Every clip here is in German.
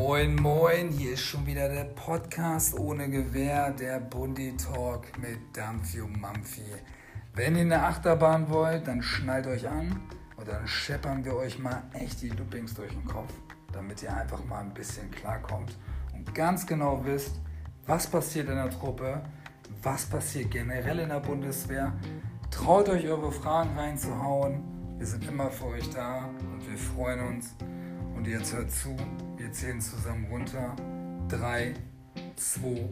Moin, moin, hier ist schon wieder der Podcast ohne Gewehr, der Bundi Talk mit Dampfi und Mampfi. Wenn ihr eine Achterbahn wollt, dann schnallt euch an und dann scheppern wir euch mal echt die Loopings durch den Kopf, damit ihr einfach mal ein bisschen klarkommt und ganz genau wisst, was passiert in der Truppe, was passiert generell in der Bundeswehr. Traut euch eure Fragen reinzuhauen. Wir sind immer für euch da und wir freuen uns. Und jetzt hört zu, wir zählen zusammen runter. 3, 2,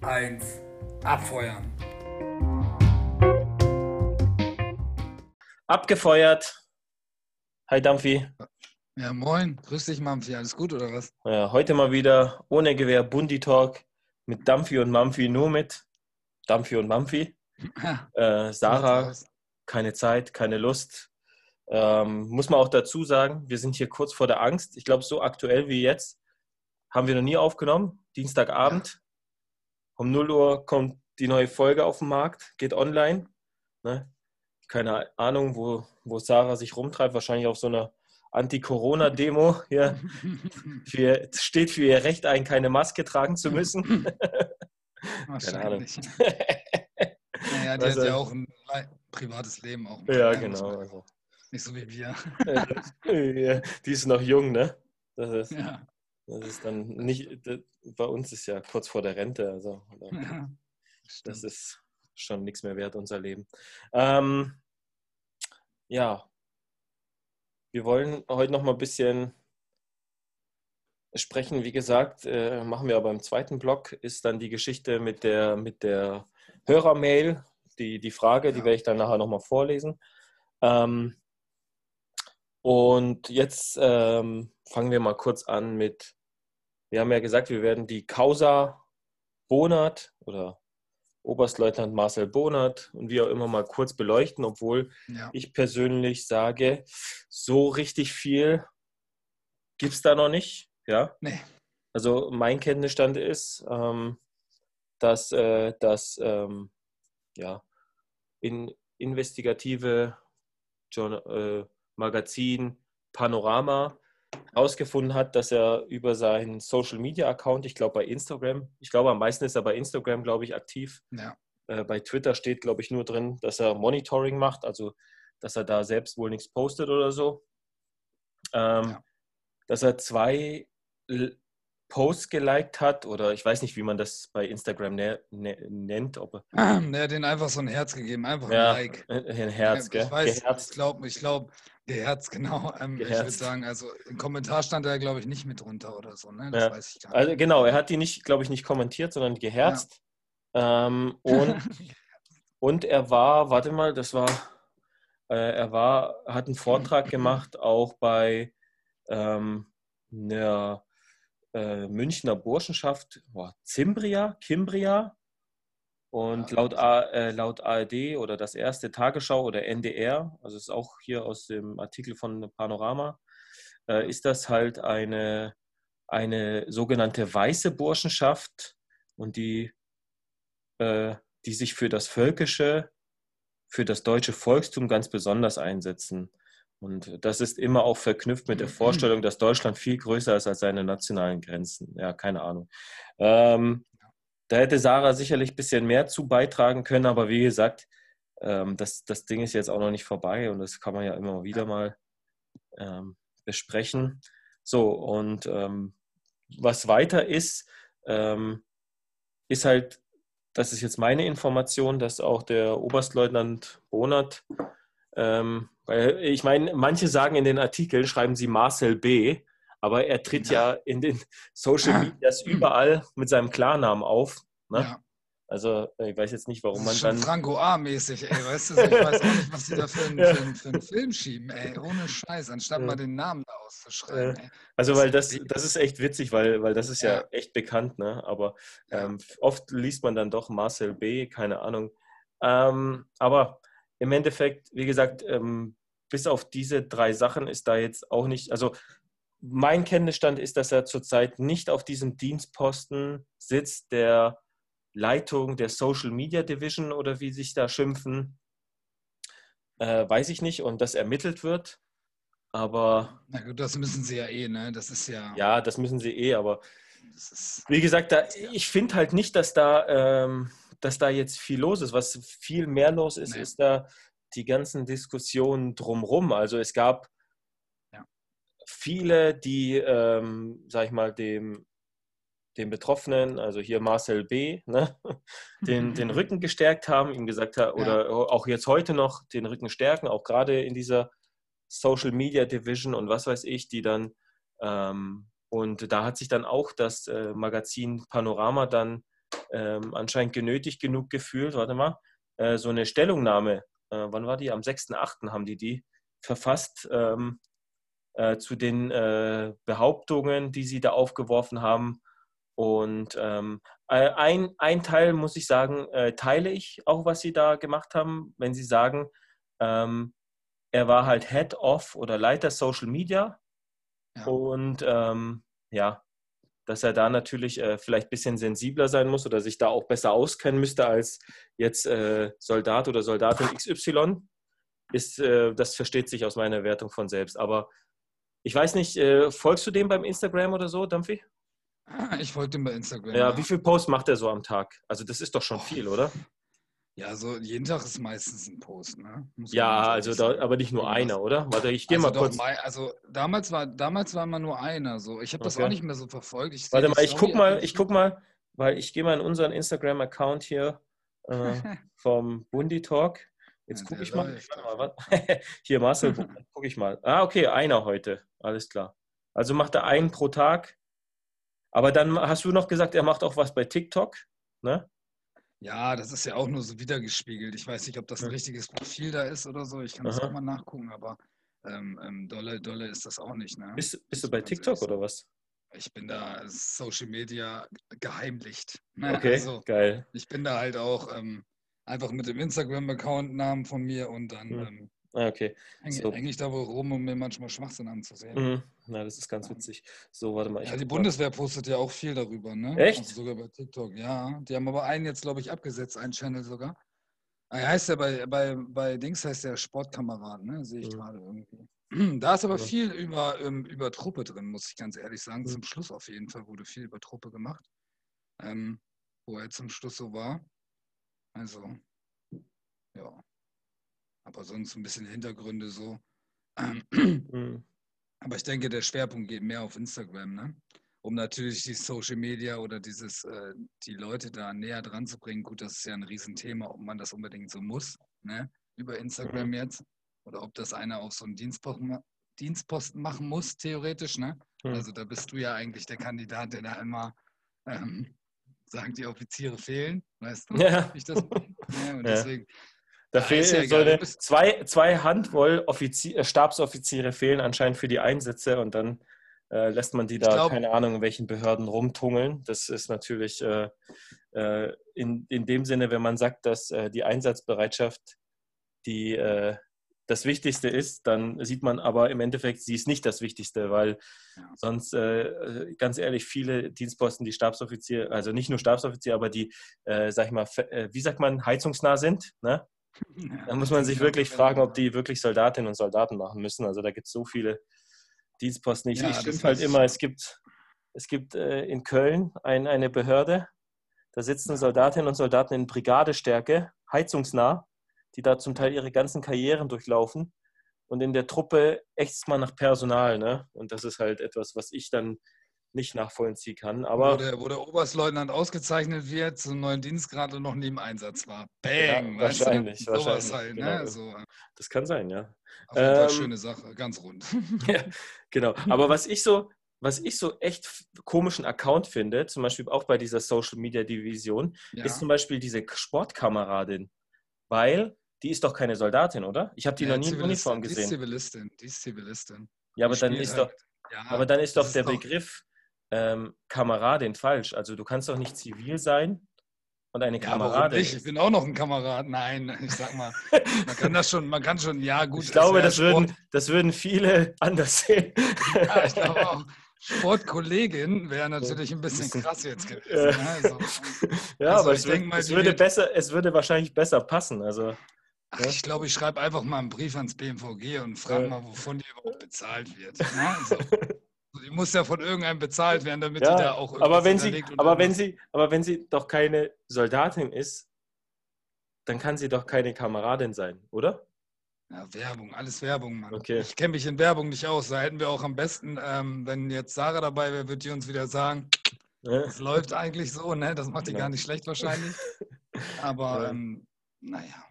1, abfeuern. Abgefeuert. Hi Dampfi. Ja, moin. Grüß dich, Mampfi. Alles gut oder was? Ja, heute mal wieder ohne Gewehr Bundi Talk mit Dampfi und Mampfi, nur mit Dampfi und Mampfi. Äh, Sarah, keine Zeit, keine Lust. Ähm, muss man auch dazu sagen, wir sind hier kurz vor der Angst. Ich glaube, so aktuell wie jetzt haben wir noch nie aufgenommen. Dienstagabend. Um 0 Uhr kommt die neue Folge auf den Markt, geht online. Ne? Keine Ahnung, wo, wo Sarah sich rumtreibt. Wahrscheinlich auf so einer Anti-Corona-Demo. Hier für, steht für ihr Recht ein, keine Maske tragen zu müssen. Wahrscheinlich. naja, die also, hat ja auch ein privates Leben. Auch ja, genau. Also. Nicht so wie wir. ja, die ist noch jung, ne? Das ist, ja. das ist dann nicht, das, bei uns ist ja kurz vor der Rente, also ja, das ist schon nichts mehr wert, unser Leben. Ähm, ja, wir wollen heute noch mal ein bisschen sprechen. Wie gesagt, äh, machen wir aber im zweiten Block, ist dann die Geschichte mit der, mit der Hörermail, die, die Frage, ja. die werde ich dann nachher noch mal vorlesen. Ähm, und jetzt ähm, fangen wir mal kurz an mit, wir haben ja gesagt, wir werden die Causa Bonat oder Oberstleutnant Marcel Bonat und wie auch immer mal kurz beleuchten, obwohl ja. ich persönlich sage, so richtig viel gibt es da noch nicht. Ja? Nee. Also mein Kenntnisstand ist, ähm, dass, äh, dass ähm, ja, in investigative Journal, äh, Magazin Panorama herausgefunden hat, dass er über seinen Social Media Account, ich glaube bei Instagram, ich glaube am meisten ist er bei Instagram, glaube ich, aktiv. Ja. Äh, bei Twitter steht, glaube ich, nur drin, dass er Monitoring macht, also dass er da selbst wohl nichts postet oder so. Ähm, ja. Dass er zwei Post geliked hat oder ich weiß nicht, wie man das bei Instagram ne, ne, nennt. Ob er, ah, hat den einfach so ein Herz gegeben, einfach ja, ein Like. Ein Herz, gell? Ich weiß, Geherzt. ich glaube, ich glaube, Geherzt, genau. Ähm, ich würde sagen, also im Kommentar stand er, glaube ich, nicht mit drunter oder so, ne? Das ja. weiß ich gar nicht. Also genau, er hat die nicht, glaube ich, nicht kommentiert, sondern geherzt. Ja. Ähm, und, und er war, warte mal, das war, äh, er war, hat einen Vortrag gemacht, auch bei ähm, einer äh, Münchner Burschenschaft, boah, Zimbria, Kimbria. Und laut, äh, laut ARD oder das erste Tagesschau oder NDR, also ist auch hier aus dem Artikel von Panorama, äh, ist das halt eine, eine sogenannte weiße Burschenschaft und die, äh, die sich für das Völkische, für das deutsche Volkstum ganz besonders einsetzen. Und das ist immer auch verknüpft mit der Vorstellung, dass Deutschland viel größer ist als seine nationalen Grenzen. Ja, keine Ahnung. Ähm, da hätte Sarah sicherlich ein bisschen mehr zu beitragen können, aber wie gesagt, ähm, das, das Ding ist jetzt auch noch nicht vorbei und das kann man ja immer wieder mal ähm, besprechen. So, und ähm, was weiter ist, ähm, ist halt, das ist jetzt meine Information, dass auch der Oberstleutnant Bonat ähm, weil ich meine, manche sagen in den Artikeln, schreiben sie Marcel B., aber er tritt ja, ja in den Social Medias überall mit seinem Klarnamen auf. Ne? Ja. Also ich weiß jetzt nicht, warum man dann. Franco A-mäßig, ey, weißt du, ich weiß auch nicht, was die da für einen, ja. für, für einen Film schieben, ey, ohne Scheiß, anstatt ja. mal den Namen da auszuschreiben. Ey. Also weil das, das ist echt witzig, weil, weil das ist ja, ja echt bekannt, ne? Aber ähm, oft liest man dann doch Marcel B., keine Ahnung. Ähm, aber im Endeffekt, wie gesagt, ähm, bis auf diese drei Sachen ist da jetzt auch nicht, also mein Kenntnisstand ist, dass er zurzeit nicht auf diesem Dienstposten sitzt, der Leitung der Social Media Division oder wie sich da schimpfen, äh, weiß ich nicht, und das ermittelt wird. Aber. Na gut, das müssen sie ja eh, ne? Das ist ja. Ja, das müssen sie eh, aber. wie gesagt, da, ich finde halt nicht, dass da, ähm, dass da jetzt viel los ist. Was viel mehr los ist, nee. ist da die ganzen Diskussionen drumrum. Also es gab ja. viele, die, ähm, sag ich mal, dem, dem Betroffenen, also hier Marcel B., ne, den, den Rücken gestärkt haben, ihm gesagt haben, oder ja. auch jetzt heute noch den Rücken stärken, auch gerade in dieser Social Media Division und was weiß ich, die dann, ähm, und da hat sich dann auch das äh, Magazin Panorama dann ähm, anscheinend genötigt genug gefühlt, warte mal, äh, so eine Stellungnahme äh, wann war die? Am 6.8. haben die die verfasst ähm, äh, zu den äh, Behauptungen, die sie da aufgeworfen haben. Und ähm, äh, ein, ein Teil, muss ich sagen, äh, teile ich auch, was sie da gemacht haben, wenn sie sagen, ähm, er war halt Head of oder Leiter Social Media. Ja. Und ähm, ja, dass er da natürlich äh, vielleicht ein bisschen sensibler sein muss oder sich da auch besser auskennen müsste als jetzt äh, Soldat oder Soldatin XY, ist, äh, das versteht sich aus meiner Wertung von selbst. Aber ich weiß nicht, äh, folgst du dem beim Instagram oder so, Dampfi? Ich folge dem bei Instagram. Ja, ja, wie viele Posts macht er so am Tag? Also das ist doch schon oh. viel, oder? Ja, so jeden Tag ist meistens ein Post, ne? ja, also da, aber nicht nur einer, oder? Warte, ich gehe also mal kurz. Mein, also damals war, damals war immer nur einer. So. Ich habe das okay. auch nicht mehr so verfolgt. Ich Warte mal, ich guck mal, ich guck mal, weil ich gehe mal in unseren Instagram-Account hier äh, vom Bundi Talk. Jetzt ja, gucke ich mal. mal hier, Marcel, gucke ich mal. Ah, okay, einer heute. Alles klar. Also macht er einen pro Tag. Aber dann hast du noch gesagt, er macht auch was bei TikTok, ne? Ja, das ist ja auch nur so wiedergespiegelt. Ich weiß nicht, ob das ein richtiges Profil da ist oder so. Ich kann das auch mal nachgucken, aber ähm, ähm, dolle, dolle ist das auch nicht. Ne? Bist, bist du bei TikTok oder was? Ich bin da Social Media geheimlicht. Ne? Okay, also, geil. Ich bin da halt auch ähm, einfach mit dem Instagram-Account-Namen von mir und dann mhm. ähm, Ah, okay. Hänge so. häng ich da wohl rum, um mir manchmal Schwachsinn anzusehen. Mhm. Na, das ist ganz witzig. So, warte mal. Ja, die Bundeswehr postet ja auch viel darüber, ne? Echt? Also sogar bei TikTok, ja. Die haben aber einen jetzt, glaube ich, abgesetzt, einen Channel sogar. Er ah, heißt ja bei, bei, bei Dings heißt der Sportkamerad, ne? Sehe ich mhm. gerade irgendwie. Da ist aber ja. viel über, ähm, über Truppe drin, muss ich ganz ehrlich sagen. Mhm. Zum Schluss auf jeden Fall wurde viel über Truppe gemacht. Ähm, wo er zum Schluss so war. Also, ja aber sonst ein bisschen Hintergründe so. Mhm. Aber ich denke, der Schwerpunkt geht mehr auf Instagram, ne? um natürlich die Social Media oder dieses, äh, die Leute da näher dran zu bringen. Gut, das ist ja ein Riesenthema, ob man das unbedingt so muss, ne? über Instagram mhm. jetzt. Oder ob das einer auch so einen Dienstposten, Dienstposten machen muss, theoretisch. Ne? Mhm. Also da bist du ja eigentlich der Kandidat, der da immer ähm, sagt, die Offiziere fehlen, weißt du? Ja. Ich das, ja, und deswegen, da ja, fehlen so eine, zwei, zwei Handvoll Offizier, äh, Stabsoffiziere fehlen anscheinend für die Einsätze und dann äh, lässt man die da, glaub, keine Ahnung, in welchen Behörden rumtungeln. Das ist natürlich äh, äh, in, in dem Sinne, wenn man sagt, dass äh, die Einsatzbereitschaft die, äh, das Wichtigste ist, dann sieht man aber im Endeffekt, sie ist nicht das Wichtigste, weil ja. sonst, ganz ehrlich, viele Dienstposten, die Stabsoffizier, also nicht nur Stabsoffizier, aber die, sag ich mal, wie sagt man, heizungsnah sind, ne? Da muss man sich wirklich fragen, ob die wirklich Soldatinnen und Soldaten machen müssen. Also da gibt es so viele Dienstposten. Ich, ja, ich stimmt halt immer, es gibt, es gibt äh, in Köln ein, eine Behörde, da sitzen Soldatinnen und Soldaten in Brigadestärke, heizungsnah, die da zum Teil ihre ganzen Karrieren durchlaufen. Und in der Truppe ächzt man nach Personal. Ne? Und das ist halt etwas, was ich dann nicht nachvollziehen kann. Aber wo der, wo der Oberstleutnant ausgezeichnet wird, zum neuen Dienstgrad und noch nie im Einsatz war. Bang! Ja, wahrscheinlich, wahrscheinlich. Halt, genau. ne? so. Das kann sein, ja. Auf jeden Fall ähm, schöne Sache, ganz rund. ja, genau. Aber was ich so, was ich so echt komischen Account finde, zum Beispiel auch bei dieser Social Media Division, ja. ist zum Beispiel diese Sportkameradin. Weil die ist doch keine Soldatin, oder? Ich habe die ja, noch nie in Uniform gesehen. Die ist Zivilistin. Die ist Zivilistin. Ja, aber dann ist, halt, doch, ja, aber dann ist doch der ist Begriff ähm, Kameradin falsch. Also du kannst doch nicht zivil sein und eine ja, Kameradin. Ich bin auch noch ein Kamerad. Nein, ich sag mal, man kann das schon, man kann schon, ja gut. Ich glaube, das würden, das würden viele anders sehen. Ja, ich glaube auch. Sportkollegin wäre natürlich ein bisschen krass jetzt gewesen. Ne? Also, ja, also aber es, wird, mal, es würde besser, es würde wahrscheinlich besser passen. Also Ach, ich glaube, ich schreibe einfach mal einen Brief ans BMVG und frage mal, wovon die überhaupt bezahlt wird. Ne? So. Die muss ja von irgendeinem bezahlt werden, damit ja, die da auch aber wenn sie, aber wenn sie, aber wenn sie doch keine Soldatin ist, dann kann sie doch keine Kameradin sein, oder? Ja, Werbung, alles Werbung, Mann. Okay. Ich kenne mich in Werbung nicht aus. Da hätten wir auch am besten, ähm, wenn jetzt Sarah dabei wäre, wird die uns wieder sagen, es ja. läuft eigentlich so, ne? Das macht die ja. gar nicht schlecht wahrscheinlich. Aber ähm, naja.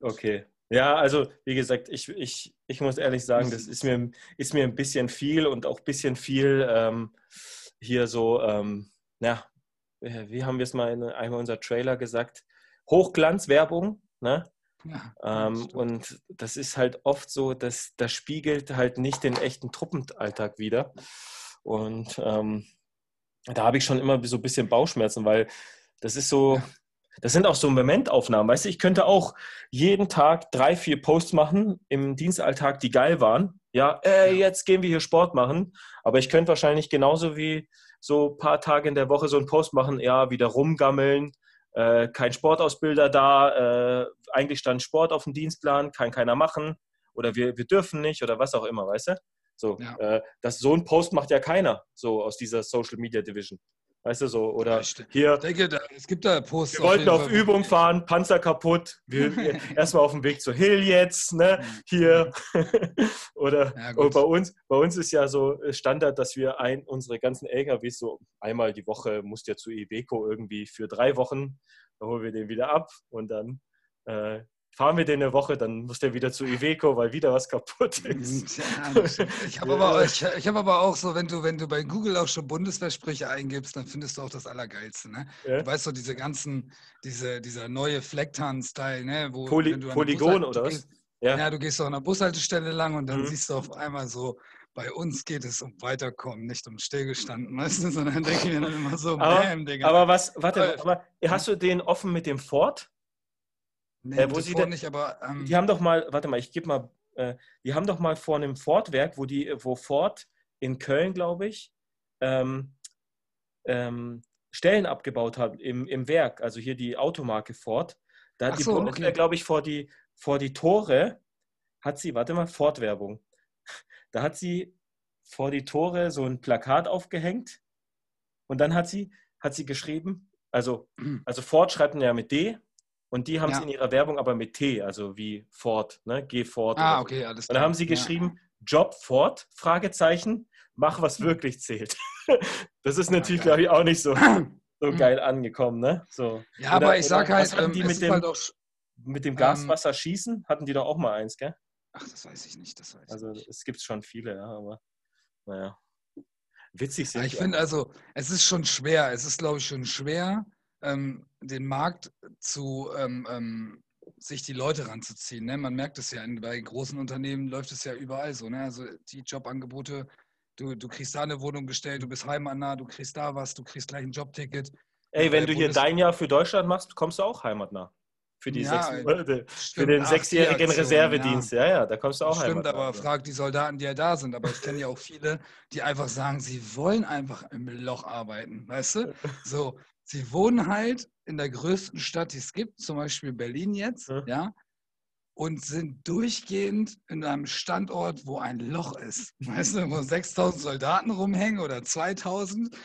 Okay. Ja, also wie gesagt, ich, ich, ich muss ehrlich sagen, das ist mir, ist mir ein bisschen viel und auch ein bisschen viel ähm, hier so, ähm, ja, wie haben wir es mal in einem unserer Trailer gesagt, Hochglanzwerbung, ne? Ja, ähm, und das ist halt oft so, dass das spiegelt halt nicht den echten Truppenalltag wieder. Und ähm, da habe ich schon immer so ein bisschen Bauchschmerzen, weil das ist so, das sind auch so Momentaufnahmen. Weißt du, ich könnte auch jeden Tag drei, vier Posts machen im Dienstalltag, die geil waren. Ja, äh, jetzt gehen wir hier Sport machen. Aber ich könnte wahrscheinlich genauso wie so ein paar Tage in der Woche so einen Post machen, ja, wieder rumgammeln, äh, kein Sportausbilder da, äh, eigentlich stand Sport auf dem Dienstplan, kann keiner machen oder wir, wir dürfen nicht oder was auch immer, weißt du? So, ja. äh, das, so ein Post macht ja keiner so aus dieser Social Media Division. Weißt du so, oder ich hier. denke, da, es gibt da Posts. Wir wollten auf, auf Übung fahren, Panzer kaputt. Wir, erstmal auf dem Weg zur Hill jetzt, ne? Mhm. Hier. oder ja, bei uns, bei uns ist ja so Standard, dass wir ein, unsere ganzen LKWs so einmal die Woche muss ja zu Iveco irgendwie für drei Wochen, dann holen wir den wieder ab und dann äh, fahren wir den eine Woche, dann muss der wieder zu Iveco, weil wieder was kaputt ist. Ja, ich habe aber, ich, ich hab aber auch so, wenn du, wenn du bei Google auch schon Bundeswehrsprüche eingibst, dann findest du auch das Allergeilste. Ne? Ja. Du weißt so, diese ganzen, diese, dieser neue Flecktarn-Style, ne? Wo, Poly Polygon oder was? Ja. ja. du gehst so an der Bushaltestelle lang und dann mhm. siehst du auf einmal so, bei uns geht es um Weiterkommen, nicht um Stillgestanden, weißt du, sondern denke ich mir dann immer so, aber, bam, Digga. Aber was, warte, aber hast du den offen mit dem Ford? Nee, äh, wo sie da, nicht, aber. Ähm, die haben doch mal, warte mal, ich gebe mal, äh, die haben doch mal vor einem Ford-Werk, wo, die, wo Ford in Köln, glaube ich, ähm, ähm, Stellen abgebaut hat im, im Werk, also hier die Automarke Ford. Da hat Ach die so, Bundeswehr, okay. glaube ich, vor die, vor die Tore, hat sie, warte mal, Ford-Werbung. Da hat sie vor die Tore so ein Plakat aufgehängt und dann hat sie, hat sie geschrieben, also, also Ford schreibt ja mit D und die haben es ja. in ihrer Werbung aber mit T, also wie Ford, ne? Geh Ford. Ah, okay, alles klar. Und da haben sie geschrieben, ja. Job Ford, Fragezeichen, mach was wirklich zählt. das ist natürlich, glaube ich, auch nicht so, so hm. geil angekommen, ne? So. Ja, oder, aber ich sag halt, ähm, die mit dem, halt auch, mit dem Gaswasser ähm, schießen, hatten die doch auch mal eins, gell? Ach, das weiß ich nicht, das weiß also, nicht. es gibt schon viele, ja, aber naja. Witzig sind ja, Ich finde also, es ist schon schwer, es ist, glaube ich, schon schwer, ähm, den Markt zu ähm, ähm, sich die Leute ranzuziehen. Ne? Man merkt es ja, bei großen Unternehmen läuft es ja überall so. Ne? Also die Jobangebote, du, du kriegst da eine Wohnung gestellt, du bist heimatnah, du kriegst da was, du kriegst gleich ein Jobticket. Ey, wenn du hier dein Jahr für Deutschland machst, kommst du auch heimatnah. Für, die ja, sechs Monate, für den sechsjährigen Reservedienst. Ja. ja, ja, da kommst du auch Stimmt, aber frag die Soldaten, die ja da sind. Aber ich kenne ja auch viele, die einfach sagen, sie wollen einfach im Loch arbeiten. Weißt du? So, sie wohnen halt in der größten Stadt, die es gibt, zum Beispiel Berlin jetzt, ja, ja und sind durchgehend in einem Standort, wo ein Loch ist. Weißt du, wo 6000 Soldaten rumhängen oder 2000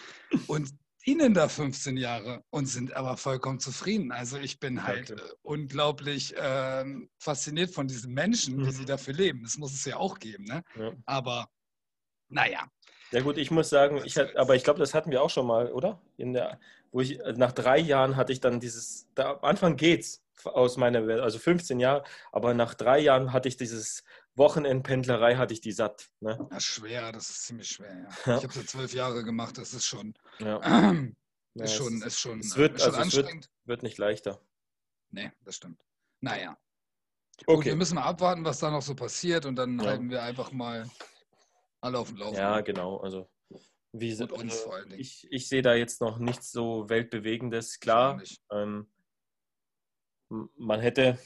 und dienen da 15 Jahre und sind aber vollkommen zufrieden. Also ich bin halt okay. Äh, unglaublich äh, fasziniert von diesen Menschen, wie mhm. sie dafür leben. Das muss es ja auch geben. Ne? Ja. Aber naja. Ja gut, ich muss sagen, ich hat, aber ich glaube, das hatten wir auch schon mal, oder? In der, wo ich äh, nach drei Jahren hatte ich dann dieses, da, am Anfang geht's aus meiner Welt, also 15 Jahre, aber nach drei Jahren hatte ich dieses Wochenendpendlerei, hatte ich die satt. Ne? Ja, schwer, das ist ziemlich schwer, ja. ja. Ich habe so zwölf Jahre gemacht, das ist schon, ja. äh, ist, schon ist schon, es wird, schon also anstrengend. Es wird, wird, nicht leichter. Nee, das stimmt. Naja. Okay. Gut, wir müssen mal abwarten, was da noch so passiert und dann halten wir einfach mal alle auf dem Laufenden. Ja, genau, also wie und uns äh, vor allen Dingen. Ich, ich sehe da jetzt noch nichts so Weltbewegendes. Klar, ähm, man hätte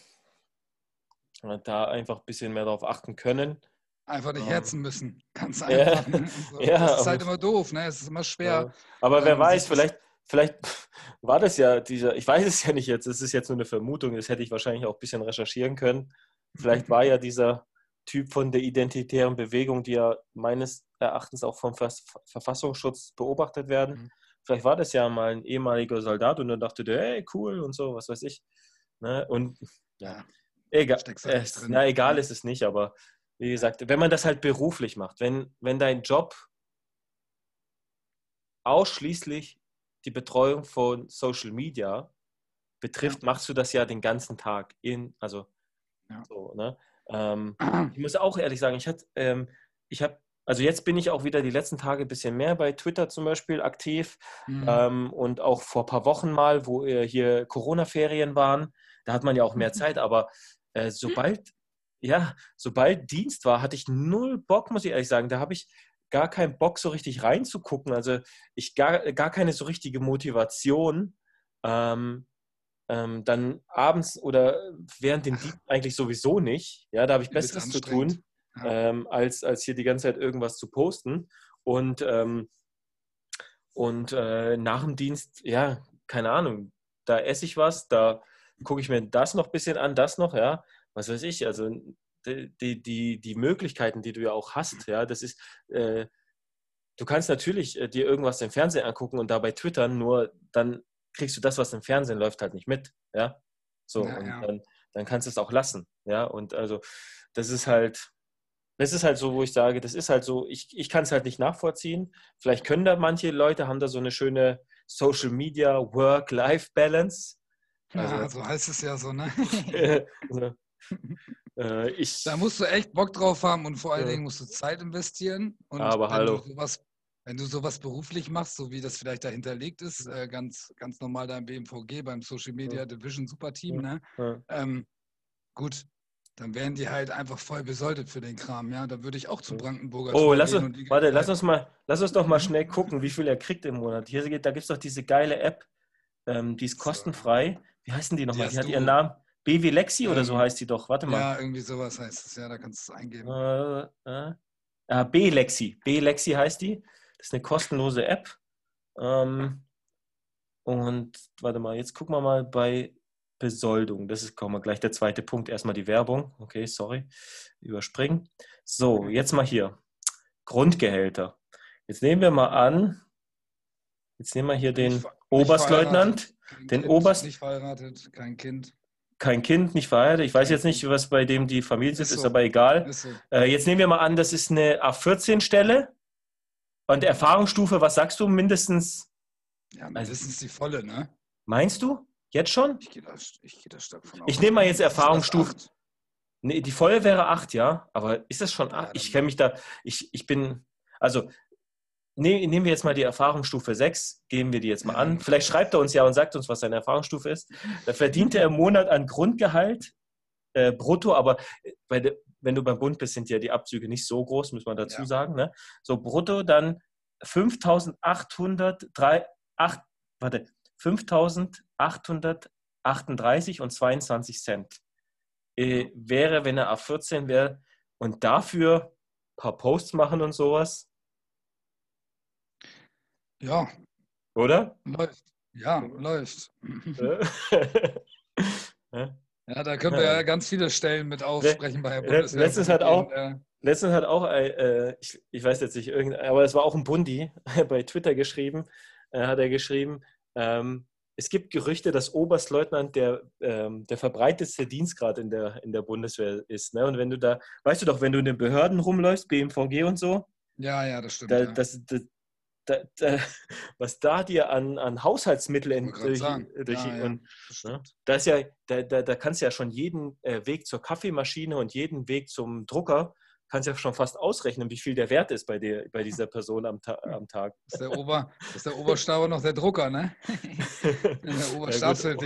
da einfach ein bisschen mehr darauf achten können. Einfach nicht ähm, herzen müssen. Ganz einfach. Ja, ne? so, ja, das ist halt immer doof, ne? Es ist immer schwer. Ja. Aber wer ähm, weiß, vielleicht, vielleicht war das ja dieser, ich weiß es ja nicht jetzt, es ist jetzt nur eine Vermutung, das hätte ich wahrscheinlich auch ein bisschen recherchieren können. Vielleicht war ja dieser Typ von der identitären Bewegung, die ja meines Erachtens auch vom Verfassungsschutz beobachtet werden. Mhm. Vielleicht war das ja mal ein ehemaliger Soldat und dann dachte der, hey, cool und so, was weiß ich. Ne? Und ja, egal, äh, na, egal ist es nicht, aber wie gesagt, wenn man das halt beruflich macht, wenn, wenn dein Job ausschließlich die Betreuung von Social Media betrifft, ja. machst du das ja den ganzen Tag in, also ja. so, ne? Ähm, ich muss auch ehrlich sagen, ich hatte, ähm, ich habe, also jetzt bin ich auch wieder die letzten Tage ein bisschen mehr bei Twitter zum Beispiel aktiv mhm. ähm, und auch vor ein paar Wochen mal, wo hier Corona-Ferien waren, da hat man ja auch mehr Zeit, aber äh, sobald, ja, sobald Dienst war, hatte ich null Bock, muss ich ehrlich sagen. Da habe ich gar keinen Bock, so richtig reinzugucken. Also ich gar, gar keine so richtige Motivation, ähm, ähm, dann abends oder während dem Dienst eigentlich sowieso nicht. Ja, da habe ich Besseres zu tun, ja. ähm, als, als hier die ganze Zeit irgendwas zu posten. Und, ähm, und äh, nach dem Dienst, ja, keine Ahnung, da esse ich was, da gucke ich mir das noch ein bisschen an, das noch, ja, was weiß ich. Also die, die, die Möglichkeiten, die du ja auch hast, ja, das ist, äh, du kannst natürlich äh, dir irgendwas im Fernsehen angucken und dabei twittern, nur dann kriegst du das, was im Fernsehen läuft, halt nicht mit, ja. So, ja, und ja. Dann, dann kannst du es auch lassen, ja. Und also, das ist halt, das ist halt so, wo ich sage, das ist halt so, ich, ich kann es halt nicht nachvollziehen. Vielleicht können da manche Leute, haben da so eine schöne Social Media Work-Life-Balance. Also, ja, so heißt es ja so, ne? also, äh, ich, da musst du echt Bock drauf haben und vor allen Dingen musst du Zeit investieren. Und aber wenn hallo. Du sowas, wenn du sowas beruflich machst, so wie das vielleicht dahinterlegt ist, äh, ganz, ganz normal da im BMVG, beim Social Media Division Superteam, ne? Ähm, gut, dann wären die halt einfach voll besoldet für den Kram, ja. Da würde ich auch zum Brandenburger. Oh, lass uns, warte, lass uns mal, lass uns doch mal schnell gucken, wie viel er kriegt im Monat. Hier, da gibt es doch diese geile App, ähm, die ist kostenfrei. Wie heißen die nochmal? Die, die hat ihren Namen. BW Lexi ähm, oder so heißt die doch. Warte mal. Ja, irgendwie sowas heißt es. Ja, da kannst du es eingeben. Äh, äh. Ah, B-Lexi. B-Lexi heißt die. Das ist eine kostenlose App. Ähm, und warte mal, jetzt gucken wir mal bei Besoldung. Das ist kommen wir gleich der zweite Punkt. Erstmal die Werbung. Okay, sorry. Überspringen. So, jetzt mal hier. Grundgehälter. Jetzt nehmen wir mal an, jetzt nehmen wir hier den nicht, Oberstleutnant. Nicht den kind, Oberst. Nicht verheiratet, kein Kind kein Kind, nicht verheiratet. Ich weiß jetzt nicht, was bei dem die Familie ist, ist, so. ist aber egal. Ist so. äh, jetzt nehmen wir mal an, das ist eine A14-Stelle. Und Erfahrungsstufe, was sagst du, mindestens? Ja, also mindestens also, die volle, ne? Meinst du? Jetzt schon? Ich gehe da, geh da stark von aus. Ich nehme mal jetzt Erfahrungsstufe. Nee, die volle wäre 8, ja. Aber ist das schon 8? Ja, ich kenne mich da, ich, ich bin, also ne, nehmen wir jetzt mal die Erfahrungsstufe 6, geben wir die jetzt mal an. Vielleicht schreibt er uns ja und sagt uns, was seine Erfahrungsstufe ist. Da verdient er im Monat an Grundgehalt äh, brutto, aber bei de, wenn du beim Bund bist, sind ja die Abzüge nicht so groß, muss man dazu ja. sagen. Ne? So brutto dann 5.838, warte, 5.838 und 22 Cent. Äh, wäre, wenn er A14 wäre und dafür ein paar Posts machen und sowas, ja. Oder? Läuft. Ja, läuft. ja, da können wir ja ganz viele Stellen mit aufsprechen bei Herr Bundeswehr. Letztens hat auch, letztens hat auch äh, ich, ich, weiß jetzt nicht, aber es war auch ein Bundi bei Twitter geschrieben, äh, hat er geschrieben, ähm, es gibt Gerüchte, dass Oberstleutnant der, ähm, der verbreitetste Dienstgrad in der, in der Bundeswehr ist. Ne? Und wenn du da, weißt du doch, wenn du in den Behörden rumläufst, BMVG und so, ja, ja, das stimmt. Da, ja. Das, das, da, da, was da dir an, an Haushaltsmitteln durch, durch ja, und, ja, ne? da ist ja, da, da, da kannst du ja schon jeden äh, Weg zur Kaffeemaschine und jeden Weg zum Drucker kannst ja schon fast ausrechnen, wie viel der Wert ist bei, der, bei dieser Person am, Ta am Tag. Ist der, Ober, ist der Oberstauber noch der Drucker, ne?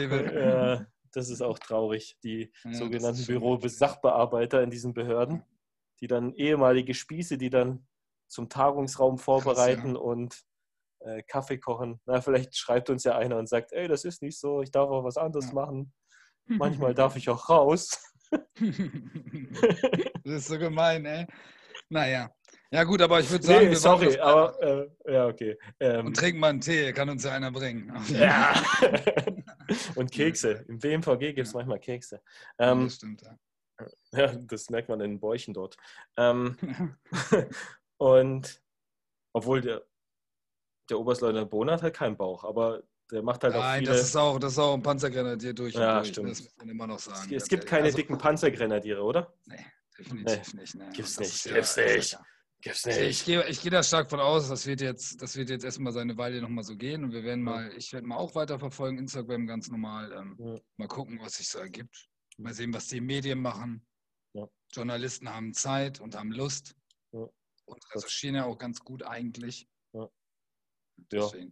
der. Ja, das ist auch traurig, die ja, sogenannten Büro-Sachbearbeiter in diesen Behörden, die dann ehemalige Spieße, die dann zum Tagungsraum vorbereiten Krass, ja. und äh, Kaffee kochen. Na, vielleicht schreibt uns ja einer und sagt, ey, das ist nicht so, ich darf auch was anderes ja. machen. Manchmal darf ich auch raus. das ist so gemein, ey. Naja, Ja, gut, aber ich würde sagen, nee, sorry, aber äh, ja, okay. Ähm, und trinken mal einen Tee, kann uns ja einer bringen. Ja. und Kekse. Im BMVG gibt es ja. manchmal Kekse. Ähm, das stimmt, ja. Ja, das merkt man in den Bäuchen dort. Ähm, und obwohl der, der Oberstleutnant Bonat hat keinen Bauch, aber der macht halt Nein, auch viele... Nein, das ist auch, das ist auch ein Panzergrenadier durch ja, durch. Stimmt. Das muss man immer noch sagen. Es, es gibt keine also, dicken Panzergrenadiere, oder? Nee, definitiv nee. nicht. Nee. Gibt's nicht. Gibt's nicht. Gibt's nicht. Ich, gehe, ich gehe da stark von aus, das wird jetzt, das wird jetzt erstmal seine Weile nochmal so gehen und wir werden mal, ich werde mal auch weiterverfolgen, Instagram ganz normal, ähm, ja. mal gucken, was sich so ergibt. Mal sehen, was die Medien machen. Ja. Journalisten haben Zeit und haben Lust ja. Und recherchieren ja auch ganz gut eigentlich. Ja. Deswegen,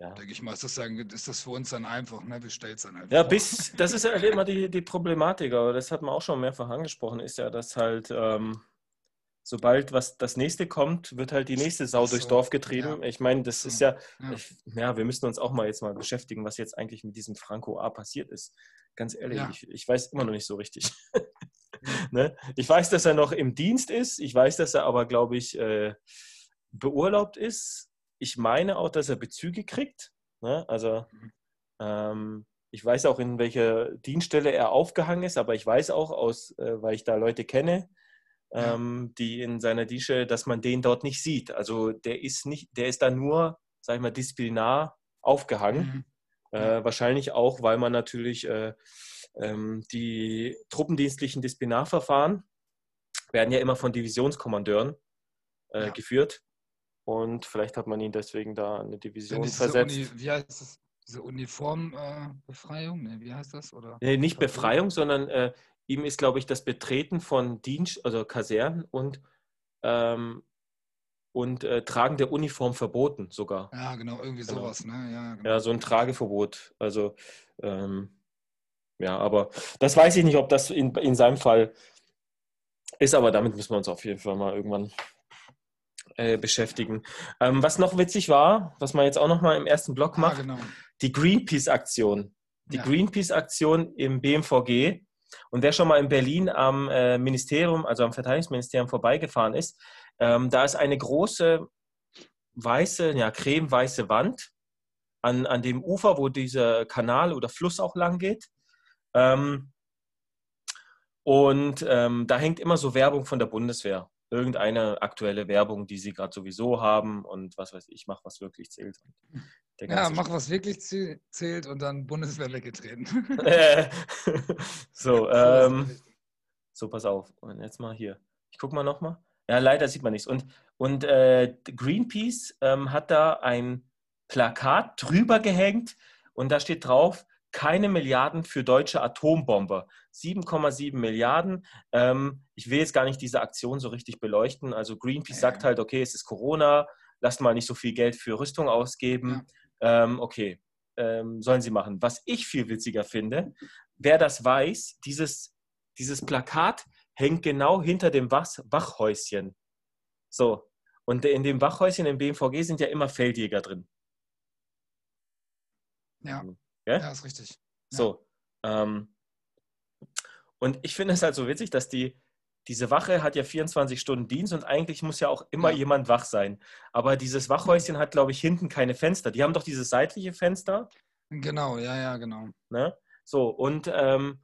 ja. denke ich mal, ist das, dann, ist das für uns dann einfach, ne? wir stellen es dann einfach. Ja, bis, das ist ja immer die, die Problematik, aber das hat man auch schon mehrfach angesprochen, ist ja, dass halt ähm, sobald was das nächste kommt, wird halt die nächste Sau so, durchs Dorf getrieben. Ja. Ich meine, das ist ja, ja. Ich, ja, wir müssen uns auch mal jetzt mal beschäftigen, was jetzt eigentlich mit diesem Franco A passiert ist. Ganz ehrlich, ich, ich, weiß immer noch nicht so richtig. ne? Ich weiß, dass er noch im Dienst ist. Ich weiß, dass er aber, glaube ich, äh, beurlaubt ist. Ich meine auch, dass er Bezüge kriegt. Ne? Also ähm, ich weiß auch, in welcher Dienststelle er aufgehangen ist, aber ich weiß auch, aus, äh, weil ich da Leute kenne, ähm, die in seiner Dische, dass man den dort nicht sieht. Also der ist nicht, der ist da nur, sag ich mal, disziplinar aufgehangen. Mhm. Äh, wahrscheinlich auch, weil man natürlich äh, die truppendienstlichen Disziplinarverfahren werden ja immer von Divisionskommandeuren äh, ja. geführt. Und vielleicht hat man ihn deswegen da eine Division versetzt. Uni, wie heißt das? Diese Uniformbefreiung? Ne, wie heißt das? Oder? Nee, nicht Befreiung, sondern äh, ihm ist, glaube ich, das Betreten von Dienst, also Kasernen und, ähm, und äh, Tragen der Uniform verboten sogar. Ja, genau, irgendwie genau. sowas, ne? Ja, genau. ja, so ein Trageverbot. Also, ähm, ja, aber das weiß ich nicht, ob das in, in seinem Fall ist, aber damit müssen wir uns auf jeden Fall mal irgendwann äh, beschäftigen. Ähm, was noch witzig war, was man jetzt auch noch mal im ersten Block macht, ah, genau. die Greenpeace-Aktion. Die ja. Greenpeace-Aktion im BMVG und wer schon mal in Berlin am äh, Ministerium, also am Verteidigungsministerium vorbeigefahren ist, ähm, da ist eine große weiße, ja, cremeweiße Wand an, an dem Ufer, wo dieser Kanal oder Fluss auch lang geht. Ähm, und ähm, da hängt immer so Werbung von der Bundeswehr. Irgendeine aktuelle Werbung, die sie gerade sowieso haben und was weiß ich, mach was wirklich zählt ja, mach was wirklich zählt und dann Bundeswehr weggetreten. so, ähm, so, pass auf. Und jetzt mal hier. Ich guck mal nochmal. Ja, leider sieht man nichts. Und, und äh, Greenpeace ähm, hat da ein Plakat drüber gehängt und da steht drauf, keine Milliarden für deutsche Atombomber. 7,7 Milliarden. Ähm, ich will jetzt gar nicht diese Aktion so richtig beleuchten. Also Greenpeace ja. sagt halt, okay, es ist Corona, lasst mal nicht so viel Geld für Rüstung ausgeben. Ja ähm, okay, ähm, sollen sie machen. Was ich viel witziger finde, wer das weiß, dieses, dieses Plakat hängt genau hinter dem Wach Wachhäuschen. So. Und in dem Wachhäuschen im BMVG sind ja immer Feldjäger drin. Ja, ja, ja ist richtig. Ja. So. Ähm, und ich finde es halt so witzig, dass die, diese Wache hat ja 24 Stunden Dienst und eigentlich muss ja auch immer ja. jemand wach sein. Aber dieses Wachhäuschen hat, glaube ich, hinten keine Fenster. Die haben doch dieses seitliche Fenster. Genau, ja, ja, genau. Ne? So, und, ähm,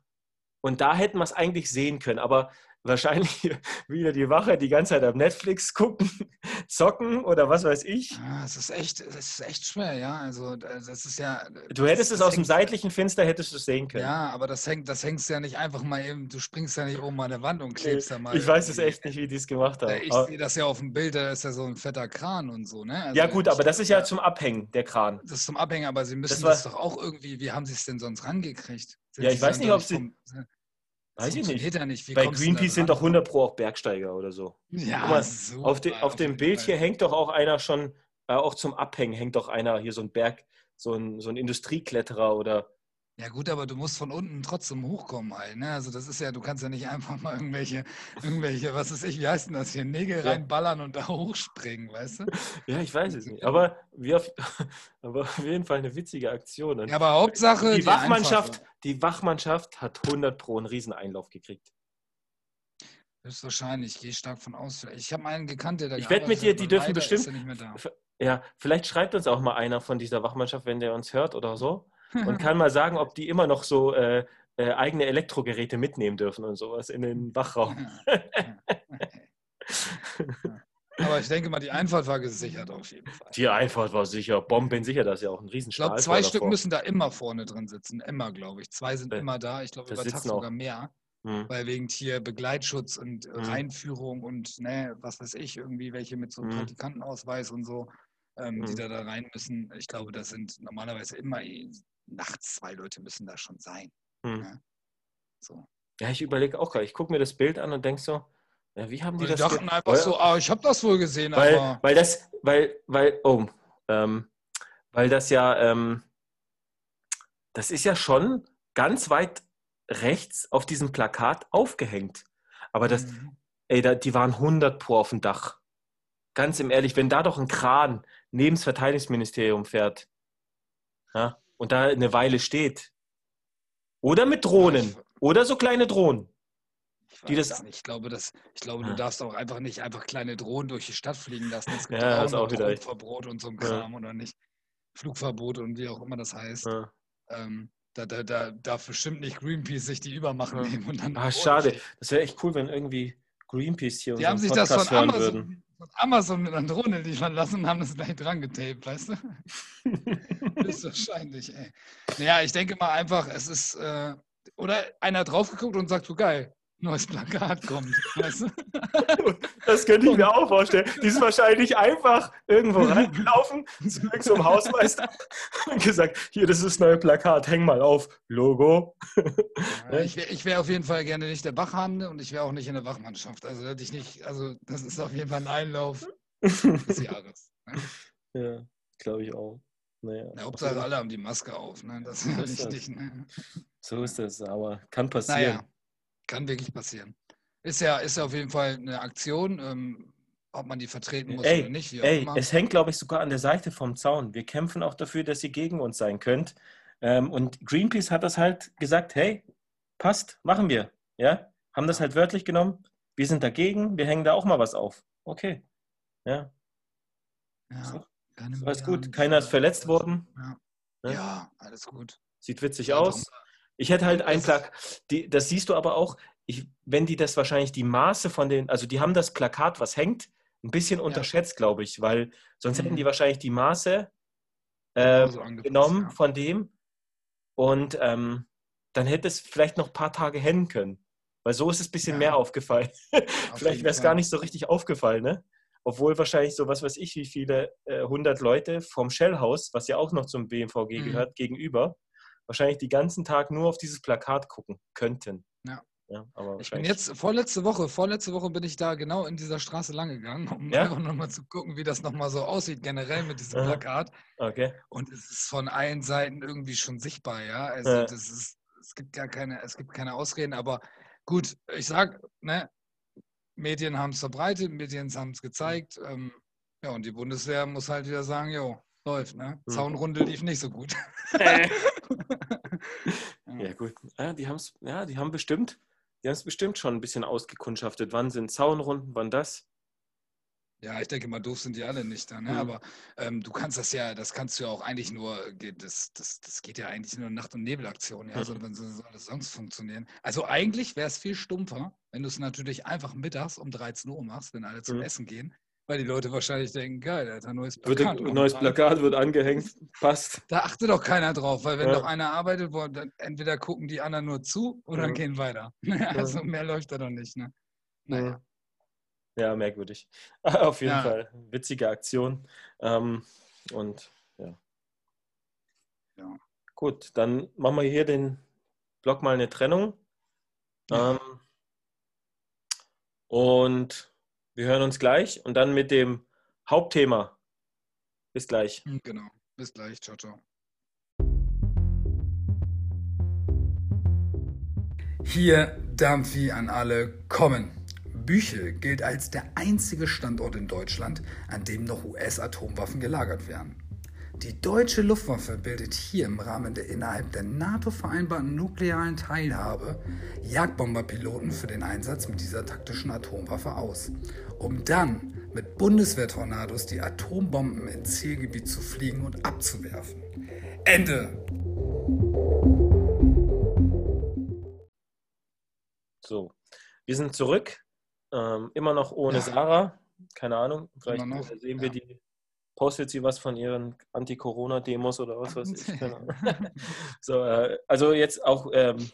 und da hätten wir es eigentlich sehen können. Aber wahrscheinlich wieder die Wache die ganze Zeit am Netflix gucken, zocken oder was weiß ich. Ja, es ist echt, es ist echt schwer, ja. Also das ist ja. Du hättest das, es aus dem seitlichen Fenster hättest du es sehen können. Ja, aber das hängt, das hängst ja nicht einfach mal eben. Du springst ja nicht oben an der Wand und klebst nee, da mal. Ich weiß es echt nicht, wie die es gemacht haben. Ich sehe das ja auf dem Bild, da ist ja so ein fetter Kran und so, ne? Also ja gut, aber das ist ja zum Abhängen der Kran. Das ist zum Abhängen, aber sie müssen das, das doch auch irgendwie. Wie haben sie es denn sonst rangekriegt? Sind ja, ich weiß nicht, ob sie. Vom, Weiß ich nicht. Ja nicht. Bei Greenpeace sind doch 100 Pro auch Bergsteiger oder so. Ja, mal, so auf, de, auf dem Bild hier hängt doch auch einer schon, äh, auch zum Abhängen hängt doch einer hier so ein Berg, so ein, so ein Industriekletterer oder ja gut, aber du musst von unten trotzdem hochkommen halt. Ne? Also das ist ja, du kannst ja nicht einfach mal irgendwelche, irgendwelche, was ist ich, wie heißt denn das hier, Nägel ja. reinballern und da hochspringen, weißt du? Ja, ich weiß es nicht. Aber, wir auf, aber auf jeden Fall eine witzige Aktion. Und ja, aber Hauptsache. Die, die Wachmannschaft, die Wachmannschaft hat 100 Pro einen Rieseneinlauf gekriegt. Höchstwahrscheinlich, ich gehe stark von aus. Ich habe einen gekannt, der da Ich wette mit dir, die dürfen bestimmt. Ja, vielleicht schreibt uns auch mal einer von dieser Wachmannschaft, wenn der uns hört oder so. Und kann mal sagen, ob die immer noch so äh, äh, eigene Elektrogeräte mitnehmen dürfen und sowas in den Wachraum. Aber ich denke mal, die Einfahrt war gesichert auf jeden Fall. Die Einfahrt war sicher, bombensicher, das ist ja auch ein Riesenstahl. Ich glaube, zwei Stück müssen da immer vorne drin sitzen. Immer, glaube ich. Zwei sind immer da. Ich glaube, über Tag sogar mehr. Hm. Weil wegen hier Begleitschutz und hm. Reinführung und ne, was weiß ich, irgendwie welche mit so einem hm. Praktikantenausweis und so, ähm, die hm. da, da rein müssen. Ich glaube, das sind normalerweise immer eh, nachts zwei Leute müssen da schon sein. Ne? So. Ja, ich überlege auch gerade. Ich gucke mir das Bild an und denke so, ja, wie haben die, die das dachten einfach weil, so, ah, ich habe das wohl gesehen, weil, aber. Weil das, weil, weil, oh, ähm, weil das ja, ähm, das ist ja schon ganz weit rechts auf diesem Plakat aufgehängt. Aber das, mhm. ey, da, die waren 100 pro auf dem Dach. Ganz im Ehrlich, wenn da doch ein Kran neben das Verteidigungsministerium fährt ja, und da eine Weile steht. Oder mit Drohnen. Oder so kleine Drohnen. Die das ich glaube, das, ich glaube, du darfst auch einfach nicht einfach kleine Drohnen durch die Stadt fliegen lassen. Es gibt ja, auch, auch wieder Verbot und so ein Kram ja. oder nicht. Flugverbot und wie auch immer das heißt. Ja. Ähm, da, da, da darf bestimmt nicht Greenpeace sich die Übermacht ja. nehmen. Und dann ah, schade. Das wäre echt cool, wenn irgendwie Greenpeace hier Die haben sich Podcast das von Amazon, von Amazon mit einer Drohne liefern lassen und haben das gleich dran getaped, weißt du? ist wahrscheinlich, ey. Naja, ich denke mal einfach, es ist, äh, oder einer hat drauf geguckt und sagt so, geil, neues Plakat kommt. Weißt du? Das könnte ich mir auch vorstellen. Die ist wahrscheinlich einfach irgendwo reingelaufen zu irgendeinem Hausmeister und gesagt, hier, das ist das neue Plakat, häng mal auf, Logo. Ja, ich wäre wär auf jeden Fall gerne nicht der Wachhande und ich wäre auch nicht in der Wachmannschaft. Also hätte ich nicht, also das ist auf jeden Fall ein Einlauf des Jahres. Ne? Ja, glaube ich auch. Naja, ja, Hauptsache alle haben die Maske auf, ne? Das ist ja wichtig. Ne? So ist es, aber kann passieren. Naja. Kann wirklich passieren. Ist ja, ist ja auf jeden Fall eine Aktion, ähm, ob man die vertreten muss ey, oder nicht. ey, es hängt, glaube ich, sogar an der Seite vom Zaun. Wir kämpfen auch dafür, dass ihr gegen uns sein könnt. Ähm, und Greenpeace hat das halt gesagt, hey, passt, machen wir. Ja, haben das halt wörtlich genommen. Wir sind dagegen, wir hängen da auch mal was auf. Okay. Ja. Ja, so. alles gut. Keiner ist verletzt worden. Ja, ja. ja alles gut. Sieht witzig aus. Ich hätte halt ein Plakat, das siehst du aber auch, ich, wenn die das wahrscheinlich die Maße von den, also die haben das Plakat, was hängt, ein bisschen ja. unterschätzt, glaube ich, weil sonst mhm. hätten die wahrscheinlich die Maße äh, also genommen ja. von dem und ähm, dann hätte es vielleicht noch ein paar Tage hängen können. Weil so ist es ein bisschen ja. mehr aufgefallen. vielleicht wäre es gar nicht so richtig aufgefallen, ne? Obwohl wahrscheinlich so was weiß ich, wie viele äh, 100 Leute vom Shellhaus, was ja auch noch zum BMVG mhm. gehört, gegenüber, wahrscheinlich den ganzen Tag nur auf dieses Plakat gucken könnten. Ja. Ja, ich bin jetzt, vorletzte Woche, vorletzte Woche bin ich da genau in dieser Straße lang gegangen, um ja? einfach nochmal zu gucken, wie das nochmal so aussieht, generell mit diesem Plakat. Okay. Und es ist von allen Seiten irgendwie schon sichtbar, ja. Also ja. das ist, es gibt gar keine, es gibt keine Ausreden, aber gut, ich sag, ne, Medien haben es verbreitet, Medien haben es gezeigt. Ähm, ja, und die Bundeswehr muss halt wieder sagen, jo, läuft, ne? Mhm. Zaunrunde lief nicht so gut. ja, gut. Ja, die, haben's, ja, die haben bestimmt, die haben es bestimmt schon ein bisschen ausgekundschaftet. Wann sind Zaunrunden, wann das? Ja, ich denke mal, doof sind die alle nicht. Ne? Mhm. Aber ähm, du kannst das ja, das kannst du ja auch eigentlich nur, das, das, das geht ja eigentlich nur Nacht- und Nebelaktion, ja, mhm. so, wenn so soll das sonst funktionieren. Also eigentlich wäre es viel stumpfer, wenn du es natürlich einfach mittags um 13 Uhr machst, wenn alle zum mhm. Essen gehen weil die Leute wahrscheinlich denken, geil, er hat ein neues Plakat. Wird, neues Plakat wird angehängt, passt. Da achtet doch keiner drauf, weil wenn ja. doch einer arbeitet, wo, dann entweder gucken die anderen nur zu oder ja. gehen weiter. also mehr läuft da doch nicht. Ne? Naja. Ja, merkwürdig. Auf jeden. Fall. Witzige Aktion. Ähm, und ja. ja. Gut, dann machen wir hier den Blog mal eine Trennung. Ähm, und wir hören uns gleich und dann mit dem Hauptthema. Bis gleich. Hm, genau. Bis gleich. Ciao, ciao. Hier Dampfi an alle kommen. Büchel gilt als der einzige Standort in Deutschland, an dem noch US-Atomwaffen gelagert werden. Die deutsche Luftwaffe bildet hier im Rahmen der innerhalb der NATO vereinbarten nuklearen Teilhabe Jagdbomberpiloten für den Einsatz mit dieser taktischen Atomwaffe aus, um dann mit Bundeswehrtornados die Atombomben ins Zielgebiet zu fliegen und abzuwerfen. Ende. So, wir sind zurück. Ähm, immer noch ohne ja. Sarah. Keine Ahnung. Vielleicht sehen wir ja. die postet sie was von ihren Anti-Corona-Demos oder was weiß ich. Genau. so, äh, also jetzt auch ähm,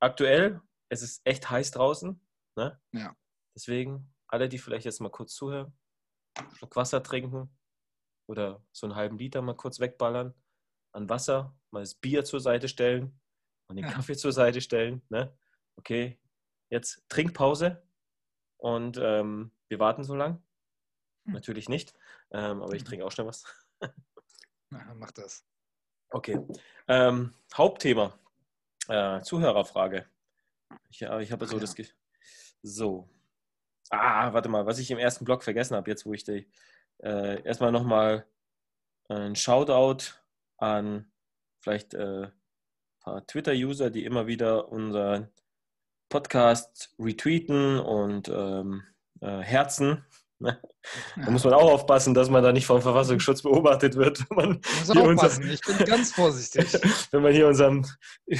aktuell, es ist echt heiß draußen. Ne? Ja. Deswegen, alle, die vielleicht jetzt mal kurz zuhören, Schluck Wasser trinken oder so einen halben Liter mal kurz wegballern an Wasser, mal das Bier zur Seite stellen und den ja. Kaffee zur Seite stellen. Ne? Okay, jetzt Trinkpause und ähm, wir warten so lang. Hm. Natürlich nicht, ähm, aber ich mhm. trinke auch schnell was. Na, mach das. Okay. Ähm, Hauptthema. Äh, Zuhörerfrage. Ich, äh, ich habe so ja. das. Ge so. Ah, warte mal, was ich im ersten Blog vergessen habe, jetzt wo ich die. Äh, erstmal nochmal ein Shoutout an vielleicht äh, ein paar Twitter-User, die immer wieder unseren Podcast retweeten und ähm, äh, Herzen? Da muss man auch aufpassen, dass man da nicht vom Verfassungsschutz beobachtet wird. Man muss aufpassen, unser, ich bin ganz vorsichtig. wenn man hier unseren,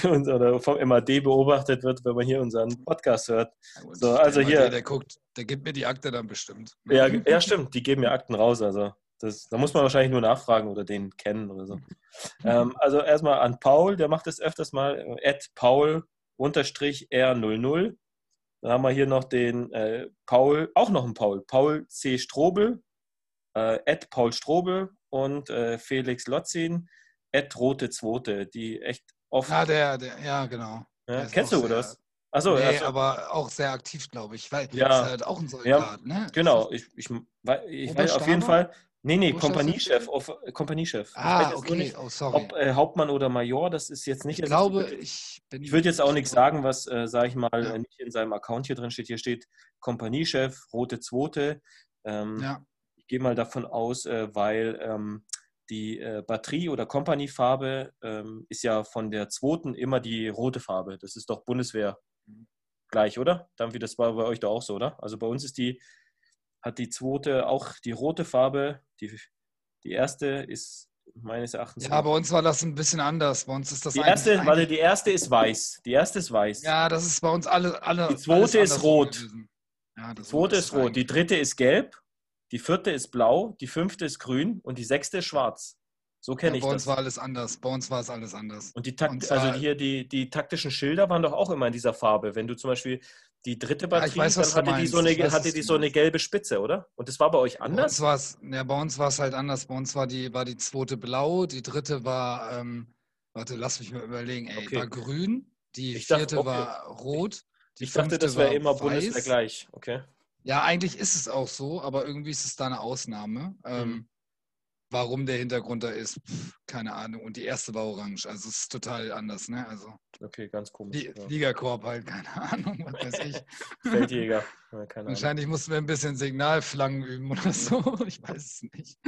oder vom MAD beobachtet wird, wenn man hier unseren Podcast hört. Gut, so, also der hier. MAD, der guckt, der gibt mir die Akte dann bestimmt. Ja, ja stimmt, die geben mir Akten raus. Also das, da muss man wahrscheinlich nur nachfragen oder den kennen oder so. ähm, also erstmal an Paul, der macht das öfters mal, at Paul-R00. Dann haben wir hier noch den äh, Paul, auch noch einen Paul, Paul C. Strobel, äh, Ed Paul Strobel und äh, Felix Lotzin, Ed Rote Zwote, die echt oft. Ja, der, der ja, genau. Ja, kennst du das? Achso, nee, also, aber auch sehr aktiv, glaube ich, weil ja, ist halt auch ein Soldat, ja, ne? Genau, ich, ich, ich weiß auf jeden Fall, Nee, nee, Kompaniechef. Kompaniechef. Ah, okay. Nicht, oh, sorry. Ob äh, Hauptmann oder Major, das ist jetzt nicht. Ich glaube, ich bin. Ich würde jetzt auch nichts sagen, was, äh, sage ich mal, ja. nicht in seinem Account hier drin steht. Hier steht Kompaniechef, rote Zwote. Ähm, ja. Ich gehe mal davon aus, äh, weil ähm, die äh, Batterie- oder Kompaniefarbe ähm, ist ja von der Zwoten immer die rote Farbe. Das ist doch Bundeswehr mhm. gleich, oder? Dann wie das war bei euch da auch so, oder? Also bei uns ist die hat die zweite auch die rote Farbe. Die, die erste ist meines Erachtens. Ja, bei uns war das ein bisschen anders. Bei uns ist das die erste, warte, die erste ist weiß. Die erste ist weiß. Ja, das ist bei uns alle. alle die zweite ist rot. Ja, die zweite ist rot. Die dritte ist gelb. Die vierte ist blau. Die fünfte ist grün. Und die sechste ist schwarz. So kenne ja, ich das. Bei uns war alles anders. Bei uns war es alles anders. Und die Takt, also hier die, die taktischen Schilder waren doch auch immer in dieser Farbe. Wenn du zum Beispiel die dritte Batterie, ja, weiß, dann hatte die, so eine, weiß, hatte die so eine gelbe Spitze, oder? Und das war bei euch anders? Bei uns ja, bei uns war es halt anders. Bei uns war die, war die zweite blau, die dritte war, ähm, warte, lass mich mal überlegen, ey, okay. war grün, die ich vierte dachte, okay. war rot. ich dachte, das wäre immer weiß. Bundeswehr gleich, okay. Ja, eigentlich ist es auch so, aber irgendwie ist es da eine Ausnahme. Ähm, mhm. Warum der Hintergrund da ist, keine Ahnung. Und die erste war orange. Also es ist total anders, ne? Also okay, ganz komisch. ja. Fliegerkorb halt, keine Ahnung, was weiß ich. Feldjäger, ja, keine Wahrscheinlich Ahnung. mussten wir ein bisschen Signalflangen üben oder so. Ich weiß es nicht.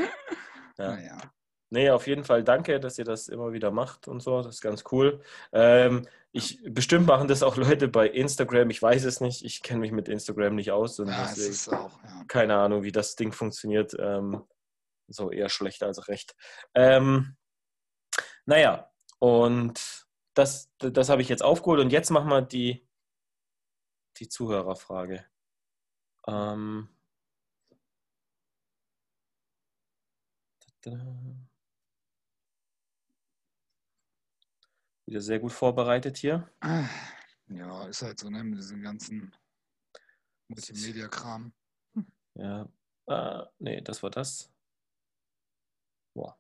Ja. Naja. Nee, auf jeden Fall danke, dass ihr das immer wieder macht und so. Das ist ganz cool. Ähm, ich, bestimmt machen das auch Leute bei Instagram. Ich weiß es nicht. Ich kenne mich mit Instagram nicht aus. Und ja, deswegen, auch, ja. Keine Ahnung, wie das Ding funktioniert. Ähm, so eher schlecht als recht. Ähm, naja, und das, das habe ich jetzt aufgeholt und jetzt machen wir die, die Zuhörerfrage. Ähm, Wieder sehr gut vorbereitet hier. Ja, ist halt so, ne, mit diesem ganzen Multimedia-Kram. Ja, äh, nee, das war das. Boah.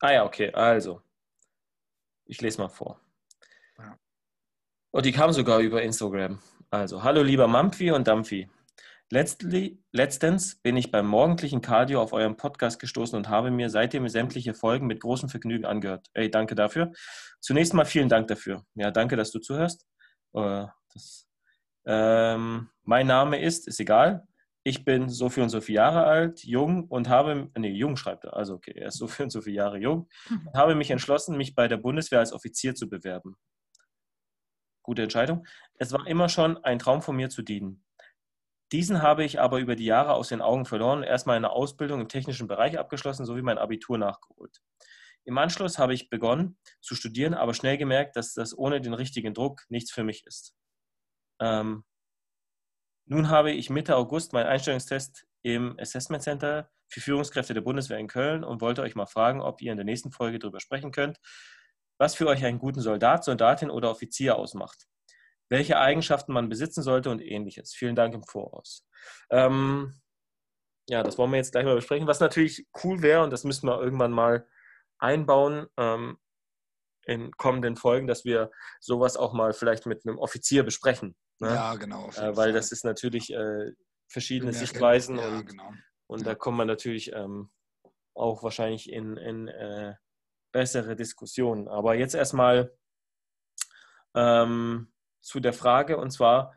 Ah ja, okay, also. Ich lese mal vor. Und die kam sogar über Instagram. Also, hallo lieber Mampfi und Dampfi. Letztli, letztens bin ich beim morgendlichen Cardio auf euren Podcast gestoßen und habe mir seitdem sämtliche Folgen mit großem Vergnügen angehört. Ey, danke dafür. Zunächst mal vielen Dank dafür. Ja, danke, dass du zuhörst. Äh, das, ähm, mein Name ist, ist egal, ich bin so viel und so viele Jahre alt, jung und habe, nee, jung schreibt er, also okay, er ist so viel und so viele Jahre jung, und habe mich entschlossen, mich bei der Bundeswehr als Offizier zu bewerben. Gute Entscheidung. Es war immer schon ein Traum von mir zu dienen. Diesen habe ich aber über die Jahre aus den Augen verloren und erstmal eine Ausbildung im technischen Bereich abgeschlossen sowie mein Abitur nachgeholt. Im Anschluss habe ich begonnen zu studieren, aber schnell gemerkt, dass das ohne den richtigen Druck nichts für mich ist. Ähm, nun habe ich Mitte August meinen Einstellungstest im Assessment Center für Führungskräfte der Bundeswehr in Köln und wollte euch mal fragen, ob ihr in der nächsten Folge darüber sprechen könnt, was für euch einen guten Soldat, Soldatin oder Offizier ausmacht welche Eigenschaften man besitzen sollte und ähnliches. Vielen Dank im Voraus. Ähm, ja, das wollen wir jetzt gleich mal besprechen. Was natürlich cool wäre, und das müssen wir irgendwann mal einbauen ähm, in kommenden Folgen, dass wir sowas auch mal vielleicht mit einem Offizier besprechen. Ne? Ja, genau. Äh, weil das ist natürlich äh, verschiedene Mehr Sichtweisen ja, und, genau. und ja. da kommt man natürlich ähm, auch wahrscheinlich in, in äh, bessere Diskussionen. Aber jetzt erstmal ähm, zu der Frage und zwar,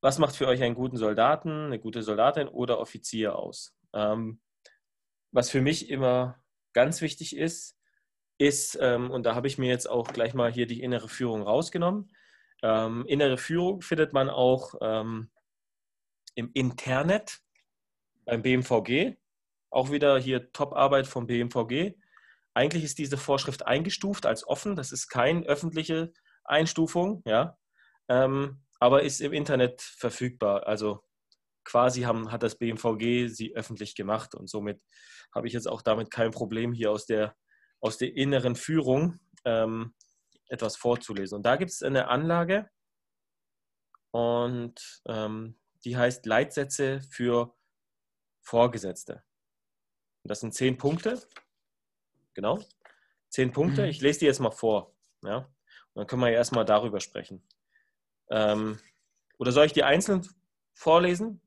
was macht für euch einen guten Soldaten, eine gute Soldatin oder Offizier aus? Ähm, was für mich immer ganz wichtig ist, ist, ähm, und da habe ich mir jetzt auch gleich mal hier die innere Führung rausgenommen. Ähm, innere Führung findet man auch ähm, im Internet beim BMVG. Auch wieder hier Top-Arbeit vom BMVG. Eigentlich ist diese Vorschrift eingestuft als offen. Das ist keine öffentliche Einstufung, ja, ähm, aber ist im Internet verfügbar. Also quasi haben, hat das BMVG sie öffentlich gemacht und somit habe ich jetzt auch damit kein Problem, hier aus der, aus der inneren Führung ähm, etwas vorzulesen. Und da gibt es eine Anlage und ähm, die heißt Leitsätze für Vorgesetzte. Und das sind zehn Punkte. Genau. Zehn Punkte. Mhm. Ich lese die jetzt mal vor. Ja. Dann können wir ja erstmal darüber sprechen. Ähm, oder soll ich die einzeln vorlesen,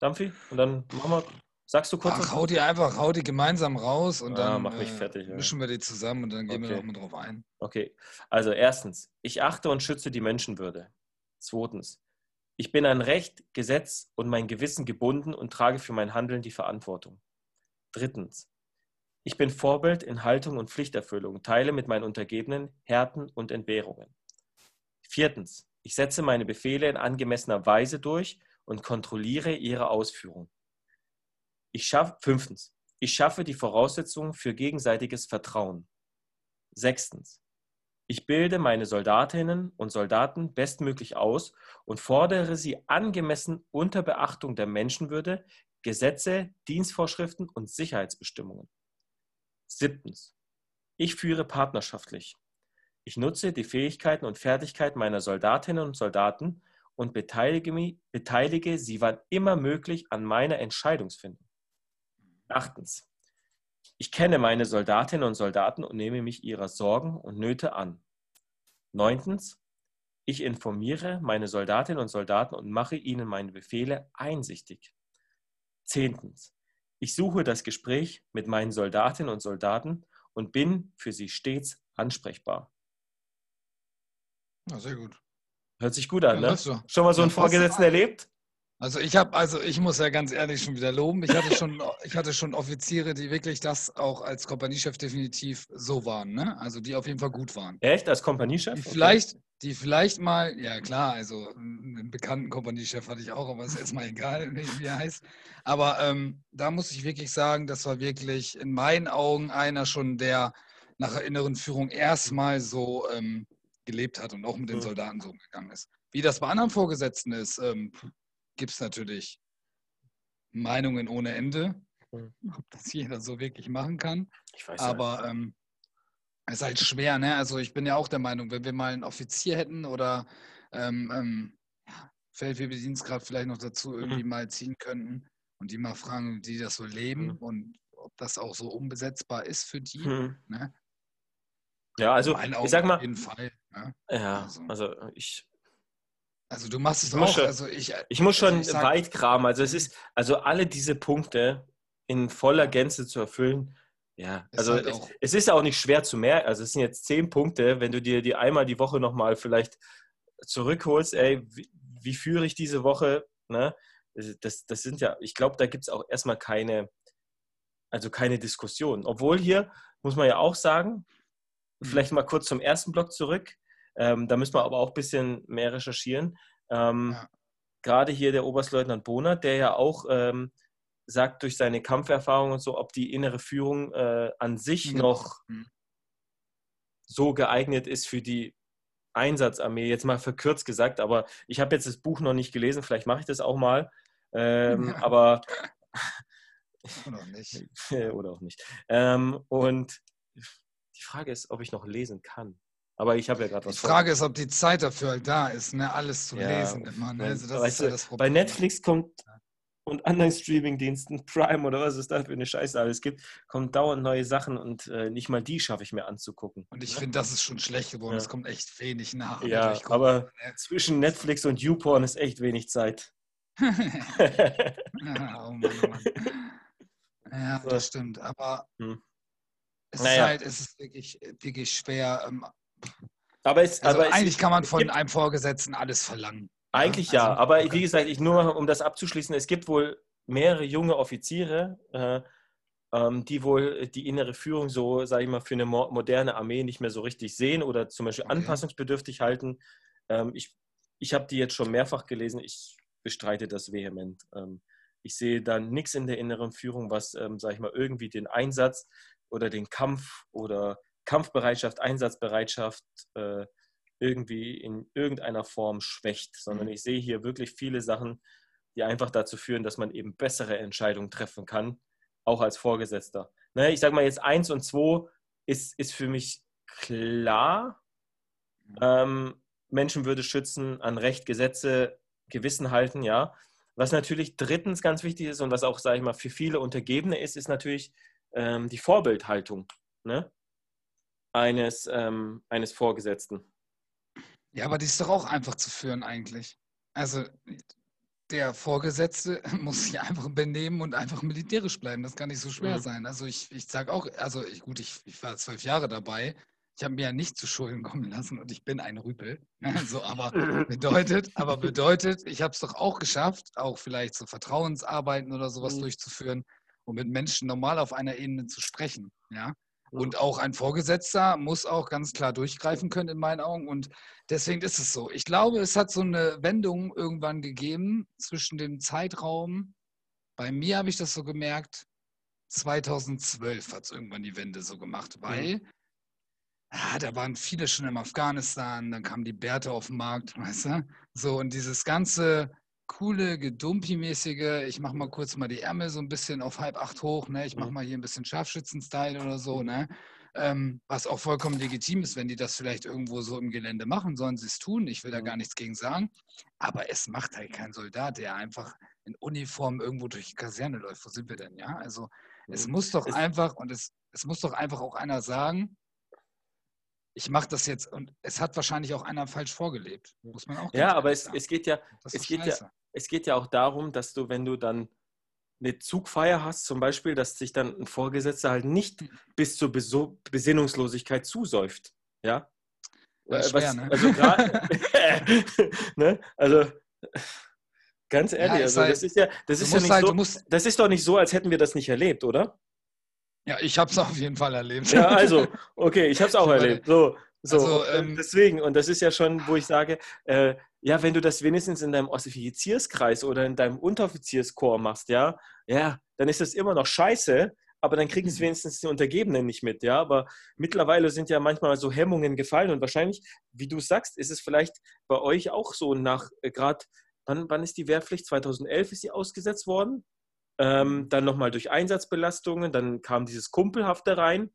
Dampfi? Und dann machen wir, sagst du kurz? Ach, hau die einfach, hau die gemeinsam raus und ah, dann mach mich fertig, äh, mischen wir die zusammen und dann gehen okay. wir nochmal drauf ein. Okay, also erstens, ich achte und schütze die Menschenwürde. Zweitens, ich bin an Recht, Gesetz und mein Gewissen gebunden und trage für mein Handeln die Verantwortung. Drittens, ich bin Vorbild in Haltung und Pflichterfüllung, teile mit meinen Untergebenen Härten und Entbehrungen. Viertens. Ich setze meine Befehle in angemessener Weise durch und kontrolliere ihre Ausführung. Ich schaff, fünftens. Ich schaffe die Voraussetzungen für gegenseitiges Vertrauen. Sechstens. Ich bilde meine Soldatinnen und Soldaten bestmöglich aus und fordere sie angemessen unter Beachtung der Menschenwürde, Gesetze, Dienstvorschriften und Sicherheitsbestimmungen. Siebtens. Ich führe partnerschaftlich. Ich nutze die Fähigkeiten und Fertigkeiten meiner Soldatinnen und Soldaten und beteilige, beteilige sie wann immer möglich an meiner Entscheidungsfindung. Achtens. Ich kenne meine Soldatinnen und Soldaten und nehme mich ihrer Sorgen und Nöte an. Neuntens. Ich informiere meine Soldatinnen und Soldaten und mache ihnen meine Befehle einsichtig. Zehntens. Ich suche das Gespräch mit meinen Soldatinnen und Soldaten und bin für sie stets ansprechbar. Ja, sehr gut. Hört sich gut an, ja, ne? Schon mal so einen Vorgesetzten erlebt? Also ich habe, also ich muss ja ganz ehrlich schon wieder loben. Ich hatte schon, ich hatte schon Offiziere, die wirklich das auch als Kompaniechef definitiv so waren, ne? Also die auf jeden Fall gut waren. Echt als Kompaniechef? Die vielleicht, die vielleicht mal, ja klar, also einen bekannten Kompaniechef hatte ich auch, aber ist jetzt mal egal, wie er heißt. Aber ähm, da muss ich wirklich sagen, das war wirklich in meinen Augen einer schon, der nach der inneren Führung erstmal so ähm, gelebt hat und auch mit den mhm. Soldaten so umgegangen ist. Wie das bei anderen Vorgesetzten ist, ähm, gibt es natürlich Meinungen ohne Ende, mhm. ob das jeder so wirklich machen kann. Ich weiß Aber ja. ähm, es ist halt schwer, ne? Also ich bin ja auch der Meinung, wenn wir mal einen Offizier hätten oder ähm, ähm, Feldwebedienstgrad vielleicht noch dazu irgendwie mhm. mal ziehen könnten und die mal fragen, wie die das so leben mhm. und ob das auch so umbesetzbar ist für die. Mhm. Ne? Ja, also ich sag mal. Auf jeden Fall. Ne? Ja, also, also ich also du machst es auch. Schon, also ich, ich muss schon also ich weit graben. Also es ist, also alle diese Punkte in voller Gänze zu erfüllen, ja, also halt es, es, ist auch nicht schwer zu merken. Also es sind jetzt zehn Punkte, wenn du dir die einmal die Woche nochmal vielleicht zurückholst, ey, wie, wie führe ich diese Woche? Ne? das, das sind ja, ich glaube, da gibt es auch erstmal keine, also keine Diskussion. Obwohl hier, muss man ja auch sagen, mhm. vielleicht mal kurz zum ersten Block zurück, ähm, da müssen wir aber auch ein bisschen mehr recherchieren. Ähm, ja. Gerade hier der Oberstleutnant Bohner, der ja auch ähm, sagt, durch seine Kampferfahrung und so, ob die innere Führung äh, an sich genau. noch mhm. so geeignet ist für die Einsatzarmee, jetzt mal verkürzt gesagt, aber ich habe jetzt das Buch noch nicht gelesen, vielleicht mache ich das auch mal. Ähm, aber oder auch nicht. oder auch nicht. Ähm, und die Frage ist, ob ich noch lesen kann. Aber ich habe ja gerade was. Die Frage vor. ist, ob die Zeit dafür halt da ist, ne? alles zu ja, lesen immer. Ne? Also das ist ja das Problem. Bei Netflix kommt und anderen Streaming-Diensten, Prime oder was es da für eine Scheiße alles gibt, kommen dauernd neue Sachen und äh, nicht mal die schaffe ich mir anzugucken. Und ich ne? finde, das ist schon schlecht geworden. Es kommt echt wenig nach. Ja, aber zwischen Netflix und YouPorn ist echt wenig Zeit. ja, oh Mann, oh Mann. Ja, so. das stimmt. Aber hm. es, naja. ist halt, es ist wirklich, wirklich schwer. Ähm, aber, es, also aber eigentlich es, kann man von einem Vorgesetzten alles verlangen. Eigentlich ja, also, aber wie gesagt, ich nur um das abzuschließen, es gibt wohl mehrere junge Offiziere, äh, ähm, die wohl die innere Führung so, sage ich mal, für eine mo moderne Armee nicht mehr so richtig sehen oder zum Beispiel okay. anpassungsbedürftig halten. Ähm, ich ich habe die jetzt schon mehrfach gelesen, ich bestreite das vehement. Ähm, ich sehe da nichts in der inneren Führung, was, ähm, sage ich mal, irgendwie den Einsatz oder den Kampf oder Kampfbereitschaft, Einsatzbereitschaft äh, irgendwie in irgendeiner Form schwächt, sondern mhm. ich sehe hier wirklich viele Sachen, die einfach dazu führen, dass man eben bessere Entscheidungen treffen kann, auch als Vorgesetzter. Ne, ich sage mal jetzt eins und zwei ist, ist für mich klar. Mhm. Ähm, Menschenwürde schützen, an Recht, Gesetze, Gewissen halten, ja. Was natürlich drittens ganz wichtig ist und was auch, sage ich mal, für viele Untergebene ist, ist natürlich ähm, die Vorbildhaltung ne? Eines, ähm, eines Vorgesetzten. Ja, aber die ist doch auch einfach zu führen eigentlich. Also der Vorgesetzte muss sich einfach benehmen und einfach militärisch bleiben. Das kann nicht so schwer mhm. sein. Also ich, ich sage auch, also ich, gut, ich, ich war zwölf Jahre dabei. Ich habe mir ja nicht zu Schulden kommen lassen und ich bin ein Rüpel. So, aber bedeutet, aber bedeutet, ich habe es doch auch geschafft, auch vielleicht so Vertrauensarbeiten oder sowas mhm. durchzuführen und mit Menschen normal auf einer Ebene zu sprechen. Ja. Und auch ein Vorgesetzter muss auch ganz klar durchgreifen können in meinen Augen. Und deswegen ist es so. Ich glaube, es hat so eine Wendung irgendwann gegeben zwischen dem Zeitraum. Bei mir habe ich das so gemerkt, 2012 hat es irgendwann die Wende so gemacht, weil mhm. ah, da waren viele schon im Afghanistan, dann kamen die Bärte auf den Markt, weißt du? So, und dieses ganze coole, gedumpi-mäßige, ich mache mal kurz mal die Ärmel so ein bisschen auf halb acht hoch, ne? ich mache mhm. mal hier ein bisschen Scharfschützen-Style oder so, ne? Ähm, was auch vollkommen legitim ist, wenn die das vielleicht irgendwo so im Gelände machen, sollen sie es tun. Ich will da gar nichts gegen sagen. Aber es macht halt kein Soldat, der einfach in Uniform irgendwo durch die Kaserne läuft. Wo sind wir denn, ja? Also es mhm. muss doch einfach, und es, es muss doch einfach auch einer sagen, ich mache das jetzt und es hat wahrscheinlich auch einer falsch vorgelebt, muss man auch. Ja, aber es, es, geht ja, es geht ja, es geht ja auch darum, dass du, wenn du dann eine Zugfeier hast, zum Beispiel, dass sich dann ein Vorgesetzter halt nicht hm. bis zur Besinnungslosigkeit zusäuft. Ja. Was, schwer, ne? Also, grad, ne? also ganz ehrlich, ja, also, halt, das ist ja, das ist ja nicht halt, so, musst, das ist doch nicht so, als hätten wir das nicht erlebt, oder? Ja, ich habe es auf jeden Fall erlebt. Ja, also, okay, ich habe es auch erlebt. So, so also, ähm, deswegen, und das ist ja schon, wo ich sage, äh, ja, wenn du das wenigstens in deinem Offizierskreis oder in deinem Unteroffizierskorps machst, ja, ja, dann ist das immer noch scheiße, aber dann kriegen es mhm. wenigstens die Untergebenen nicht mit, ja. Aber mittlerweile sind ja manchmal so Hemmungen gefallen und wahrscheinlich, wie du sagst, ist es vielleicht bei euch auch so nach äh, gerade, wann, wann ist die Wehrpflicht? 2011 ist sie ausgesetzt worden. Ähm, mhm. dann nochmal durch Einsatzbelastungen, dann kam dieses Kumpelhafte rein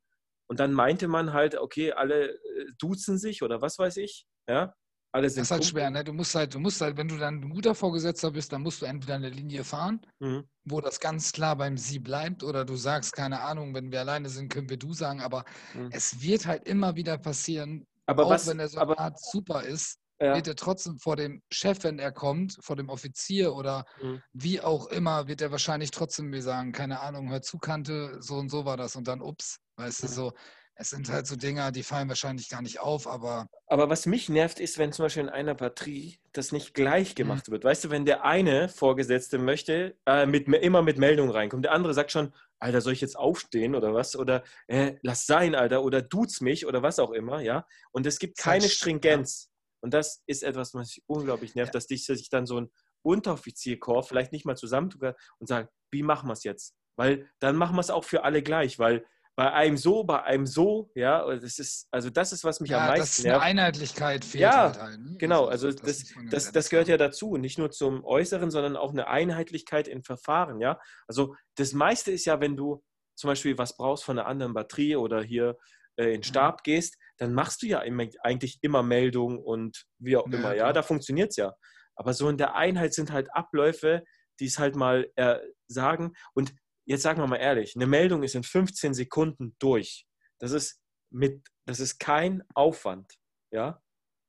und dann meinte man halt, okay, alle äh, duzen sich oder was weiß ich, ja. Alle sind das ist halt schwer, ne? Du musst halt, du musst halt, wenn du dann ein guter Vorgesetzter bist, dann musst du entweder eine Linie fahren, mhm. wo das ganz klar beim Sie bleibt, oder du sagst, keine Ahnung, wenn wir alleine sind, können wir du sagen, aber mhm. es wird halt immer wieder passieren, aber auch was, wenn der Soldat super ist, ja. wird er trotzdem vor dem Chef, wenn er kommt, vor dem Offizier oder mhm. wie auch immer, wird er wahrscheinlich trotzdem mir sagen, keine Ahnung, hör zu, Kante, so und so war das und dann ups, weißt mhm. du, so es sind halt so Dinger, die fallen wahrscheinlich gar nicht auf, aber. Aber was mich nervt, ist, wenn zum Beispiel in einer Batterie das nicht gleich mhm. gemacht mhm. wird. Weißt du, wenn der eine Vorgesetzte möchte, äh, mit, immer mit Meldungen reinkommt, der andere sagt schon, Alter, soll ich jetzt aufstehen oder was? Oder äh, lass sein, Alter, oder duzt mich oder was auch immer, ja. Und es gibt keine Stringenz. Und das ist etwas, was mich unglaublich nervt, ja. dass sich dann so ein Unteroffizierkorps vielleicht nicht mal zusammentut und sagt, wie machen wir es jetzt? Weil dann machen wir es auch für alle gleich, weil bei einem so, bei einem so, ja, das ist, also das ist, was mich ja, am meisten das ist eine nervt. Einheitlichkeit fehlt ja, halt, halt ne? genau, also, also das, das, das, das, gehört ja dazu, nicht nur zum Äußeren, sondern auch eine Einheitlichkeit in Verfahren, ja. Also das meiste ist ja, wenn du zum Beispiel was brauchst von einer anderen Batterie oder hier äh, in mhm. Stab mhm. gehst, dann machst du ja immer, eigentlich immer Meldungen und wie auch ja, immer, ja, da funktioniert es ja. Aber so in der Einheit sind halt Abläufe, die es halt mal äh, sagen und jetzt sagen wir mal ehrlich, eine Meldung ist in 15 Sekunden durch. Das ist mit, das ist kein Aufwand. Ja?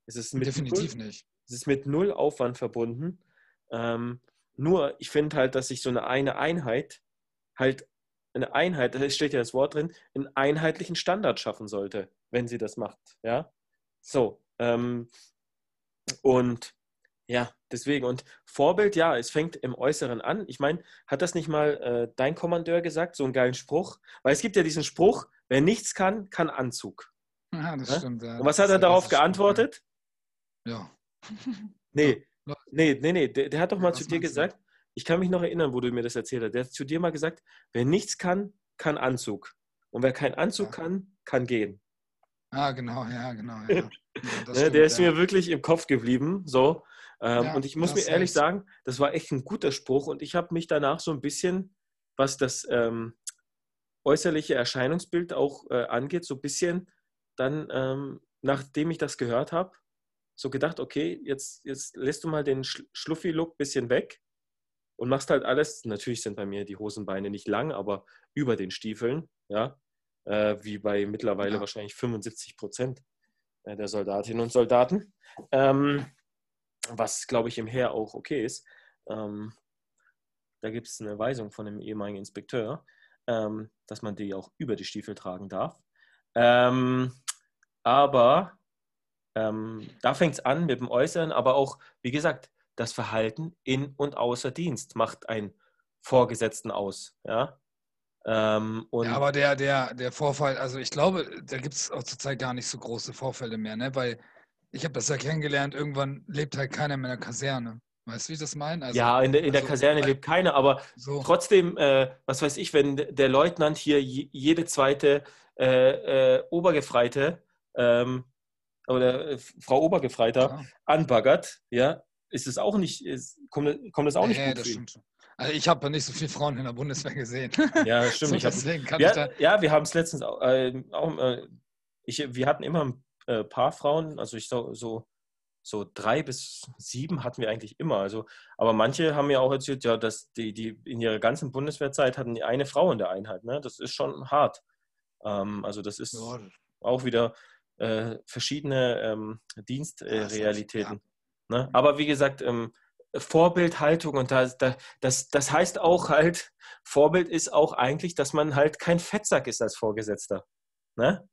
Es ist mit Definitiv null, nicht. Es ist mit null Aufwand verbunden. Ähm, nur, ich finde halt, dass sich so eine, eine Einheit halt eine Einheit, da steht ja das Wort drin, einen einheitlichen Standard schaffen sollte, wenn sie das macht. Ja, so. Ähm, und ja, deswegen. Und Vorbild, ja, es fängt im Äußeren an. Ich meine, hat das nicht mal äh, dein Kommandeur gesagt, so einen geilen Spruch? Weil es gibt ja diesen Spruch, wer nichts kann, kann Anzug. Ja, das ja? stimmt. Ja. Und was hat er darauf geantwortet? Ja. Nee, nee, nee, nee. Der, der hat doch mal ja, zu dir gesagt, du? ich kann mich noch erinnern, wo du mir das erzählt hast. Der hat zu dir mal gesagt, wer nichts kann, kann Anzug. Und wer keinen Anzug kann, kann gehen. Ah, genau, ja, genau. Ja. Stimmt, der ist mir wirklich im Kopf geblieben. So. Ähm, ja, und ich muss mir ehrlich heißt. sagen, das war echt ein guter Spruch und ich habe mich danach so ein bisschen, was das ähm, äußerliche Erscheinungsbild auch äh, angeht, so ein bisschen dann, ähm, nachdem ich das gehört habe, so gedacht, okay, jetzt, jetzt lässt du mal den Sch Schluffi-Look ein bisschen weg und machst halt alles. Natürlich sind bei mir die Hosenbeine nicht lang, aber über den Stiefeln, ja, äh, wie bei mittlerweile ja. wahrscheinlich 75 Prozent äh, der Soldatinnen und Soldaten. Ähm, was, glaube ich, im Heer auch okay ist. Ähm, da gibt es eine Weisung von einem ehemaligen Inspekteur, ähm, dass man die auch über die Stiefel tragen darf. Ähm, aber ähm, da fängt es an mit dem Äußeren, aber auch, wie gesagt, das Verhalten in und außer Dienst macht einen Vorgesetzten aus. Ja? Ähm, ja, aber der, der, der Vorfall, also ich glaube, da gibt es auch zurzeit gar nicht so große Vorfälle mehr, ne? weil ich habe das ja kennengelernt, irgendwann lebt halt keiner mehr in der Kaserne. Weißt du, wie ich das meine? Also, ja, in der, in der also, Kaserne lebt keiner, aber so. trotzdem, äh, was weiß ich, wenn der Leutnant hier jede zweite äh, äh, Obergefreite ähm, oder äh, Frau Obergefreiter ja. anbaggert, ja, ist es auch nicht, ist, kommt, kommt das auch nicht gut das stimmt Also ich habe nicht so viele Frauen in der Bundeswehr gesehen. Ja, stimmt. so, deswegen kann ja, ich ja, wir haben es letztens auch, äh, auch äh, ich, wir hatten immer ein äh, paar Frauen, also ich so, so, so drei bis sieben hatten wir eigentlich immer. Also, aber manche haben mir auch erzählt, ja, dass die, die in ihrer ganzen Bundeswehrzeit hatten die eine Frau in der Einheit. Ne? Das ist schon hart. Ähm, also das ist ja. auch wieder äh, verschiedene ähm, Dienstrealitäten. Ja. Ne? Aber wie gesagt, ähm, Vorbildhaltung und das, das, das heißt auch halt, Vorbild ist auch eigentlich, dass man halt kein Fettsack ist als Vorgesetzter. Ne?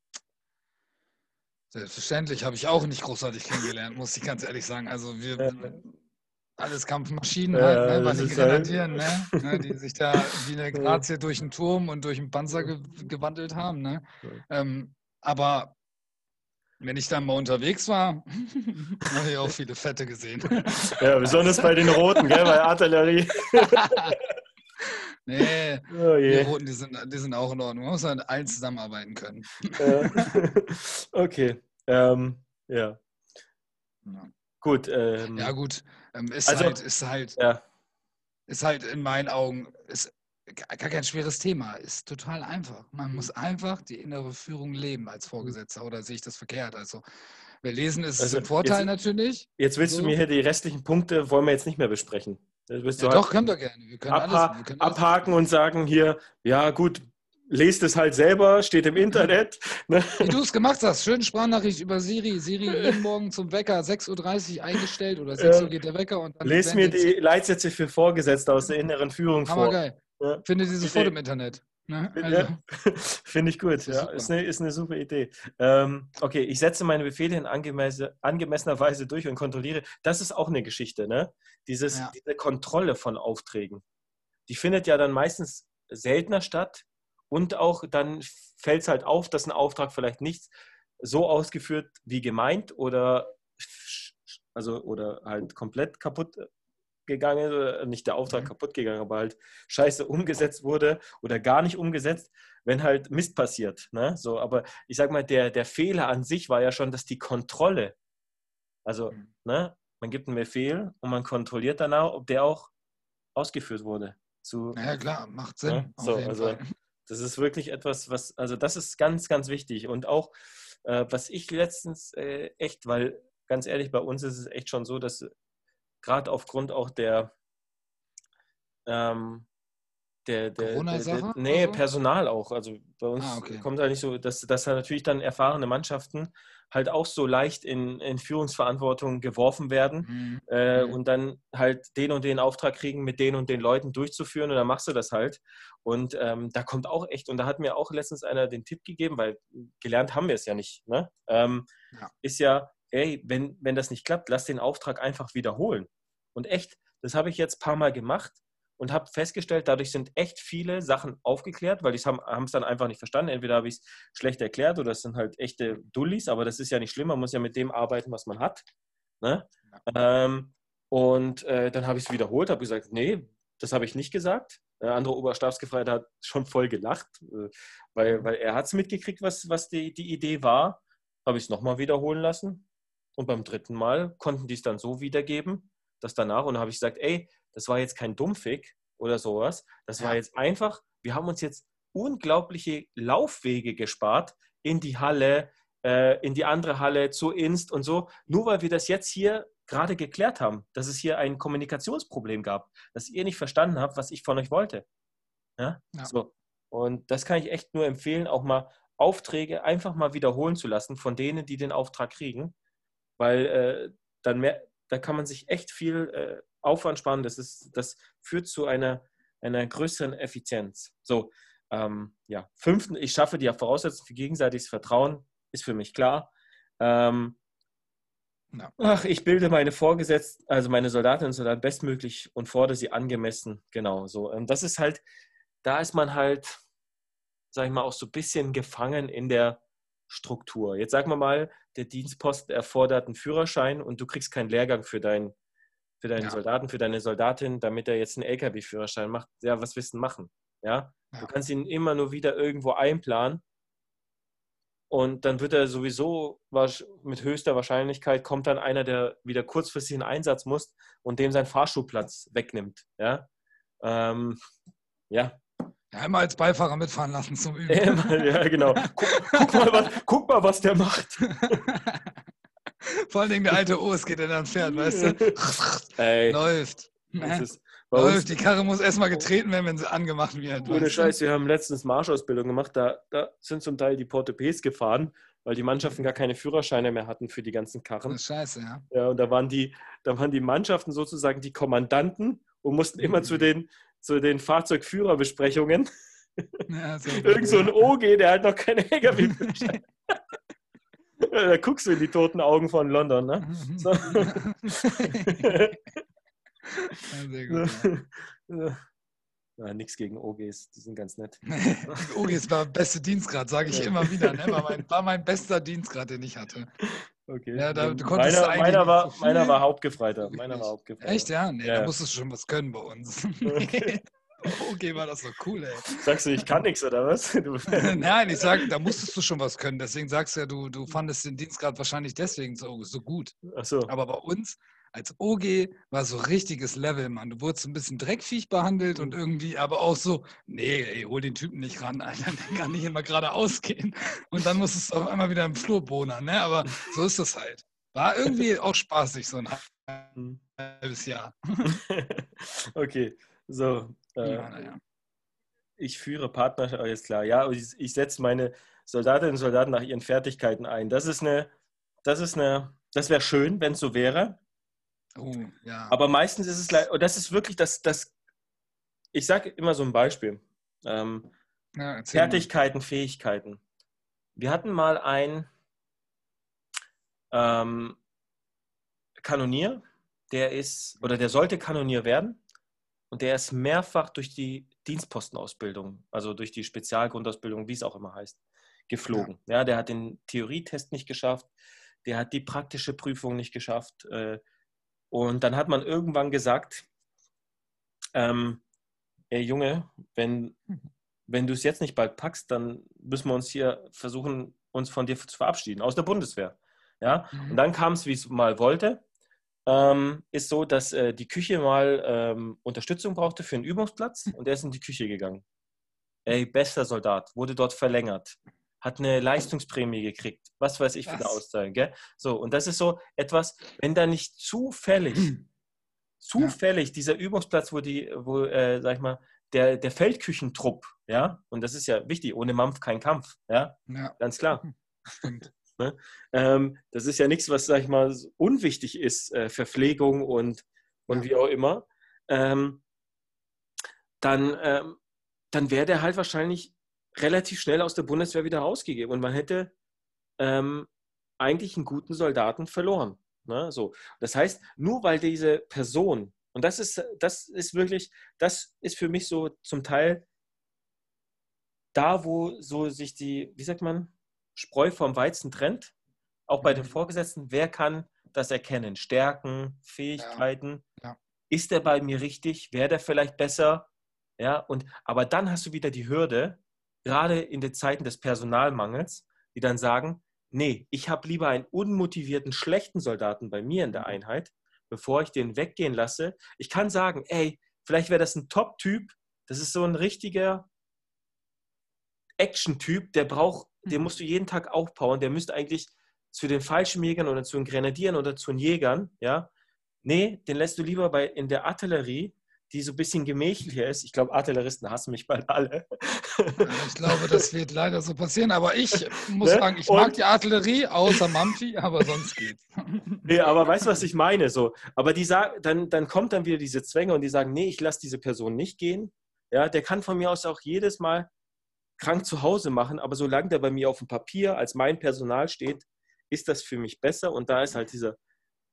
Selbstverständlich habe ich auch nicht großartig kennengelernt, muss ich ganz ehrlich sagen. Also wir alles Kampfmaschinen ja, halt, ne, bei den Grenadieren, halt... ne, die sich da wie eine Grazie durch einen Turm und durch einen Panzer ge gewandelt haben. Ne? Ähm, aber wenn ich dann mal unterwegs war, habe ich auch viele Fette gesehen. Ja, besonders bei den Roten, gell, bei Artillerie. Nee, oh die Roten, die sind, die sind auch in Ordnung. Man muss halt allen zusammenarbeiten können. okay. Ähm, ja. ja. Gut. Ähm, ja, gut. Ähm, ist, also, halt, ist, halt, ja. ist halt in meinen Augen ist gar kein schweres Thema. Ist total einfach. Man muss einfach die innere Führung leben als Vorgesetzter. Oder sehe ich das verkehrt? Also, wir lesen es also, ein Vorteil jetzt, natürlich. Jetzt willst so. du mir hier die restlichen Punkte, wollen wir jetzt nicht mehr besprechen. Ja, halt doch, können wir gerne. Wir können abha alles, wir können abhaken und sagen hier, ja gut, lest es halt selber, steht im Internet. Ne? Wie du es gemacht hast, schöne Sprachnachricht über Siri. Siri jeden Morgen zum Wecker 6.30 Uhr eingestellt oder 6 Uhr geht der Wecker. Und dann Lest mir die Leitsätze für Vorgesetzte aus der inneren Führung Hammer vor. geil. Ja. Findet sie sofort im Internet. Ne? Also. Finde ich gut, ja. Ist eine, ist eine super Idee. Ähm, okay, ich setze meine Befehle in angemesse, angemessener Weise durch und kontrolliere. Das ist auch eine Geschichte, ne? Dieses, ja. Diese Kontrolle von Aufträgen. Die findet ja dann meistens seltener statt und auch dann fällt es halt auf, dass ein Auftrag vielleicht nicht so ausgeführt wie gemeint oder also oder halt komplett kaputt gegangen, äh, nicht der Auftrag mhm. kaputt gegangen, aber halt scheiße umgesetzt wurde oder gar nicht umgesetzt, wenn halt Mist passiert. Ne? So, aber ich sag mal, der, der Fehler an sich war ja schon, dass die Kontrolle, also mhm. ne, man gibt einen Befehl und man kontrolliert danach, ob der auch ausgeführt wurde. Zu, ja klar, macht Sinn. Ne? So, also, das ist wirklich etwas, was, also das ist ganz, ganz wichtig. Und auch, äh, was ich letztens äh, echt, weil ganz ehrlich, bei uns ist es echt schon so, dass gerade aufgrund auch der, ähm, der, der, Corona-Sache? Nee, so? Personal auch. Also bei uns ah, okay. kommt halt nicht so, dass, dass da natürlich dann erfahrene Mannschaften halt auch so leicht in, in Führungsverantwortung geworfen werden mhm. Äh, mhm. und dann halt den und den Auftrag kriegen, mit den und den Leuten durchzuführen und dann machst du das halt. Und ähm, da kommt auch echt, und da hat mir auch letztens einer den Tipp gegeben, weil gelernt haben wir es ja nicht, ne? Ähm, ja. ist ja, ey, wenn, wenn das nicht klappt, lass den Auftrag einfach wiederholen. Und echt, das habe ich jetzt ein paar Mal gemacht und habe festgestellt, dadurch sind echt viele Sachen aufgeklärt, weil die haben es dann einfach nicht verstanden. Entweder habe ich es schlecht erklärt oder es sind halt echte Dullis, aber das ist ja nicht schlimm, man muss ja mit dem arbeiten, was man hat. Ne? Ja. Ähm, und äh, dann habe ich es wiederholt, habe gesagt, nee, das habe ich nicht gesagt. Der andere Oberstabsgefreiter hat schon voll gelacht, äh, weil, weil er hat es mitgekriegt, was, was die, die Idee war. Habe ich es nochmal wiederholen lassen. Und beim dritten Mal konnten die es dann so wiedergeben, dass danach, und dann habe ich gesagt, ey, das war jetzt kein Dummfick oder sowas, das war jetzt einfach, wir haben uns jetzt unglaubliche Laufwege gespart in die Halle, äh, in die andere Halle, zu Inst und so, nur weil wir das jetzt hier gerade geklärt haben, dass es hier ein Kommunikationsproblem gab, dass ihr nicht verstanden habt, was ich von euch wollte. Ja? ja. So. Und das kann ich echt nur empfehlen, auch mal Aufträge einfach mal wiederholen zu lassen von denen, die den Auftrag kriegen, weil äh, dann mehr, da kann man sich echt viel äh, Aufwand sparen. Das, ist, das führt zu einer, einer größeren Effizienz. So, ähm, ja, fünftens, ich schaffe die Voraussetzungen für gegenseitiges Vertrauen, ist für mich klar. Ähm, ja. Ach, ich bilde meine Vorgesetzten, also meine Soldatinnen und Soldaten bestmöglich und fordere sie angemessen. Genau so. Ähm, das ist halt, da ist man halt, sag ich mal, auch so ein bisschen gefangen in der Struktur. Jetzt sagen wir mal, der Dienstposten erfordert einen Führerschein und du kriegst keinen Lehrgang für, dein, für deinen ja. Soldaten, für deine Soldatin, damit er jetzt einen LKW-Führerschein macht. Ja, was willst du machen? Ja? ja? Du kannst ihn immer nur wieder irgendwo einplanen und dann wird er sowieso mit höchster Wahrscheinlichkeit kommt dann einer, der wieder kurzfristig in Einsatz muss und dem seinen Fahrstuhlplatz wegnimmt. Ja, ähm, ja ja, einmal als Beifahrer mitfahren lassen zum Üben. ja, genau. Guck, guck, mal, was, guck mal, was der macht. Vor allen Dingen der alte O, es geht in ein Pferd, weißt du? Ey, Läuft. Läuft. Die Karre muss erstmal getreten werden, wenn sie angemacht wird. Ohne Scheiß, wir haben letztens Marschausbildung gemacht, da, da sind zum Teil die Portepes gefahren, weil die Mannschaften gar keine Führerscheine mehr hatten für die ganzen Karren. Das ist scheiße, ja. Ja, und da waren die, da waren die Mannschaften sozusagen die Kommandanten und mussten immer mhm. zu den zu den Fahrzeugführerbesprechungen. Ja, so Irgend so ein OG, der hat noch keine lkw Da guckst du in die toten Augen von London, ne? So. Ja, sehr gut. Ja. Ja, nichts gegen OGs, die sind ganz nett. OGs war beste Dienstgrad, sage ich immer wieder. Ne? War, mein, war mein bester Dienstgrad, den ich hatte. Okay. Ja, da, du meiner, meiner, war, so meiner war Hauptgefreiter. Meiner war Hauptgefreiter. Echt, ja? Nee, ja. da musstest du schon was können bei uns. Okay. okay, war das so cool, ey. Sagst du, ich kann nichts, oder was? Nein, ich sage, da musstest du schon was können. Deswegen sagst du ja, du, du fandest den Dienstgrad wahrscheinlich deswegen so, so gut. Ach so. Aber bei uns als OG war so richtiges Level, Mann. Du wurdest ein bisschen dreckviech behandelt und mhm. irgendwie, aber auch so, nee, ey, hol den Typen nicht ran, Alter, der kann nicht immer gerade ausgehen. Und dann musstest du auf einmal wieder im Flur bohnen, ne? Aber so ist das halt. War irgendwie auch spaßig, so ein mhm. halbes Jahr. okay, so. Äh, ja, ja. Ich führe Partnerschaft, alles klar. Ja, ich, ich setze meine Soldatinnen und Soldaten nach ihren Fertigkeiten ein. Das ist eine, das ist eine, das wäre schön, wenn es so wäre. Oh, ja. Aber meistens ist es, und das ist wirklich das, das ich sage immer so ein Beispiel. Ähm, Ja, Fertigkeiten, mal. Fähigkeiten. Wir hatten mal ein ähm, Kanonier, der ist, oder der sollte Kanonier werden und der ist mehrfach durch die Dienstpostenausbildung, also durch die Spezialgrundausbildung, wie es auch immer heißt, geflogen. Ja. ja. der hat den Theorietest nicht geschafft, der hat die praktische Prüfung nicht geschafft. Äh, und dann hat man irgendwann gesagt, ähm, ey Junge, wenn, wenn du es jetzt nicht bald packst, dann müssen wir uns hier versuchen, uns von dir zu verabschieden, aus der Bundeswehr. Ja? Mhm. Und dann kam es, wie es mal wollte. Ähm, ist so, dass äh, die Küche mal ähm, Unterstützung brauchte für einen Übungsplatz und er ist in die Küche gegangen. Ey, bester Soldat, wurde dort verlängert, hat eine Leistungsprämie gekriegt, was weiß ich für eine Auszeit. Gell? So, und das ist so etwas, wenn da nicht zufällig, zufällig ja. dieser Übungsplatz, wo die, wo, äh, sag ich mal, der, der Feldküchentrupp, ja, und das ist ja wichtig, ohne Mampf kein Kampf, ja, ja. ganz klar. Ne? Ähm, das ist ja nichts, was, sag ich mal, unwichtig ist, äh, Verpflegung und, und ja. wie auch immer. Ähm, dann, ähm, dann wäre der halt wahrscheinlich relativ schnell aus der Bundeswehr wieder rausgegeben und man hätte ähm, eigentlich einen guten Soldaten verloren. Ne? So. Das heißt, nur weil diese Person, und das ist, das ist wirklich, das ist für mich so zum Teil da, wo so sich die, wie sagt man, Spreu vom Weizen trennt, auch bei den mhm. Vorgesetzten. Wer kann das erkennen? Stärken, Fähigkeiten. Ja. Ja. Ist der bei mir richtig? Wäre der vielleicht besser? Ja, und, aber dann hast du wieder die Hürde, gerade in den Zeiten des Personalmangels, die dann sagen, nee, ich habe lieber einen unmotivierten, schlechten Soldaten bei mir in der mhm. Einheit, bevor ich den weggehen lasse. Ich kann sagen, ey, vielleicht wäre das ein Top-Typ, das ist so ein richtiger Action-Typ, der braucht den mhm. musst du jeden Tag aufbauen. Der müsste eigentlich zu den Fallschirmjägern oder zu den Grenadieren oder zu den Jägern, ja. Nee, den lässt du lieber bei, in der Artillerie, die so ein bisschen gemächlicher ist. Ich glaube, Artilleristen hassen mich bald alle. Ich glaube, das wird leider so passieren, aber ich muss ne? sagen, ich Und, mag die Artillerie, außer Mampfi, aber sonst geht's. Nee, aber weißt du, was ich meine? So, aber die sagen, dann, dann kommt dann wieder diese Zwänge und die sagen, nee, ich lasse diese Person nicht gehen. Ja, der kann von mir aus auch jedes Mal krank zu Hause machen, aber solange der bei mir auf dem Papier als mein Personal steht, ist das für mich besser. Und da ist halt dieser,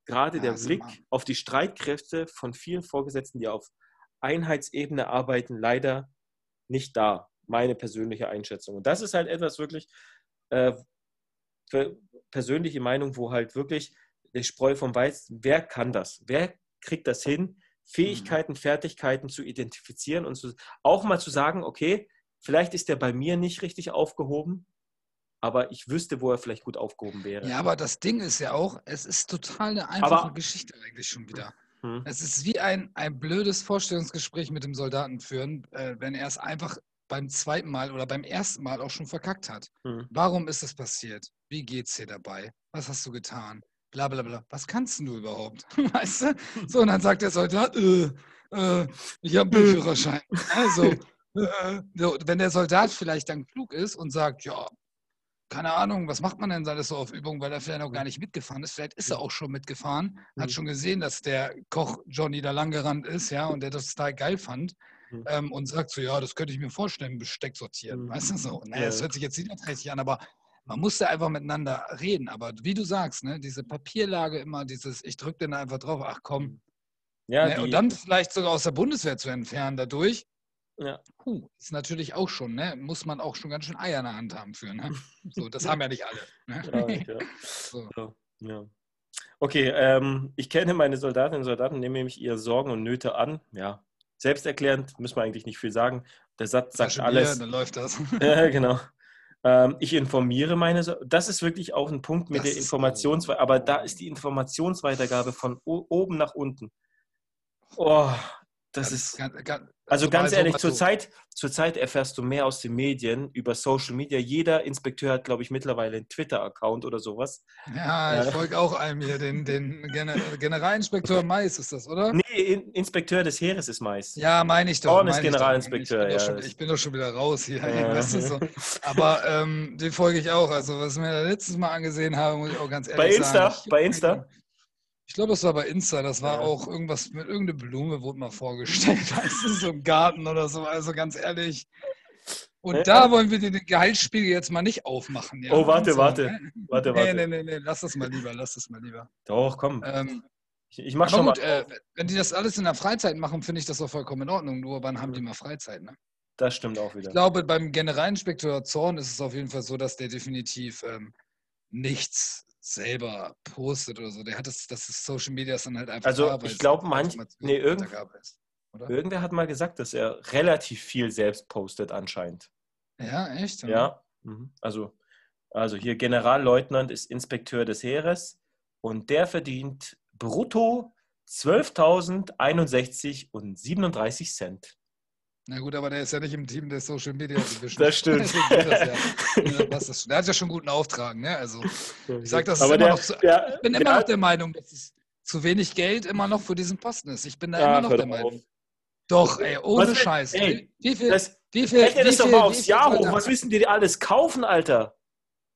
gerade der Blick Mann. auf die Streitkräfte von vielen Vorgesetzten, die auf Einheitsebene arbeiten, leider nicht da. Meine persönliche Einschätzung. Und das ist halt etwas wirklich, äh, persönliche Meinung, wo halt wirklich der Spreu vom Weizen, wer kann das? Wer kriegt das hin, Fähigkeiten, mhm. Fertigkeiten zu identifizieren und zu, auch mal zu sagen, okay, Vielleicht ist der bei mir nicht richtig aufgehoben, aber ich wüsste, wo er vielleicht gut aufgehoben wäre. Ja, aber das Ding ist ja auch, es ist total eine einfache aber, Geschichte eigentlich schon wieder. Hm. Es ist wie ein, ein blödes Vorstellungsgespräch mit dem Soldaten führen, äh, wenn er es einfach beim zweiten Mal oder beim ersten Mal auch schon verkackt hat. Hm. Warum ist es passiert? Wie geht's dir dabei? Was hast du getan? Blablabla. Bla, bla. Was kannst du überhaupt? Weißt du? So, und dann sagt der Soldat, äh, äh, ich habe einen Führerschein. Also, wenn der Soldat vielleicht dann klug ist und sagt, ja, keine Ahnung, was macht man denn alles so auf Übung, weil er vielleicht noch gar nicht mitgefahren ist. Vielleicht ist er auch schon mitgefahren, hat mhm. schon gesehen, dass der Koch Johnny da langgerannt ist, ja, und der das total geil fand. Mhm. Ähm, und sagt so, ja, das könnte ich mir vorstellen, Besteck sortieren. Mhm. Weißt du so? Naja, das hört sich jetzt nicht richtig an, aber man musste einfach miteinander reden. Aber wie du sagst, ne, diese Papierlage immer, dieses, ich drücke den einfach drauf, ach komm. Ja, ne, und dann vielleicht sogar aus der Bundeswehr zu entfernen dadurch. Ja. Puh, ist natürlich auch schon, ne? muss man auch schon ganz schön Eier in der Hand haben für. Ne? So, das haben ja nicht alle. Ne? Ja, ja. So. ja. Okay, ähm, ich kenne meine Soldatinnen und Soldaten, nehmen nämlich ihre Sorgen und Nöte an. Ja, selbsterklärend, müssen wir eigentlich nicht viel sagen. Der Satz sagt Bier, alles. dann läuft das. ja, genau. Ähm, ich informiere meine, so das ist wirklich auch ein Punkt mit das der Informationsweitergabe, aber da ist die Informationsweitergabe von oben nach unten. Oh, das, ist. Ganz, ganz, also ganz ehrlich, so, zurzeit, zurzeit erfährst du mehr aus den Medien über Social Media. Jeder Inspekteur hat, glaube ich, mittlerweile einen Twitter-Account oder sowas. Ja, ich folge auch einem hier, den, den Generalinspekteur Mais ist das, oder? Nee, Inspekteur des Heeres ist Mais. Ja, meine ich doch. Horn ist Generalinspekteur, ich ja. Schon, ich bin doch schon wieder raus hier. Ja. Weißt du, so. Aber ähm, den folge ich auch. Also, was ich mir letztes Mal angesehen habe, muss ich auch ganz ehrlich bei Insta, sagen. Bei Insta? Ich glaube, es war bei Insta, das war ja. auch irgendwas mit irgendeiner Blume, wurde mal vorgestellt. Weißt du, so ein Garten oder so. Also ganz ehrlich. Und ne? da wollen wir den Gehaltsspiegel jetzt mal nicht aufmachen. Ja? Oh, warte, so, warte. Ne? warte, warte. Nee, nee, nee, nee, lass das mal lieber, lass das mal lieber. Doch, komm. Ähm, ich, ich mach schon gut, mal. Äh, wenn die das alles in der Freizeit machen, finde ich das auch vollkommen in Ordnung. Nur wann haben die mal Freizeit, ne? Das stimmt auch wieder. Ich glaube, beim Generalinspektor Zorn ist es auf jeden Fall so, dass der definitiv ähm, nichts selber postet oder so. Der hat das, das ist Social Media dann halt einfach. Also da, ich glaube, manch, nee, irgend, ist, irgendwer hat mal gesagt, dass er relativ viel selbst postet anscheinend. Ja, echt? Oder? Ja, mhm. also, also hier Generalleutnant ist Inspekteur des Heeres und der verdient brutto 12.061 und 37 Cent. Na gut, aber der ist ja nicht im Team der Social Media Division. Das stimmt. das ja. der hat ja schon guten Auftrag, ne? Also ich sag, das ist immer der, noch zu, der, ich bin immer noch der Meinung, dass es zu wenig Geld immer noch für diesen Posten ist. Ich bin da ja, immer noch der Meinung. Auf. Doch, ey, ohne was, Scheiß. Ey, wie viel, das, wie viel, rechne das doch mal aufs Jahr hoch. Was wissen die alles kaufen, Alter?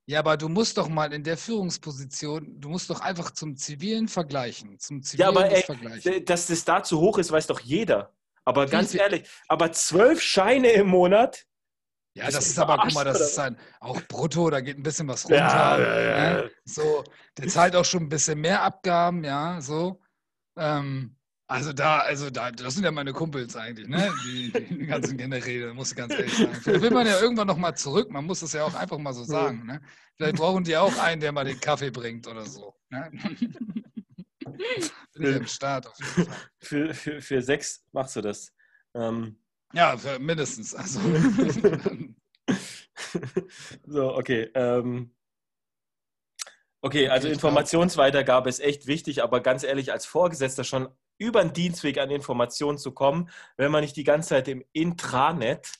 Ja, aber du musst doch mal in der Führungsposition, du musst doch einfach zum Zivilen vergleichen. Zum Zivilen ja, aber ey, vergleichen. dass das da zu hoch ist, weiß doch jeder. Aber ganz ehrlich, aber zwölf Scheine im Monat. Ja, das, das ist aber, guck mal, das ist ein, auch brutto, da geht ein bisschen was runter. Ja, ja, ja. Ne? So, der zahlt auch schon ein bisschen mehr Abgaben, ja, so. Ähm, also da, also da, das sind ja meine Kumpels eigentlich, ne? Die, die ganzen Generäle, muss ich ganz ehrlich sagen. Vielleicht will man ja irgendwann nochmal zurück, man muss das ja auch einfach mal so sagen, ne? Vielleicht brauchen die auch einen, der mal den Kaffee bringt oder so. Ne? Bin ich im Start auf jeden Fall. Für, für, für sechs machst du das. Ähm. Ja, mindestens. Also. so, okay. Ähm. Okay, also Informationsweitergabe ist echt wichtig, aber ganz ehrlich, als Vorgesetzter schon über den Dienstweg an Informationen zu kommen, wenn man nicht die ganze Zeit im Intranet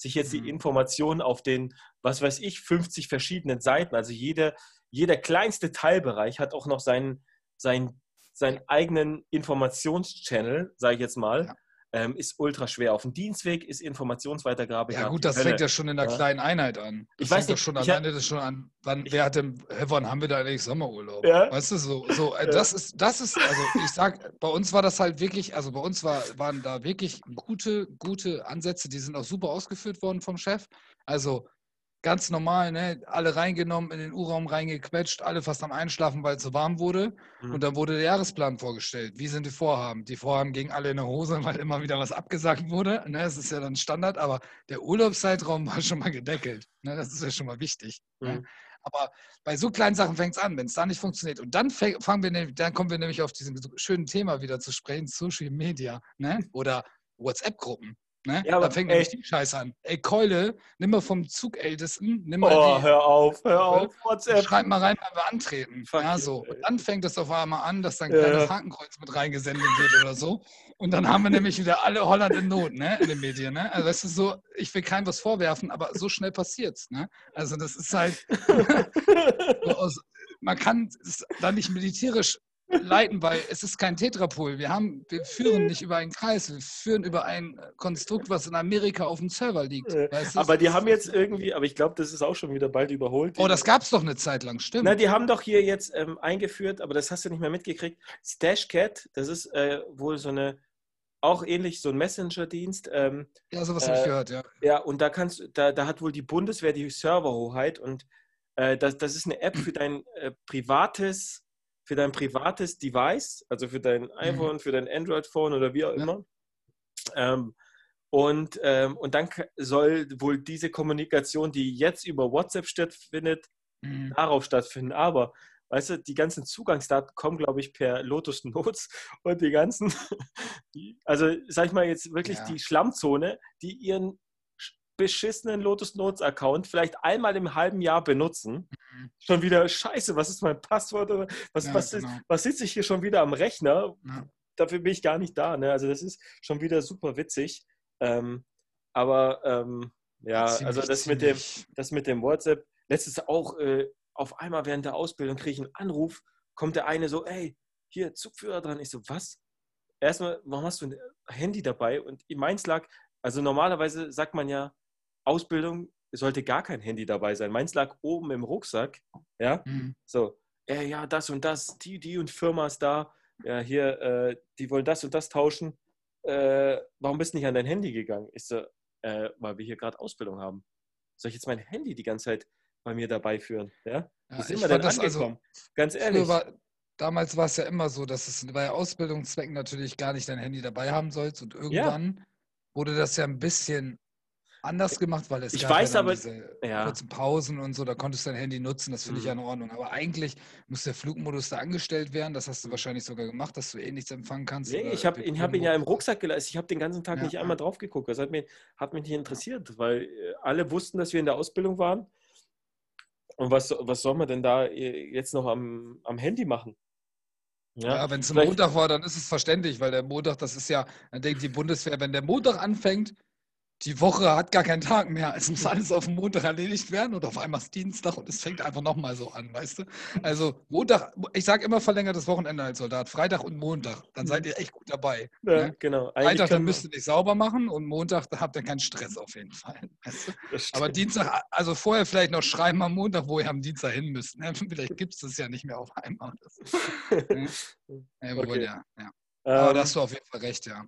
sich jetzt die mhm. Informationen auf den, was weiß ich, 50 verschiedenen Seiten, also jede, jeder kleinste Teilbereich hat auch noch seinen, seinen seinen eigenen Informationschannel, sage ich jetzt mal, ja. ähm, ist ultra schwer. Auf dem Dienstweg ist Informationsweitergabe. Ja, gut, das Hölle. fängt ja schon in der ja. kleinen Einheit an. Das ich weiß nicht, schon alleine das schon an. Wann, wer hat denn, wann haben wir da eigentlich Sommerurlaub? Ja. Weißt du, so, so äh, das ist, das ist, also ich sag, bei uns war das halt wirklich, also bei uns war, waren da wirklich gute, gute Ansätze, die sind auch super ausgeführt worden vom Chef. Also ganz normal, ne? alle reingenommen, in den U-Raum reingequetscht, alle fast am Einschlafen, weil es so warm wurde. Mhm. Und dann wurde der Jahresplan vorgestellt. Wie sind die Vorhaben? Die Vorhaben gingen alle in der Hose, weil immer wieder was abgesagt wurde. Ne? Das ist ja dann Standard, aber der Urlaubszeitraum war schon mal gedeckelt. Ne? Das ist ja schon mal wichtig. Ne? Mhm. Ne? Aber bei so kleinen Sachen fängt es an, wenn es da nicht funktioniert. Und dann fangen wir, dann kommen wir nämlich auf diesem schönen Thema wieder zu sprechen, Social Media ne? oder WhatsApp-Gruppen. Ne? Ja, da fängt nämlich die Scheiße an. Ey, Keule, nimm mal vom Zugältesten, nimm mal oh, die, hör auf, hör auf, WhatsApp. Schreib mal rein, wenn wir antreten. Fuck ja, so. Und dann fängt es auf einmal an, dass dann ein ja. kleines Hakenkreuz mit reingesendet wird oder so. Und dann haben wir nämlich wieder alle Holland in Not, ne, in den Medien, ne? Also das ist so, ich will keinem was vorwerfen, aber so schnell passiert's, ne? Also das ist halt, so aus, man kann es dann nicht militärisch leiten, weil es ist kein Tetrapol. Wir, haben, wir führen nicht über einen Kreis, wir führen über ein Konstrukt, was in Amerika auf dem Server liegt. Weißt du? Aber die haben jetzt irgendwie, aber ich glaube, das ist auch schon wieder bald überholt. Oh, das gab es doch eine Zeit lang, stimmt. Na, die haben doch hier jetzt ähm, eingeführt, aber das hast du nicht mehr mitgekriegt. Stashcat, das ist äh, wohl so eine, auch ähnlich so ein Messenger-Dienst. Ähm, ja, sowas äh, habe ich gehört, ja. Ja, und da kannst da, da hat wohl die Bundeswehr die Serverhoheit und äh, das, das ist eine App für dein äh, privates für dein privates Device, also für dein mhm. iPhone, mhm. für dein Android-Phone oder wie auch ja. immer. Ähm, und, ähm, und dann soll wohl diese Kommunikation, die jetzt über WhatsApp stattfindet, mhm. darauf stattfinden. Aber, weißt du, die ganzen Zugangsdaten kommen, glaube ich, per Lotus Notes und die ganzen, also sag ich mal jetzt wirklich ja. die Schlammzone, die ihren beschissenen Lotus Notes Account vielleicht einmal im halben Jahr benutzen. Mhm. Schon wieder scheiße, was ist mein Passwort? Was, ja, was, genau. was sitze ich hier schon wieder am Rechner? Ja. Dafür bin ich gar nicht da. Ne? Also das ist schon wieder super witzig. Ähm, aber ähm, ja, ziemlich, also das mit, dem, das mit dem WhatsApp, letztes auch äh, auf einmal während der Ausbildung kriege ich einen Anruf, kommt der eine so, ey, hier, Zugführer dran. Ich so, was? Erstmal, warum hast du ein Handy dabei? Und meins lag, also normalerweise sagt man ja, Ausbildung sollte gar kein Handy dabei sein. Meins lag oben im Rucksack. Ja, mhm. so, äh, ja, das und das, die, die und Firma ist da. Ja, hier, äh, die wollen das und das tauschen. Äh, warum bist du nicht an dein Handy gegangen? Ich so, äh, weil wir hier gerade Ausbildung haben. soll ich jetzt mein Handy die ganze Zeit bei mir dabei führen? Ja? Wie sind wir denn angekommen? Also, Ganz ehrlich. War, damals war es ja immer so, dass es bei Ausbildungszwecken natürlich gar nicht dein Handy dabei haben sollst und irgendwann ja. wurde das ja ein bisschen anders gemacht, weil es ich gab weiß, ja aber, diese ja. kurzen Pausen und so, da konntest du dein Handy nutzen, das finde ich ja mhm. in Ordnung. Aber eigentlich muss der Flugmodus da angestellt werden, das hast du wahrscheinlich sogar gemacht, dass du eh nichts empfangen kannst. Nee, ich habe hab ihn ja im Rucksack gelassen, ich habe den ganzen Tag ja, nicht einmal drauf geguckt, das hat mich, hat mich nicht interessiert, weil äh, alle wussten, dass wir in der Ausbildung waren. Und was, was soll man denn da äh, jetzt noch am, am Handy machen? Ja, ja wenn es ein Montag war, dann ist es verständlich, weil der Montag, das ist ja, dann denkt die Bundeswehr, wenn der Montag anfängt, die Woche hat gar keinen Tag mehr. Es muss alles auf Montag erledigt werden und auf einmal ist Dienstag und es fängt einfach nochmal so an, weißt du? Also Montag, ich sage immer verlängertes Wochenende als Soldat, Freitag und Montag, dann seid ihr echt gut dabei. Ja, ne? genau. Eigentlich Freitag, dann müsst ihr nicht sauber machen und Montag, da habt ihr keinen Stress auf jeden Fall. Weißt du? Aber Dienstag, also vorher vielleicht noch schreiben am Montag, wo ihr am Dienstag hin müsst. Ne? Vielleicht gibt es das ja nicht mehr auf einmal. ne? ja, okay. ja, ja. Aber da ähm. hast du auf jeden Fall recht, ja.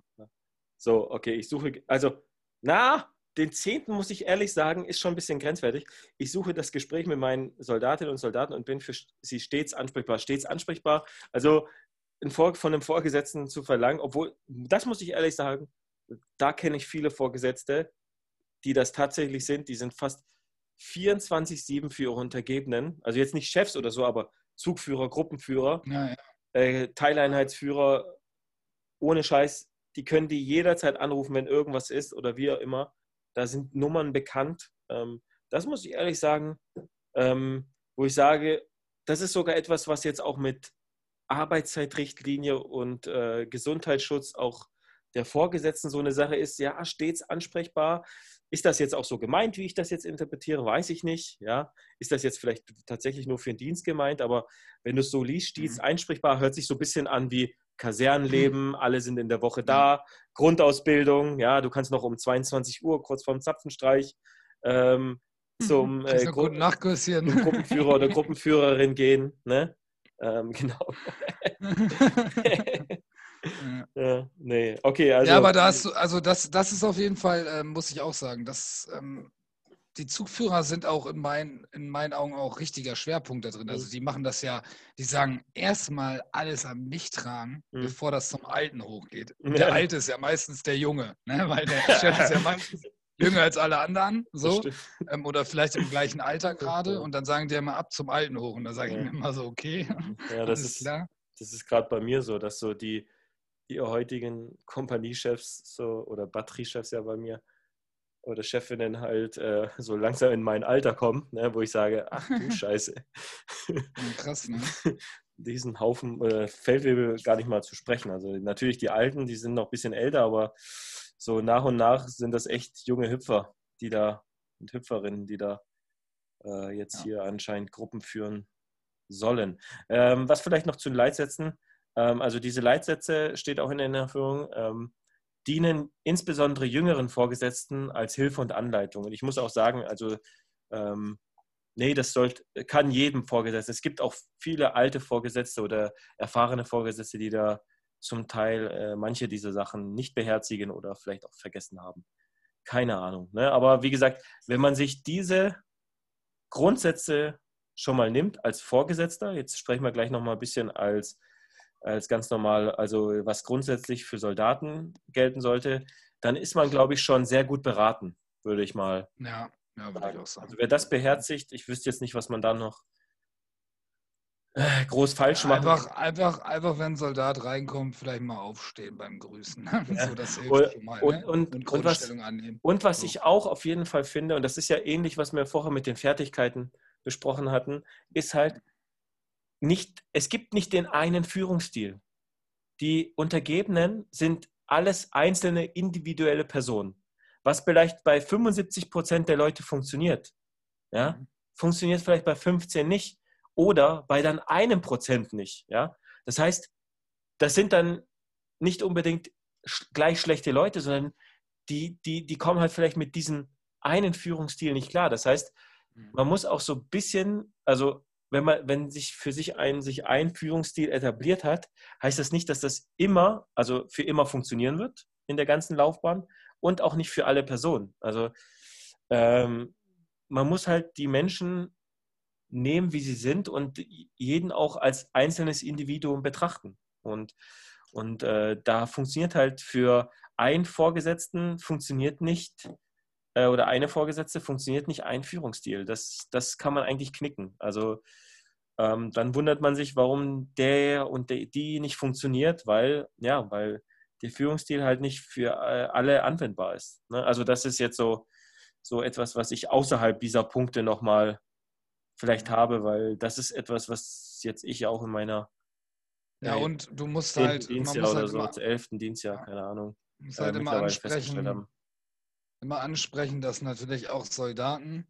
So, okay, ich suche, also na, den zehnten, muss ich ehrlich sagen, ist schon ein bisschen grenzwertig. Ich suche das Gespräch mit meinen Soldatinnen und Soldaten und bin für sie stets ansprechbar. Stets ansprechbar. Also von einem Vorgesetzten zu verlangen, obwohl, das muss ich ehrlich sagen, da kenne ich viele Vorgesetzte, die das tatsächlich sind. Die sind fast 24-7 für ihre Untergebenen. Also jetzt nicht Chefs oder so, aber Zugführer, Gruppenführer, ja, ja. Äh, Teileinheitsführer. Ohne Scheiß, die können die jederzeit anrufen, wenn irgendwas ist oder wie auch immer. Da sind Nummern bekannt. Ähm, das muss ich ehrlich sagen, ähm, wo ich sage, das ist sogar etwas, was jetzt auch mit Arbeitszeitrichtlinie und äh, Gesundheitsschutz auch der Vorgesetzten so eine Sache ist, ja, stets ansprechbar. Ist das jetzt auch so gemeint, wie ich das jetzt interpretiere? Weiß ich nicht. Ja, ist das jetzt vielleicht tatsächlich nur für den Dienst gemeint? Aber wenn du es so liest, stets mhm. ansprechbar, hört sich so ein bisschen an wie Kasernenleben, mhm. alle sind in der Woche da, Grundausbildung, ja, du kannst noch um 22 Uhr kurz vorm Zapfenstreich ähm, zum, äh, zum Gruppenführer oder Gruppenführerin gehen, ne? Ähm, genau. ja, nee, okay. Also, ja, aber da hast du, also das, das ist auf jeden Fall, äh, muss ich auch sagen, das ähm, die Zugführer sind auch in, mein, in meinen Augen auch richtiger Schwerpunkt da drin. Also mhm. die machen das ja, die sagen erstmal alles an mich tragen, mhm. bevor das zum Alten hochgeht. Und der Alte ist ja meistens der Junge, ne? weil der Chef ist ja meistens jünger als alle anderen, so. Ähm, oder vielleicht im gleichen Alter gerade. Und dann sagen die immer ab zum Alten hoch. Und da sage ich ja. mir immer so, okay. Ja, das ist klar. Das ist gerade bei mir so, dass so die, die heutigen Kompaniechefs so oder Batteriechefs ja bei mir, oder Chefinnen halt äh, so langsam in mein Alter kommen, ne, wo ich sage, ach du Scheiße. Krass, ne? Diesen Haufen äh, Feldwebel gar nicht mal zu sprechen. Also natürlich die Alten, die sind noch ein bisschen älter, aber so nach und nach sind das echt junge Hüpfer, die da und Hüpferinnen, die da äh, jetzt ja. hier anscheinend Gruppen führen sollen. Ähm, was vielleicht noch zu den Leitsätzen. Ähm, also diese Leitsätze steht auch in der Erinnerung. Ähm, dienen insbesondere jüngeren Vorgesetzten als Hilfe und Anleitung. Und ich muss auch sagen, also ähm, nee, das sollte, kann jedem Vorgesetzten. Es gibt auch viele alte Vorgesetzte oder erfahrene Vorgesetzte, die da zum Teil äh, manche dieser Sachen nicht beherzigen oder vielleicht auch vergessen haben. Keine Ahnung. Ne? Aber wie gesagt, wenn man sich diese Grundsätze schon mal nimmt als Vorgesetzter, jetzt sprechen wir gleich noch mal ein bisschen als als ganz normal, also was grundsätzlich für Soldaten gelten sollte, dann ist man, glaube ich, schon sehr gut beraten, würde ich mal. Ja, ja würde ich auch sagen. Also wer das beherzigt, ich wüsste jetzt nicht, was man da noch äh, groß falsch macht. Einfach, einfach, einfach, wenn ein Soldat reinkommt, vielleicht mal aufstehen beim Grüßen. Ja. so, das hilft und, mal, und, ne? und, und, und, was, und was so. ich auch auf jeden Fall finde, und das ist ja ähnlich, was wir vorher mit den Fertigkeiten besprochen hatten, ist halt, nicht, es gibt nicht den einen Führungsstil. Die Untergebenen sind alles einzelne individuelle Personen. Was vielleicht bei 75 Prozent der Leute funktioniert, ja, mhm. funktioniert vielleicht bei 15 nicht oder bei dann einem Prozent nicht. Ja? Das heißt, das sind dann nicht unbedingt gleich schlechte Leute, sondern die, die, die kommen halt vielleicht mit diesem einen Führungsstil nicht klar. Das heißt, mhm. man muss auch so ein bisschen, also wenn man, wenn sich für sich ein, sich ein Führungsstil etabliert hat, heißt das nicht, dass das immer, also für immer funktionieren wird in der ganzen Laufbahn und auch nicht für alle Personen. Also ähm, man muss halt die Menschen nehmen, wie sie sind und jeden auch als einzelnes Individuum betrachten. Und, und äh, da funktioniert halt für einen Vorgesetzten funktioniert nicht äh, oder eine Vorgesetzte funktioniert nicht ein Führungsstil. Das, das kann man eigentlich knicken. Also ähm, dann wundert man sich, warum der und der, die nicht funktioniert, weil, ja, weil der Führungsstil halt nicht für äh, alle anwendbar ist. Ne? Also das ist jetzt so, so etwas, was ich außerhalb dieser Punkte nochmal vielleicht habe, weil das ist etwas, was jetzt ich auch in meiner ja, äh, und du musst halt. Dienstjahr oder halt so, immer, elften Dienstjahr, ja, keine Ahnung. Du musst halt äh, immer ansprechen, immer ansprechen, dass natürlich auch Soldaten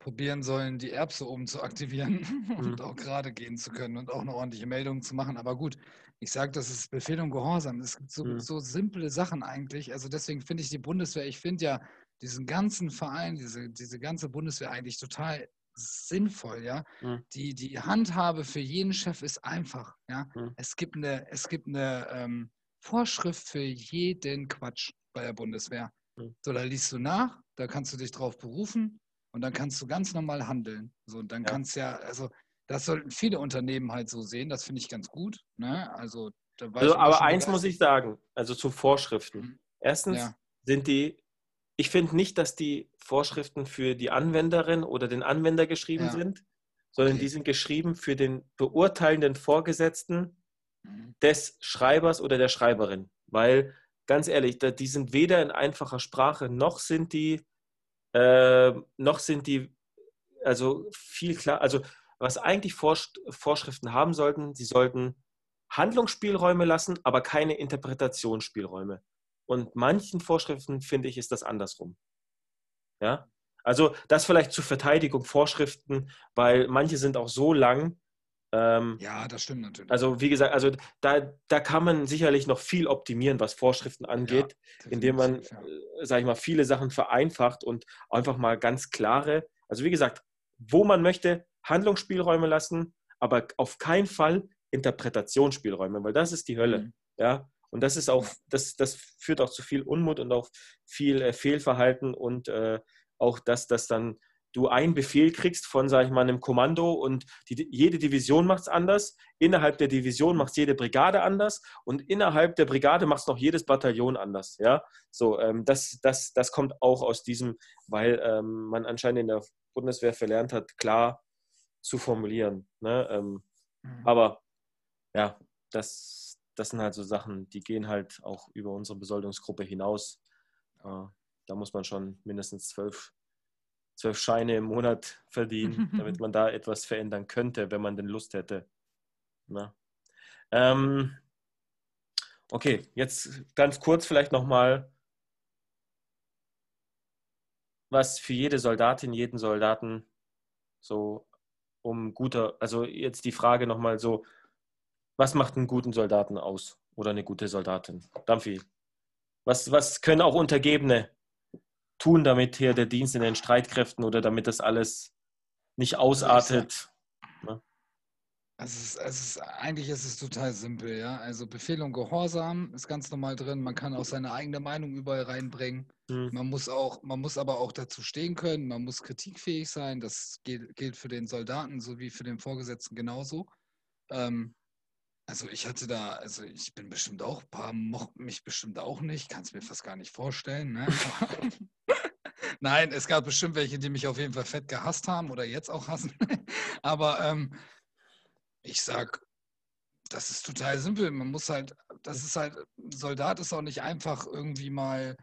probieren sollen, die Erbse oben zu aktivieren und mhm. auch gerade gehen zu können und auch eine ordentliche Meldung zu machen. Aber gut, ich sage, das ist Befehl und Gehorsam. Es gibt so, mhm. so simple Sachen eigentlich. Also deswegen finde ich die Bundeswehr, ich finde ja diesen ganzen Verein, diese, diese ganze Bundeswehr eigentlich total sinnvoll, ja. Mhm. Die, die Handhabe für jeden Chef ist einfach, ja. Mhm. Es gibt eine, es gibt eine ähm, Vorschrift für jeden Quatsch bei der Bundeswehr. So, da liest du nach, da kannst du dich drauf berufen und dann kannst du ganz normal handeln. So, und dann ja. kannst ja, also das sollten viele Unternehmen halt so sehen, das finde ich ganz gut. Ne? Also, also aber eins muss ich sagen, also zu Vorschriften. Mhm. Erstens ja. sind die ich finde nicht, dass die Vorschriften für die Anwenderin oder den Anwender geschrieben ja. sind, sondern okay. die sind geschrieben für den beurteilenden Vorgesetzten mhm. des Schreibers oder der Schreiberin. Weil, ganz ehrlich, die sind weder in einfacher Sprache, noch sind die, äh, noch sind die, also viel klar, also was eigentlich Vorschriften haben sollten, sie sollten Handlungsspielräume lassen, aber keine Interpretationsspielräume. Und manchen Vorschriften, finde ich, ist das andersrum. Ja? Also das vielleicht zur Verteidigung Vorschriften, weil manche sind auch so lang. Ähm, ja, das stimmt natürlich. Also wie gesagt, also da, da kann man sicherlich noch viel optimieren, was Vorschriften angeht, ja, indem man, ja. äh, sage ich mal, viele Sachen vereinfacht und einfach mal ganz klare, also wie gesagt, wo man möchte, Handlungsspielräume lassen, aber auf keinen Fall Interpretationsspielräume, weil das ist die Hölle. Mhm. Ja, und das ist auch, das, das führt auch zu viel Unmut und auch viel äh, Fehlverhalten und äh, auch, dass, dass dann du einen Befehl kriegst von, sage ich mal, einem Kommando und die, jede Division macht es anders. Innerhalb der Division macht jede Brigade anders und innerhalb der Brigade macht es noch jedes Bataillon anders. Ja, so ähm, das, das, das kommt auch aus diesem, weil ähm, man anscheinend in der Bundeswehr verlernt hat, klar zu formulieren. Ne? Ähm, mhm. Aber ja, das das sind halt so Sachen, die gehen halt auch über unsere Besoldungsgruppe hinaus. Äh, da muss man schon mindestens zwölf, zwölf Scheine im Monat verdienen, damit man da etwas verändern könnte, wenn man denn Lust hätte. Ähm, okay, jetzt ganz kurz vielleicht nochmal, was für jede Soldatin, jeden Soldaten so um guter, also jetzt die Frage nochmal so, was macht einen guten Soldaten aus oder eine gute Soldatin? Dampfi, was, was können auch Untergebene tun, damit hier der Dienst in den Streitkräften oder damit das alles nicht ausartet? Ne? Es ist, es ist, eigentlich ist es total simpel, ja. Also Befehl und Gehorsam ist ganz normal drin. Man kann auch seine eigene Meinung überall reinbringen. Hm. Man muss auch, man muss aber auch dazu stehen können. Man muss kritikfähig sein. Das gilt, gilt für den Soldaten sowie für den Vorgesetzten genauso. Ähm, also ich hatte da, also ich bin bestimmt auch, ein paar mochten mich bestimmt auch nicht, kann es mir fast gar nicht vorstellen. Ne? Nein, es gab bestimmt welche, die mich auf jeden Fall fett gehasst haben oder jetzt auch hassen. Aber ähm, ich sag, das ist total simpel. Man muss halt, das ist halt, Soldat ist auch nicht einfach irgendwie mal,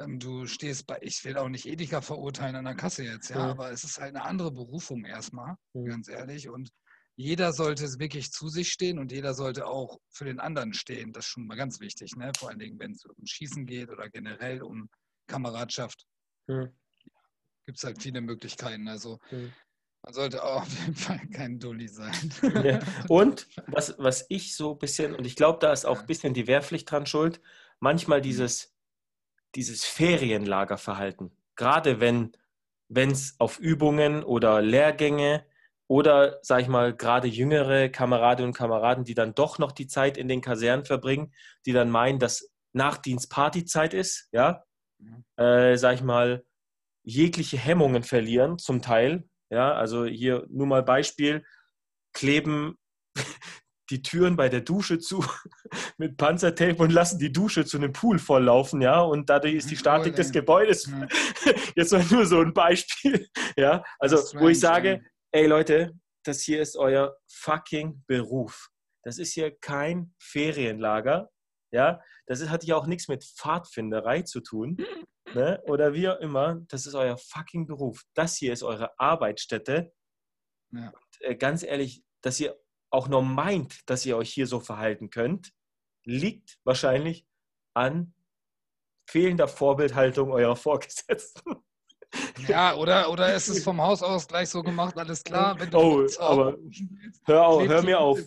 ähm, du stehst bei, ich will auch nicht Edeka verurteilen an der Kasse jetzt, ja, aber es ist halt eine andere Berufung erstmal, ganz ehrlich. Und jeder sollte wirklich zu sich stehen und jeder sollte auch für den anderen stehen. Das ist schon mal ganz wichtig, ne? vor allen Dingen, wenn es um Schießen geht oder generell um Kameradschaft. Hm. Gibt es halt viele Möglichkeiten. Also hm. man sollte auch auf jeden Fall kein Dulli sein. Ja. Und was, was ich so ein bisschen, und ich glaube, da ist auch ein bisschen die Wehrpflicht dran schuld, manchmal hm. dieses, dieses Ferienlagerverhalten. Gerade wenn es auf Übungen oder Lehrgänge oder, sag ich mal, gerade jüngere Kameradinnen und Kameraden, die dann doch noch die Zeit in den Kasernen verbringen, die dann meinen, dass Nachtdienst Partyzeit ist, ja, mhm. äh, sag ich mal, jegliche Hemmungen verlieren, zum Teil. Ja, also hier nur mal Beispiel, kleben die Türen bei der Dusche zu mit Panzertape und lassen die Dusche zu einem Pool volllaufen, ja, und dadurch ist die Statik des Gebäudes ja. jetzt mal nur so ein Beispiel, ja, also wo ich sage, ey Leute, das hier ist euer fucking Beruf. Das ist hier kein Ferienlager, ja, das hat ja auch nichts mit Pfadfinderei zu tun, ne? oder wie auch immer, das ist euer fucking Beruf. Das hier ist eure Arbeitsstätte. Ja. Und, äh, ganz ehrlich, dass ihr auch nur meint, dass ihr euch hier so verhalten könnt, liegt wahrscheinlich an fehlender Vorbildhaltung eurer Vorgesetzten. Ja, oder, oder ist es vom Haus aus gleich so gemacht, alles klar? oh, aber hör, auf, hör mir auf.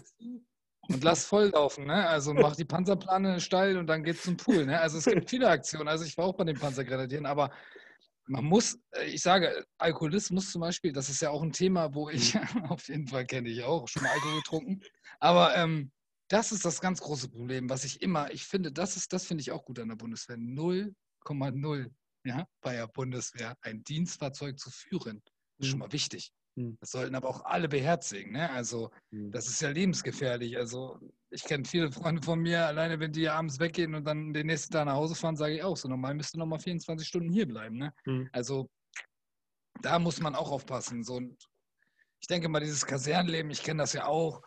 Und lass voll laufen, ne? Also mach die Panzerplane steil und dann geht's zum Pool, ne? Also es gibt viele Aktionen. Also ich war auch bei den Panzergrenadieren, aber man muss, äh, ich sage, Alkoholismus zum Beispiel, das ist ja auch ein Thema, wo ich, mhm. auf jeden Fall kenne ich auch, schon mal Alkohol getrunken. Aber ähm, das ist das ganz große Problem, was ich immer, ich finde, das ist, das finde ich auch gut an der Bundeswehr. 0,0 ja, bei der Bundeswehr ein Dienstfahrzeug zu führen. Ist schon mhm. mal wichtig. Hm. Das sollten aber auch alle beherzigen. Ne? Also hm. das ist ja lebensgefährlich. Also ich kenne viele Freunde von mir, alleine wenn die abends weggehen und dann den nächsten Tag nach Hause fahren, sage ich auch, so normal müsste noch mal 24 Stunden hier bleiben. Ne? Hm. Also da muss man auch aufpassen. So, ich denke mal, dieses Kasernenleben, ich kenne das ja auch,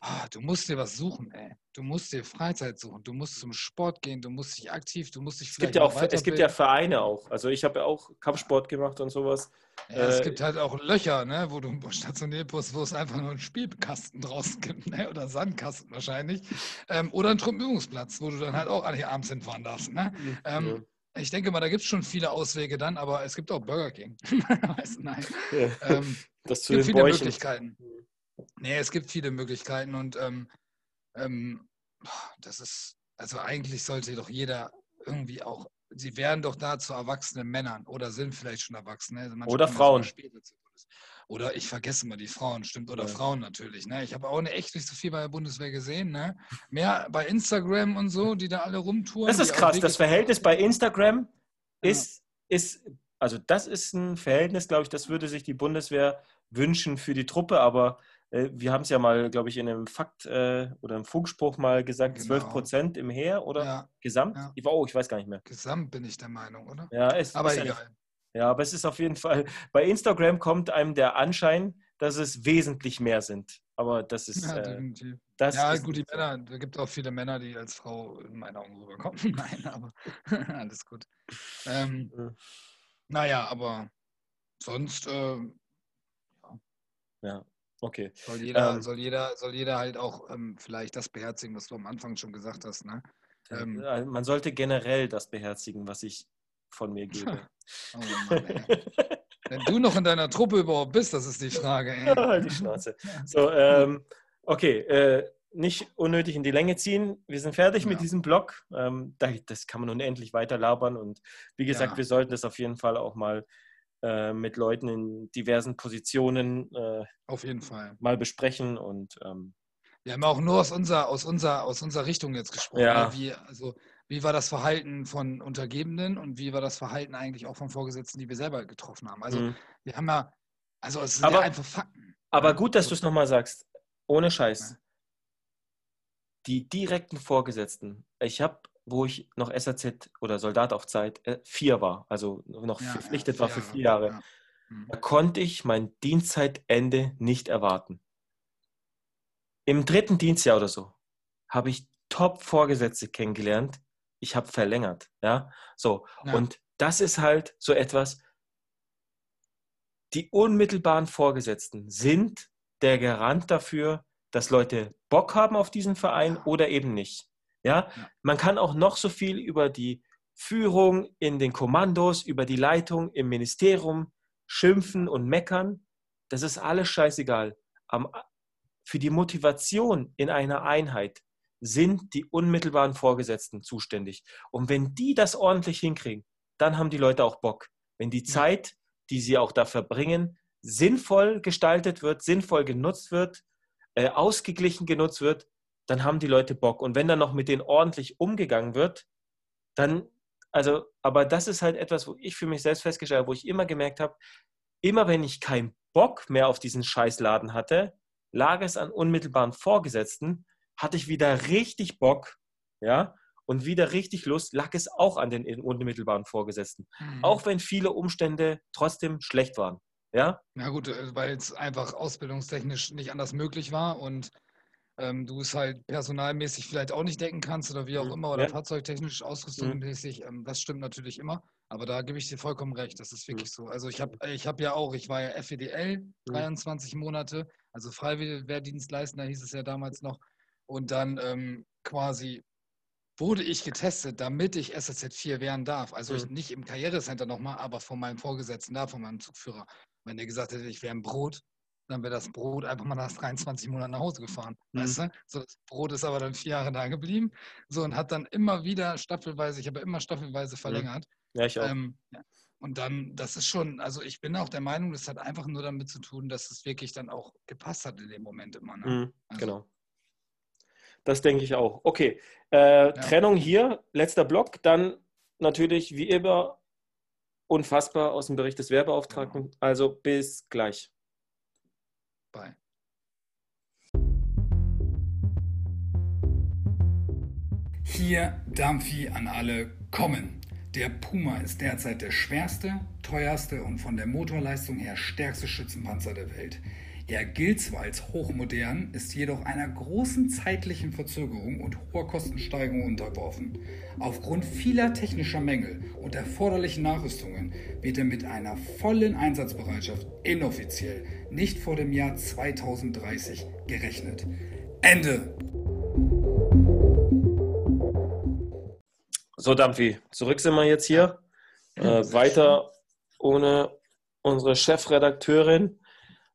Ah, du musst dir was suchen, ey. Du musst dir Freizeit suchen. Du musst zum Sport gehen. Du musst dich aktiv. Du musst dich es gibt ja auch Es gibt ja Vereine auch. Also ich habe ja auch Kampfsport gemacht und sowas. Ja, äh, es gibt halt auch Löcher, ne, wo du stationiert bist, wo es einfach nur einen Spielkasten draußen gibt, ne, oder Sandkasten wahrscheinlich, ähm, oder einen Truppenübungsplatz, wo du dann halt auch alle abends hinfahren darfst. Ne? Mhm. Ähm, ja. Ich denke mal, da gibt es schon viele Auswege dann, aber es gibt auch Burger King. weißt, nein. Ja. Ähm, das zu gibt den viele Bäuchen. Möglichkeiten. Nee, es gibt viele Möglichkeiten und ähm, ähm, das ist, also eigentlich sollte doch jeder irgendwie auch, sie werden doch da zu erwachsenen Männern oder sind vielleicht schon Erwachsene. Also oder Frauen. Oder ich vergesse mal die Frauen, stimmt, oder ja. Frauen natürlich. Ne? Ich habe auch ne, echt nicht so viel bei der Bundeswehr gesehen. Ne? Mehr bei Instagram und so, die da alle rumtouren. Das ist krass. Das Verhältnis bei Instagram ist, ja. ist, also das ist ein Verhältnis, glaube ich, das würde sich die Bundeswehr wünschen für die Truppe, aber wir haben es ja mal, glaube ich, in einem Fakt äh, oder einem Funkspruch mal gesagt, genau. 12 Prozent im Heer oder ja. Gesamt? Ja. Oh, ich weiß gar nicht mehr. Gesamt bin ich der Meinung, oder? Ja, es aber ist egal. Ja, aber es ist auf jeden Fall, bei Instagram kommt einem der Anschein, dass es wesentlich mehr sind. Aber das ist. Ja, äh. Das ja, ist gut, die Männer, da gibt es auch viele Männer, die als Frau in meinen Augen rüberkommen. Nein, aber alles gut. Ähm, ja. Naja, aber sonst. Äh, ja. Okay. Soll jeder, ähm, soll jeder, soll jeder halt auch ähm, vielleicht das beherzigen, was du am Anfang schon gesagt hast. Ne? Ähm, man sollte generell das beherzigen, was ich von mir gebe. oh Mann, Wenn du noch in deiner Truppe überhaupt bist, das ist die Frage. Ey. die Schnauze. So, ähm, okay, äh, nicht unnötig in die Länge ziehen. Wir sind fertig ja. mit diesem Blog. Ähm, das kann man unendlich weiter labern. Und wie gesagt, ja. wir sollten das auf jeden Fall auch mal äh, mit Leuten in diversen Positionen äh, auf jeden Fall mal besprechen und ähm, wir haben auch nur aus unserer, aus unserer, aus unserer Richtung jetzt gesprochen. Ja. Ne? Wie, also, wie war das Verhalten von Untergebenen und wie war das Verhalten eigentlich auch von Vorgesetzten, die wir selber getroffen haben? Also, mhm. wir haben ja, also es sind aber, ja einfach Fakten. Aber gut, dass du es nochmal sagst. Ohne Scheiß. Ja. Die direkten Vorgesetzten. Ich habe wo ich noch SAZ oder Soldat auf Zeit äh, vier war, also noch ja, verpflichtet ja, war für vier Jahre, ja. mhm. da konnte ich mein Dienstzeitende nicht erwarten. Im dritten Dienstjahr oder so habe ich Top-Vorgesetzte kennengelernt. Ich habe verlängert, ja, so und das ist halt so etwas. Die unmittelbaren Vorgesetzten sind der Garant dafür, dass Leute Bock haben auf diesen Verein oder eben nicht. Ja? ja? Man kann auch noch so viel über die Führung in den Kommandos, über die Leitung im Ministerium schimpfen und meckern. Das ist alles scheißegal. Am, für die Motivation in einer Einheit sind die unmittelbaren Vorgesetzten zuständig. Und wenn die das ordentlich hinkriegen, dann haben die Leute auch Bock. Wenn die Zeit, die sie auch da verbringen, sinnvoll gestaltet wird, sinnvoll genutzt wird, äh, ausgeglichen genutzt wird, dann haben die Leute Bock. Und wenn dann noch mit denen ordentlich umgegangen wird, dann also, aber das ist halt etwas, wo ich für mich selbst festgestellt habe, wo ich immer gemerkt habe, immer wenn ich keinen Bock mehr auf diesen Scheißladen hatte, lag es an unmittelbaren Vorgesetzten, hatte ich wieder richtig Bock, ja, und wieder richtig Lust, lag es auch an den unmittelbaren Vorgesetzten. Mhm. Auch wenn viele Umstände trotzdem schlecht waren. Ja? Na gut, äh, weil es einfach ausbildungstechnisch nicht anders möglich war und ähm, du es halt personalmäßig vielleicht auch nicht decken kannst oder wie auch mhm. immer oder ja. fahrzeugtechnisch ausrüstungsmäßig, mhm. ähm, das stimmt natürlich immer. Aber da gebe ich dir vollkommen recht, das ist mhm. wirklich mhm. so. Also ich habe ich hab ja auch, ich war ja FEDL, 23 mhm. Monate, also Freiwilligwehrdienstleistender hieß es ja damals noch. Und dann ähm, quasi wurde ich getestet, damit ich SSZ 4 werden darf. Also mhm. nicht im Karrierecenter nochmal, aber von meinem Vorgesetzten da, von meinem Zugführer. Wenn der gesagt hätte, ich wäre ein Brot, dann wäre das Brot einfach mal nach 23 Monaten nach Hause gefahren. Mhm. Weißt du? So, das Brot ist aber dann vier Jahre da geblieben. So und hat dann immer wieder staffelweise, ich habe immer staffelweise verlängert. Ja, ich auch. Ähm, ja. Und dann, das ist schon, also ich bin auch der Meinung, das hat einfach nur damit zu tun, dass es wirklich dann auch gepasst hat in dem Moment immer. Ne? Mhm, also, genau. Das denke ich auch. Okay, äh, ja. Trennung hier, letzter Block. Dann natürlich wie immer unfassbar aus dem Bericht des Werbeauftragten. Genau. Also bis gleich. Bye. Hier Dampfi an alle kommen. Der Puma ist derzeit der schwerste, teuerste und von der Motorleistung her stärkste Schützenpanzer der Welt. Er gilt zwar als hochmodern, ist jedoch einer großen zeitlichen Verzögerung und hoher Kostensteigerung unterworfen. Aufgrund vieler technischer Mängel und erforderlichen Nachrüstungen wird er mit einer vollen Einsatzbereitschaft inoffiziell nicht vor dem Jahr 2030 gerechnet. Ende. So, Dampfi, zurück sind wir jetzt hier. Äh, weiter ohne unsere Chefredakteurin.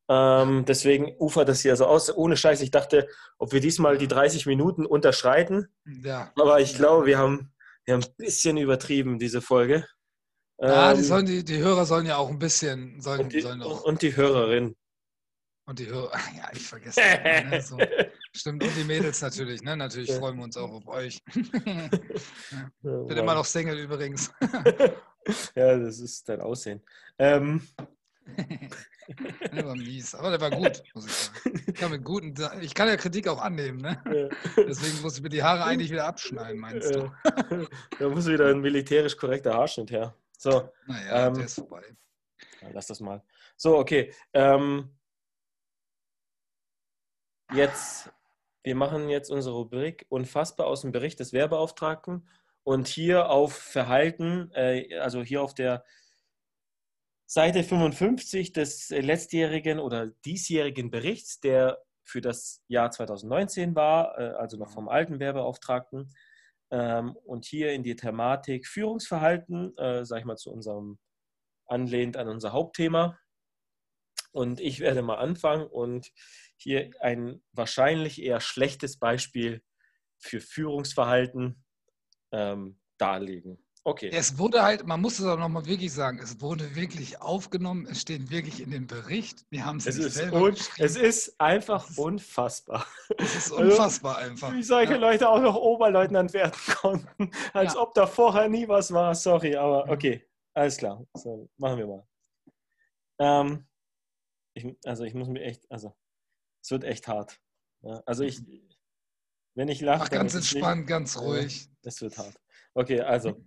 Ähm, deswegen ufert das hier so aus. Ohne Scheiß, ich dachte, ob wir diesmal die 30 Minuten unterschreiten. Ja. Aber ich glaube, wir haben, wir haben ein bisschen übertrieben, diese Folge. Ja, ähm, die, sollen, die, die Hörer sollen ja auch ein bisschen. Sollen, und, die, sollen auch, und die Hörerin. Und die Hörer, ja, ich vergesse das. ne? so. Stimmt, und die Mädels natürlich, ne? Natürlich ja. freuen wir uns auch auf euch. ja. Bin immer noch Single übrigens. ja, das ist dein Aussehen. Ähm, der war mies, aber der war gut, muss ich sagen. Ich kann, mit guten, ich kann ja Kritik auch annehmen, ne? Deswegen muss ich mir die Haare eigentlich wieder abschneiden, meinst du? da muss wieder ein militärisch korrekter Haarschnitt her. So. Naja, ähm, der ist vorbei. lass das mal. So, okay. Ähm, jetzt, wir machen jetzt unsere Rubrik unfassbar aus dem Bericht des Werbeauftragten und hier auf Verhalten, äh, also hier auf der Seite 55 des letztjährigen oder diesjährigen Berichts, der für das Jahr 2019 war, äh, also noch vom alten Werbeauftragten. Ähm, und hier in die Thematik Führungsverhalten, äh, sage ich mal zu unserem, anlehnt an unser Hauptthema. Und ich werde mal anfangen und hier ein wahrscheinlich eher schlechtes Beispiel für Führungsverhalten ähm, darlegen. Okay. Es wurde halt, man muss es auch nochmal wirklich sagen, es wurde wirklich aufgenommen, es steht wirklich in dem Bericht. Wir haben es, es ist selber Es ist einfach es unfassbar. Es ist also, unfassbar also, einfach. Wie solche ja. Leute auch noch Oberleutnant werden konnten, als ja. ob da vorher nie was war. Sorry, aber okay, alles klar. So, machen wir mal. Ähm, ich, also ich muss mir echt, also es wird echt hart. Ja, also ich, wenn ich lache. Ganz entspannt, nicht, ganz ruhig. Es wird hart. Okay, also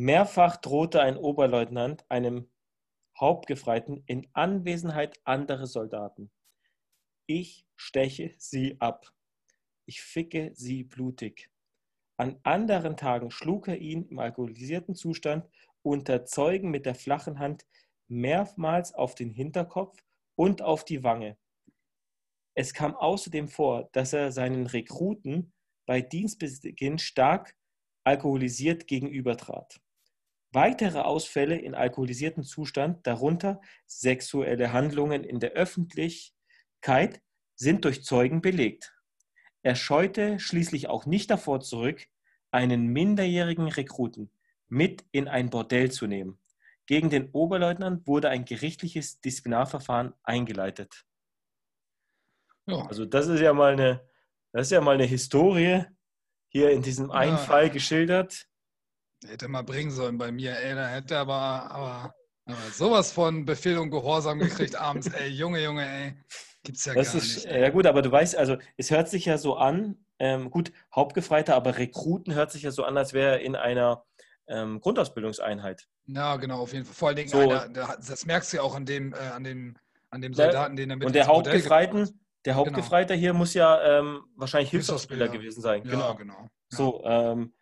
Mehrfach drohte ein Oberleutnant einem Hauptgefreiten in Anwesenheit anderer Soldaten. Ich steche sie ab. Ich ficke sie blutig. An anderen Tagen schlug er ihn im alkoholisierten Zustand unter Zeugen mit der flachen Hand mehrmals auf den Hinterkopf und auf die Wange. Es kam außerdem vor, dass er seinen Rekruten bei Dienstbeginn stark alkoholisiert gegenübertrat. Weitere Ausfälle in alkoholisiertem Zustand, darunter sexuelle Handlungen in der Öffentlichkeit, sind durch Zeugen belegt. Er scheute schließlich auch nicht davor zurück, einen minderjährigen Rekruten mit in ein Bordell zu nehmen. Gegen den Oberleutnant wurde ein gerichtliches Disziplinarverfahren eingeleitet. Ja. Also das ist ja mal eine, das ist ja mal eine Historie hier in diesem einen ja. Fall geschildert. Hätte mal bringen sollen bei mir, ey, da hätte aber, aber, aber sowas von Befehl und Gehorsam gekriegt abends, ey, Junge, Junge, ey. Gibt's ja das gar ist, nicht. Ja gut, aber du weißt, also es hört sich ja so an, ähm, gut, Hauptgefreiter, aber Rekruten hört sich ja so an, als wäre er in einer ähm, Grundausbildungseinheit. Ja, genau, auf jeden Fall. Vor allen Dingen, So. einer, das merkst du ja auch an dem, äh, an dem, an dem Soldaten, den er mit Und der Hauptgefreiten, der Hauptgefreiter hier muss ja ähm, wahrscheinlich Hilfsausbilder. Gewesen sein. Genau. Ja, genau. Ja. So, ähm,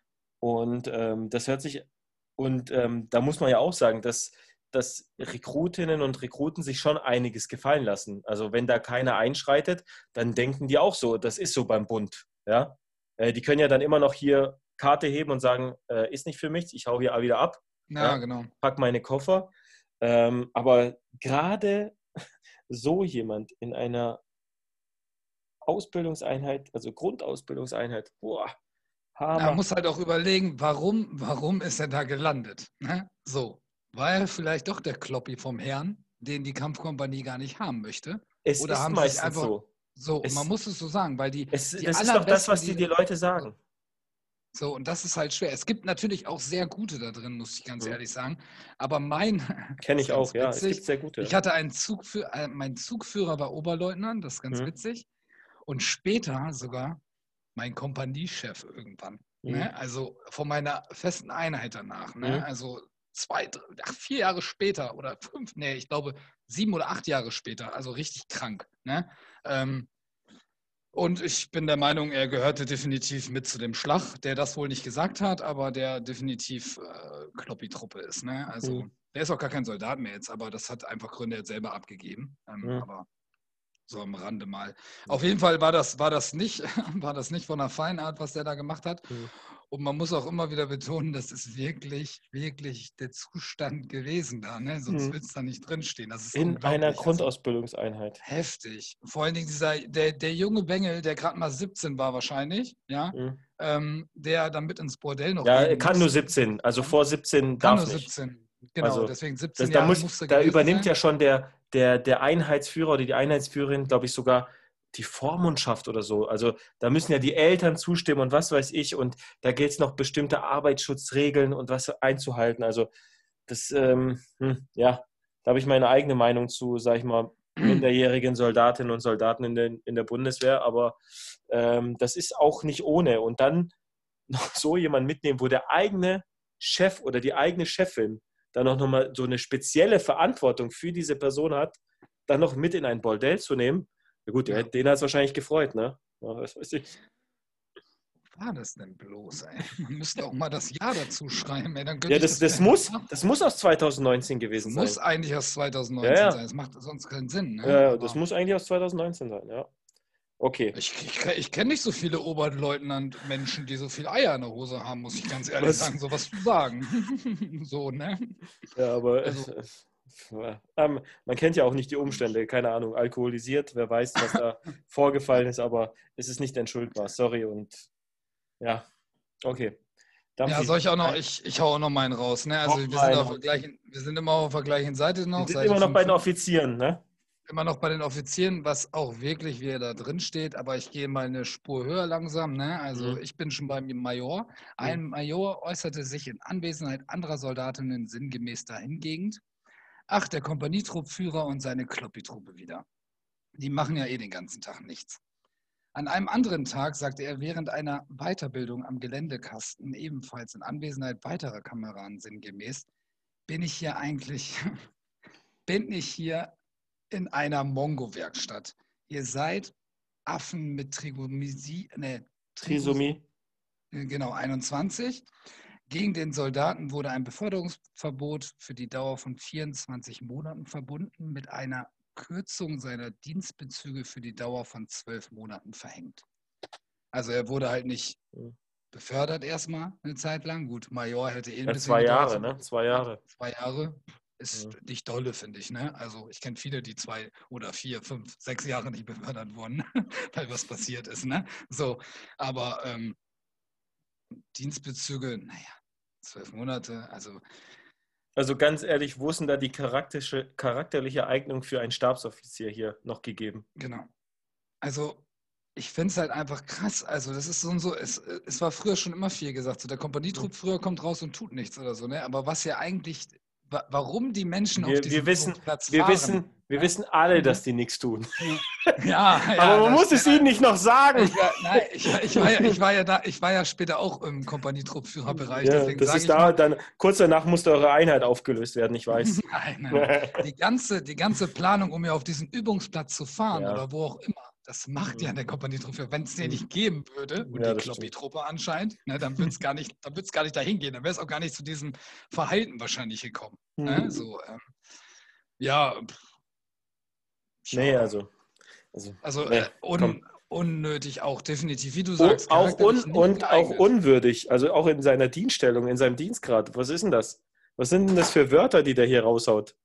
und ähm, das hört sich, und ähm, da muss man ja auch sagen, dass, dass Rekrutinnen und Rekruten sich schon einiges gefallen lassen. Also wenn da keiner einschreitet, dann denken die auch so, das ist so beim Bund. Ja? Äh, die können ja dann immer noch hier Karte heben und sagen, äh, ist nicht für mich, ich hau hier wieder ab, Ja, Ja. genau. pack meine Koffer. Ähm, aber gerade so jemand in einer Ausbildungseinheit, also Grundausbildungseinheit, boah, Hammer. Man muss halt auch überlegen, warum, warum ist er da gelandet? Ne? So, war er vielleicht doch der Kloppi vom Herrn, den die Kampfkompanie gar nicht haben möchte? es oder ist haben meistens einfach- so. So, Es- man muss es so sagen, weil die, Es, die das ist doch das, was die, die- Leute sagen. so, und das ist halt schwer. Es gibt natürlich auch sehr gute da drin, muss ich ganz Mhm. ehrlich sagen. Aber mein, Kenne ich auch, ganz ja. Es witzig, gibt sehr gute. Ich hatte einen Zugführer, äh, mein Zugführer war Oberleutnant, das ist ganz Mhm. witzig. Und später sogar mein Kompaniechef irgendwann. Mhm. Ne? Also von meiner festen Einheit danach. Ne? Mhm. Also zwei, drei, ach, vier Jahre später oder fünf, nee, ich glaube sieben oder acht Jahre später. Also richtig krank. Ne? Ähm, und ich bin der Meinung, er gehörte definitiv mit zu dem Schlag, der das wohl nicht gesagt hat, aber der definitiv äh, Kloppi-Truppe ist. Ne? Also Mhm. der ist auch gar kein Soldat mehr jetzt, aber das hat einfach Gründe jetzt selber abgegeben. Ähm. Aber so am Rande mal. Auf jeden Fall war das, war das nicht, war das nicht von der Feinart, was der da gemacht hat. Mhm. Und man muss auch immer wieder betonen, das ist wirklich, wirklich der Zustand gewesen da. Ne? Sonst Mhm. will es da nicht drinstehen. Das ist In einer Also Grundausbildungseinheit. heftig. Vor allen Dingen dieser, der, der junge Bengel, der gerade mal 17 war wahrscheinlich, ja, Mhm. ähm, der dann mit ins Bordell noch Ja, er kann muss. nur 17. Also vor 17 Kann darf nur nicht. 17. Genau, Also, deswegen 17 Das, da Jahre muss, da übernimmt sein. ja schon der, der, der Einheitsführer oder die Einheitsführerin, glaube ich, sogar die Vormundschaft oder so. Also da müssen ja die Eltern zustimmen und was weiß ich. Und da gilt es noch bestimmte Arbeitsschutzregeln und was einzuhalten. Also das, ähm, hm, ja, da habe ich meine eigene Meinung zu, sage ich mal, minderjährigen Soldatinnen und Soldaten in, den, in der Bundeswehr. Aber ähm, das ist auch nicht ohne. Und dann noch so jemand mitnehmen, wo der eigene Chef oder die eigene Chefin dann auch nochmal so eine spezielle Verantwortung für diese Person hat, dann noch mit in ein Bordell zu nehmen. Ja gut, Ja. den hat es wahrscheinlich gefreut, ne? Ja, was weiß ich. war das denn bloß, ey? Man müsste auch mal das Jahr dazu schreiben, ey. Dann Ja, das, das, vielleicht muss, das muss aus 2019 Das gewesen muss sein. eigentlich aus 2019 Ja, sein. Das macht sonst keinen Sinn. Ne? Ja, das muss eigentlich aus 2019 sein, ja. Okay. ich ich, ich kenne nicht so viele Oberleutnant-Menschen, die so viel Eier in der Hose haben, muss ich ganz ehrlich Was? sagen, sowas zu sagen. so, ne? Ja, aber Also- ähm, man kennt ja auch nicht die Umstände, keine Ahnung, alkoholisiert, wer weiß, was da vorgefallen ist, aber es ist nicht entschuldbar, sorry und ja, okay. Ja, Dampfi, soll ich auch noch, ich, ich hau auch noch meinen raus, ne? Also wir sind, auf der gleichen, wir sind immer auf der gleichen Seite noch. wir sind Seite immer noch bei den 55. Offizieren, ne? Immer noch bei den Offizieren, was auch wirklich wieder da drin steht, aber ich gehe mal eine Spur höher langsam. Ne? Also Mhm. ich bin schon beim Major. Ein Major äußerte sich in Anwesenheit anderer Soldatinnen sinngemäß dahingehend. Ach, der Kompanietruppführer und seine Kloppitruppe wieder. Die machen ja eh den ganzen Tag nichts. An einem anderen Tag sagte er während einer Weiterbildung am Geländekasten, ebenfalls in Anwesenheit weiterer Kameraden sinngemäß, bin ich hier eigentlich, bin ich hier in einer Mongo-Werkstatt. Ihr seid Affen mit Trigomisie, ne, Trisomie. äh, Genau, 21. Gegen den Soldaten wurde ein Beförderungsverbot für die Dauer von 24 Monaten verbunden mit einer Kürzung seiner Dienstbezüge für die Dauer von 12 Monaten verhängt. Also er wurde halt nicht Mhm. befördert erstmal eine Zeit lang. Gut, Major hätte eh ein Ja, bisschen zwei Jahre, ne? Zwei Jahre. Zwei Jahre ist Ja. nicht dolle, finde ich. Ne? Also ich kenne viele, die zwei oder vier, fünf, sechs Jahre nicht befördert wurden, weil was passiert ist. Ne? So, aber ähm, Dienstbezüge, naja, zwölf Monate, also Also ganz ehrlich, wo ist denn da die charakterische, charakterliche Eignung für einen Stabsoffizier hier noch gegeben? genau. Also ich finde es halt einfach krass. Also, das ist so und so, es, es war früher schon immer viel gesagt. So, der Kompanietrupp früher kommt raus und tut nichts oder so, ne? Aber was ja eigentlich, warum die Menschen wir, auf diesem wir wissen, Platz wir fahren, wissen, wir wissen alle, dass die nichts tun. Ja, ja aber man muss es ihnen nicht noch sagen. Ich, nein, ich, ich, war ja, ich, war ja da, ich war ja später auch im Kompanietruppführerbereich. Ja, das ist da, dann kurz danach musste eure Einheit aufgelöst werden, ich weiß. nein, nein. Die, ganze, die ganze Planung, um ja auf diesen Übungsplatz zu fahren ja. oder wo auch immer, das macht ja der Kompanietruppe. Wenn es den nicht geben würde, und ja, die Kloppi-Truppe anscheinend, ne, dann würde es gar nicht, gar nicht dahin gehen. Dann wäre es auch gar nicht zu diesem Verhalten wahrscheinlich gekommen. Ne? Mhm. So, ähm, ja, Nee, also. Also, also nee, äh, un, unnötig auch, definitiv, wie du sagst. auch un, und auch unwürdig, also auch in seiner Dienststellung, in seinem Dienstgrad. Was ist denn das? Was sind denn das für Wörter, die der hier raushaut?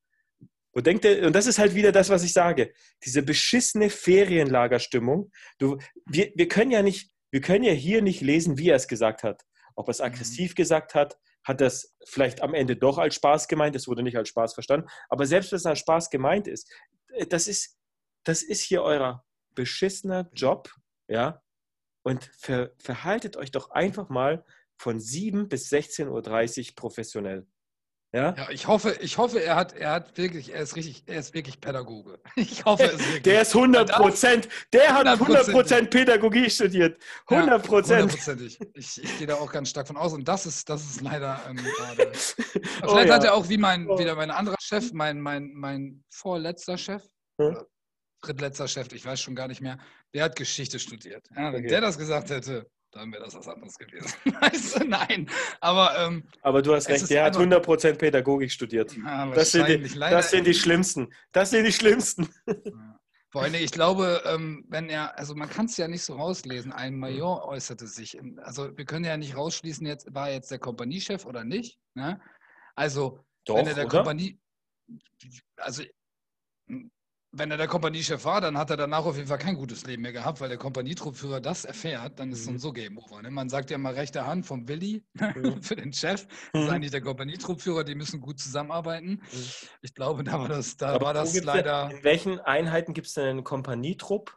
Wo denkt und das ist halt wieder das, was ich sage. Diese beschissene Ferienlagerstimmung. Du, wir, wir können ja nicht, wir können ja hier nicht lesen, wie er es gesagt hat. Ob er es aggressiv mhm. gesagt hat, hat das vielleicht am Ende doch als Spaß gemeint, es wurde nicht als Spaß verstanden. Aber selbst wenn es als Spaß gemeint ist, äh, das ist, das ist hier euer beschissener Job, ja, und ver, verhaltet euch doch einfach mal von 7 bis 16.30 Uhr professionell. Ja? ja, ich hoffe, ich hoffe, er hat, er hat wirklich, er ist richtig, er ist wirklich Pädagoge. Ich hoffe es wirklich. Der ist 100 Prozent, der hat 100 Prozent Pädagogie studiert. 100 Prozent. Ja, ich, ich gehe da auch ganz stark von aus und das ist, das ist leider ähm, gerade. Vielleicht oh, ja. hat er auch wie mein, oh. wieder mein anderer Chef, mein, mein, mein vorletzter Chef, hm? drittletzter Chef, ich weiß schon gar nicht mehr, der hat Geschichte studiert. Ja, wenn okay. der das gesagt hätte, dann wäre das was anderes gewesen. du, nein. Aber, ähm, aber du hast recht, der hat 100% Pädagogik studiert. Ja, das, sind die, das sind die schlimmsten. Das sind die schlimmsten. Ja. Allem, ich glaube, ähm, wenn er, also man kann es ja nicht so rauslesen, ein Major äußerte sich, also wir können ja nicht rausschließen, jetzt war jetzt der Kompaniechef oder nicht. Ne? Also, Doch, wenn er der oder? Kompanie, also wenn er der Kompaniechef war, dann hat er danach auf jeden Fall kein gutes Leben mehr gehabt, weil der Kompanietruppführer das erfährt, dann ist es mhm. so Game Over. Ne? Man sagt ja mal rechte Hand vom Willi mhm. für den Chef. Das ist mhm. eigentlich der Kompanietruppführer, die müssen gut zusammenarbeiten. Mhm. Ich glaube, da war das, da war das leider. Denn, in welchen Einheiten gibt es denn einen Kompanietrupp?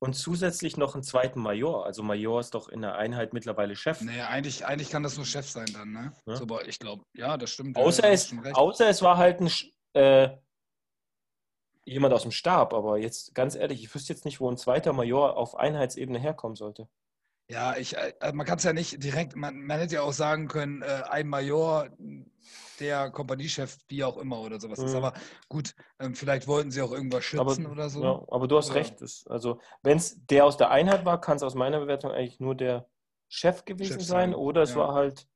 Und zusätzlich noch einen zweiten Major. Also Major ist doch in der Einheit mittlerweile Chef. Nee, eigentlich, eigentlich kann das nur Chef sein dann, ne? Ja? So, aber ich glaube, ja, das stimmt. Außer, es, außer es war halt ein äh, jemand aus dem Stab, aber jetzt ganz ehrlich, ich wüsste jetzt nicht, wo ein zweiter Major auf Einheitsebene herkommen sollte. Ja, ich, äh, also man kann es ja nicht direkt, man, man, hätte ja auch sagen können, äh, ein Major, der Kompaniechef, wie auch immer oder sowas mhm. ist. Aber gut, ähm, vielleicht wollten sie auch irgendwas schützen aber, oder so. Ja, aber du hast oder? recht. Das, also, wenn es der aus der Einheit war, kann es aus meiner Bewertung eigentlich nur der Chef gewesen Chef sein, sein, oder es ja. war halt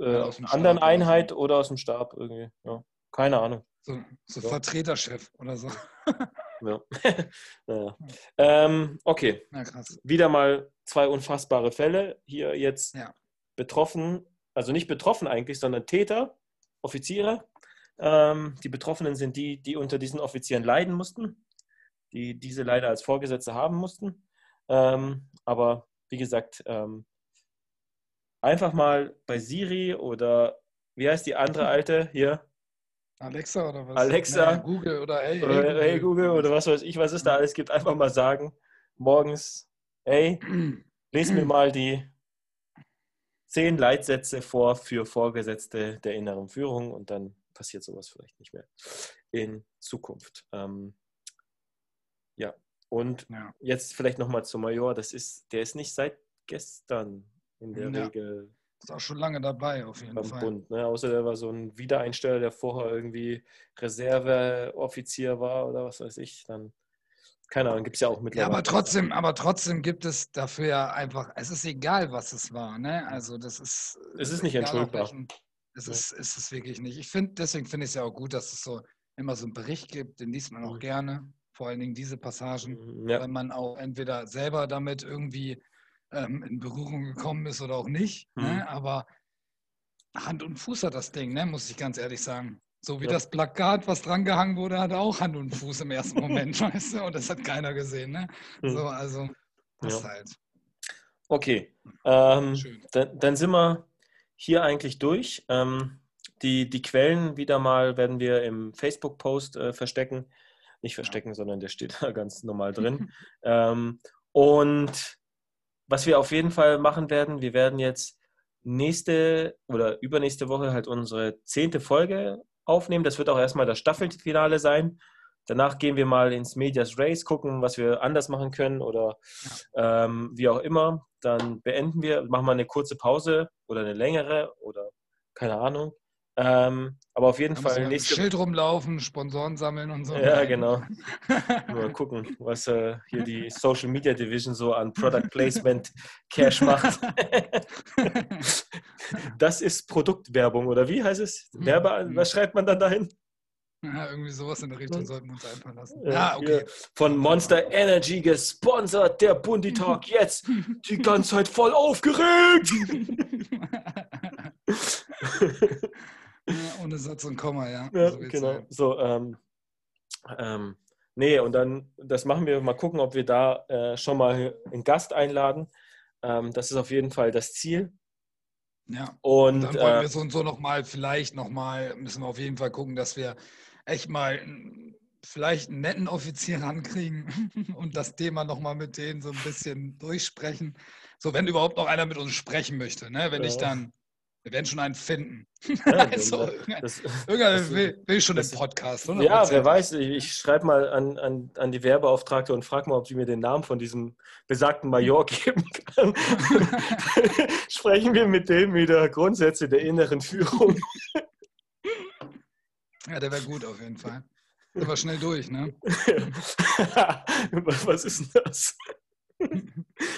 äh, ja, aus einer anderen Einheit oder, aus dem Stab irgendwie. Ja. Keine Ahnung. So, so ja. Vertreterchef oder so. ja. naja. ähm, okay. Ja, Wieder mal zwei unfassbare Fälle. Hier jetzt ja. betroffen, also nicht betroffen eigentlich, sondern Täter, Offiziere. Ähm, die Betroffenen sind die, die unter diesen Offizieren leiden mussten, die diese leider als Vorgesetzte haben mussten. Ähm, aber wie gesagt, ähm, einfach mal bei Siri oder wie heißt die andere alte hier? Alexa oder was? Alexa. Nee, Google oder hey, hey, Google. hey, Google. oder was weiß ich, was es da alles gibt. Einfach mal sagen, morgens, hey, lese mir mal die zehn Leitsätze vor für Vorgesetzte der inneren Führung und dann passiert sowas vielleicht nicht mehr in Zukunft. Ähm, ja, und ja. jetzt vielleicht nochmal zum Major. Das ist, der ist nicht seit gestern in der ja. Regel ist auch schon lange dabei, auf jeden beim Fall. Bund. Ne? Außer der war so ein Wiedereinsteller, der vorher irgendwie Reserveoffizier war oder was weiß ich. Dann, keine Ahnung, gibt es ja auch mittlerweile. Ja, aber trotzdem, aber trotzdem gibt es dafür ja einfach, es ist egal, was es war. Ne? Also das ist. Es ist nicht entschuldbar. es, ist, es ist wirklich nicht. Ich finde, deswegen finde ich es ja auch gut, dass es so immer so einen Bericht gibt, den liest man auch mhm. gerne. Vor allen Dingen diese Passagen, mhm, ja. weil man auch entweder selber damit irgendwie ähm, in Berührung gekommen ist oder auch nicht. Ne? Mhm. Ne? Aber Hand und Fuß hat das Ding, ne? muss ich ganz ehrlich sagen. So wie ja. das Plakat, was dran gehangen wurde, hat auch Hand und Fuß im ersten Moment, weißt du? Und das hat keiner gesehen. Ne? Mhm. So, also, das ja. halt. Okay, ähm, dann, dann, sind wir hier eigentlich durch. Ähm, die, die Quellen wieder mal werden wir im Facebook-Post äh, verstecken. Nicht verstecken, ja. sondern der steht da ganz normal drin. ähm, Und was wir auf jeden Fall machen werden, wir werden jetzt nächste oder übernächste Woche halt unsere zehnte Folge aufnehmen. Das wird auch erstmal das Staffelfinale sein. Danach gehen wir mal ins Medias Race, gucken, was wir anders machen können oder ähm, wie auch immer. Dann beenden wir, machen wir eine kurze Pause oder eine längere oder keine Ahnung. Ähm, aber auf jeden Fall nächste Schild rumlaufen, Sponsoren sammeln und so. Ja, genau. Mal gucken, was äh, hier die Social Media Division so an Product Placement Cash macht. das ist Produktwerbung, oder wie heißt es? Werbe, was schreibt man dann dahin? Ja, irgendwie sowas in der Richtung sollten wir uns einfallen lassen. Ja, okay. Von Monster Energy gesponsert, der Bundi Talk jetzt die ganze Zeit voll aufgeregt. Ja, ohne Satz und Komma, ja. ja so genau. Sein. So, ähm, ähm, nee, und dann, das machen wir, mal gucken, ob wir da äh, schon mal einen Gast einladen. Ähm, das ist auf jeden Fall das Ziel. Ja. Und, und dann wollen äh, wir so und so nochmal, vielleicht nochmal, müssen wir auf jeden Fall gucken, dass wir echt mal vielleicht einen netten Offizier rankriegen und das Thema nochmal mit denen so ein bisschen durchsprechen. So, wenn überhaupt noch einer mit uns sprechen möchte, ne? wenn ja. ich dann, wir werden schon einen finden. Ja, also, das, irgendeiner das, will, will, schon das, den Podcast. Ja, wer weiß, ich, ich schreibe mal an, an, an die Werbeauftragte und frage mal, ob sie mir den Namen von diesem besagten Major geben kann. Sprechen wir mit dem wieder Grundsätze der inneren Führung. Ja, der wäre gut auf jeden Fall. Der war schnell durch, ne? Was ist denn das?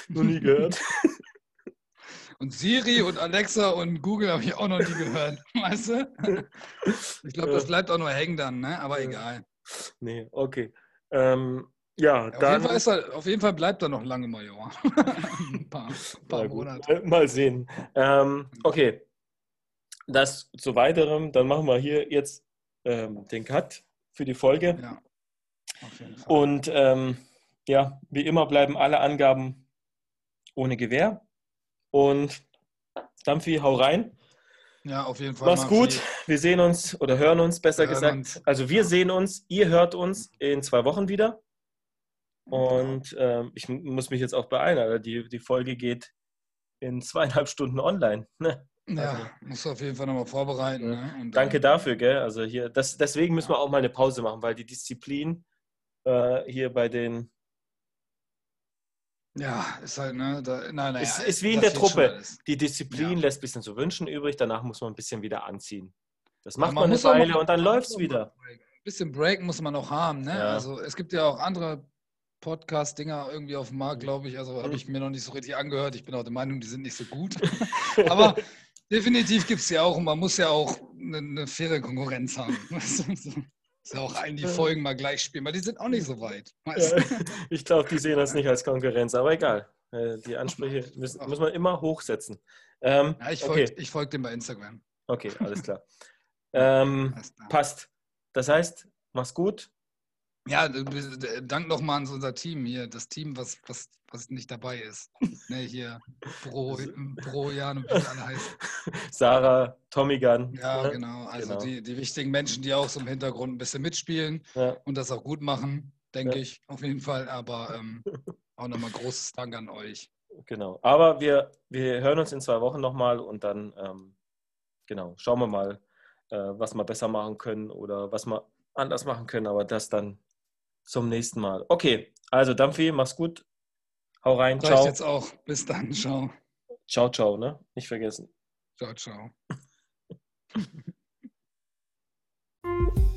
noch nie gehört. Und Siri und Alexa und Google habe ich auch noch nie gehört. Weißt du? Ich glaube, das bleibt auch nur hängen dann, ne? Aber egal. Nee, okay. Ähm, ja, auf, dann, jeden Fall er, auf jeden Fall bleibt er noch lange Major. ein paar, ein paar Monate. Mal sehen. Ähm, okay. Das zu weiterem, dann machen wir hier jetzt ähm, den Cut für die Folge. Ja. Und ähm, ja, wie immer bleiben alle Angaben ohne Gewähr. Und Dampfi, hau rein. Ja, auf jeden Fall. Mach's gut. Wir sehen uns oder hören uns, besser wir gesagt. Uns. Also wir sehen uns, ihr hört uns in zwei Wochen wieder. Und ähm, ich muss mich jetzt auch beeilen, Alter. Die, die Folge geht in zweieinhalb Stunden online. Ne? Ja, also, musst du auf jeden Fall nochmal vorbereiten. Ne? Danke dafür, gell? Also hier, das, deswegen müssen wir auch mal eine Pause machen, weil die Disziplin äh, hier bei den. Ja, ist halt, ne? Da, nein, nein, ist, ist wie in der Truppe. Die Disziplin ja. lässt ein bisschen zu wünschen übrig, danach muss man ein bisschen wieder anziehen. Das macht ja, man, man eine Weile und dann läuft es wieder. Ein bisschen Break muss man noch haben, ne? Ja. Also es gibt ja auch andere Podcast-Dinger irgendwie auf dem Markt, glaube ich. Also habe ich mir noch nicht so richtig angehört. Ich bin auch der Meinung, die sind nicht so gut. Aber Definitiv gibt es ja auch und man muss ja auch eine, eine faire Konkurrenz haben. ist auch allen die Folgen mal gleich spielen, weil die sind auch nicht so weit. Ja, ich glaube, die sehen das nicht als Konkurrenz, aber egal. Äh, die Ansprüche müssen, muss man immer hochsetzen. Ähm, ja, ich folge okay. folg dem bei Instagram. Okay, alles klar. ähm, passt. Das heißt, mach's gut. Ja, dank nochmal an unser Team hier, das Team, was, was, was nicht dabei ist. Ne, hier, Bro, Bro Jan und wie alle heißen. Sarah, Tommy Gunn. Ja, ne? genau. Also genau. Die, die wichtigen Menschen, die auch so im Hintergrund ein bisschen mitspielen ja. und das auch gut machen, denke ja. ich, auf jeden Fall. Aber ähm, auch nochmal großes Dank an euch. Genau. Aber wir, wir hören uns in zwei Wochen nochmal und dann, ähm, genau, schauen wir mal, äh, was wir besser machen können oder was wir anders machen können. Aber das dann zum nächsten Mal. Okay, also Dampfi, mach's gut. Hau rein, Reicht ciao. jetzt auch. Bis dann, ciao. Ciao, ciao, ne? Nicht vergessen. Ciao, ciao.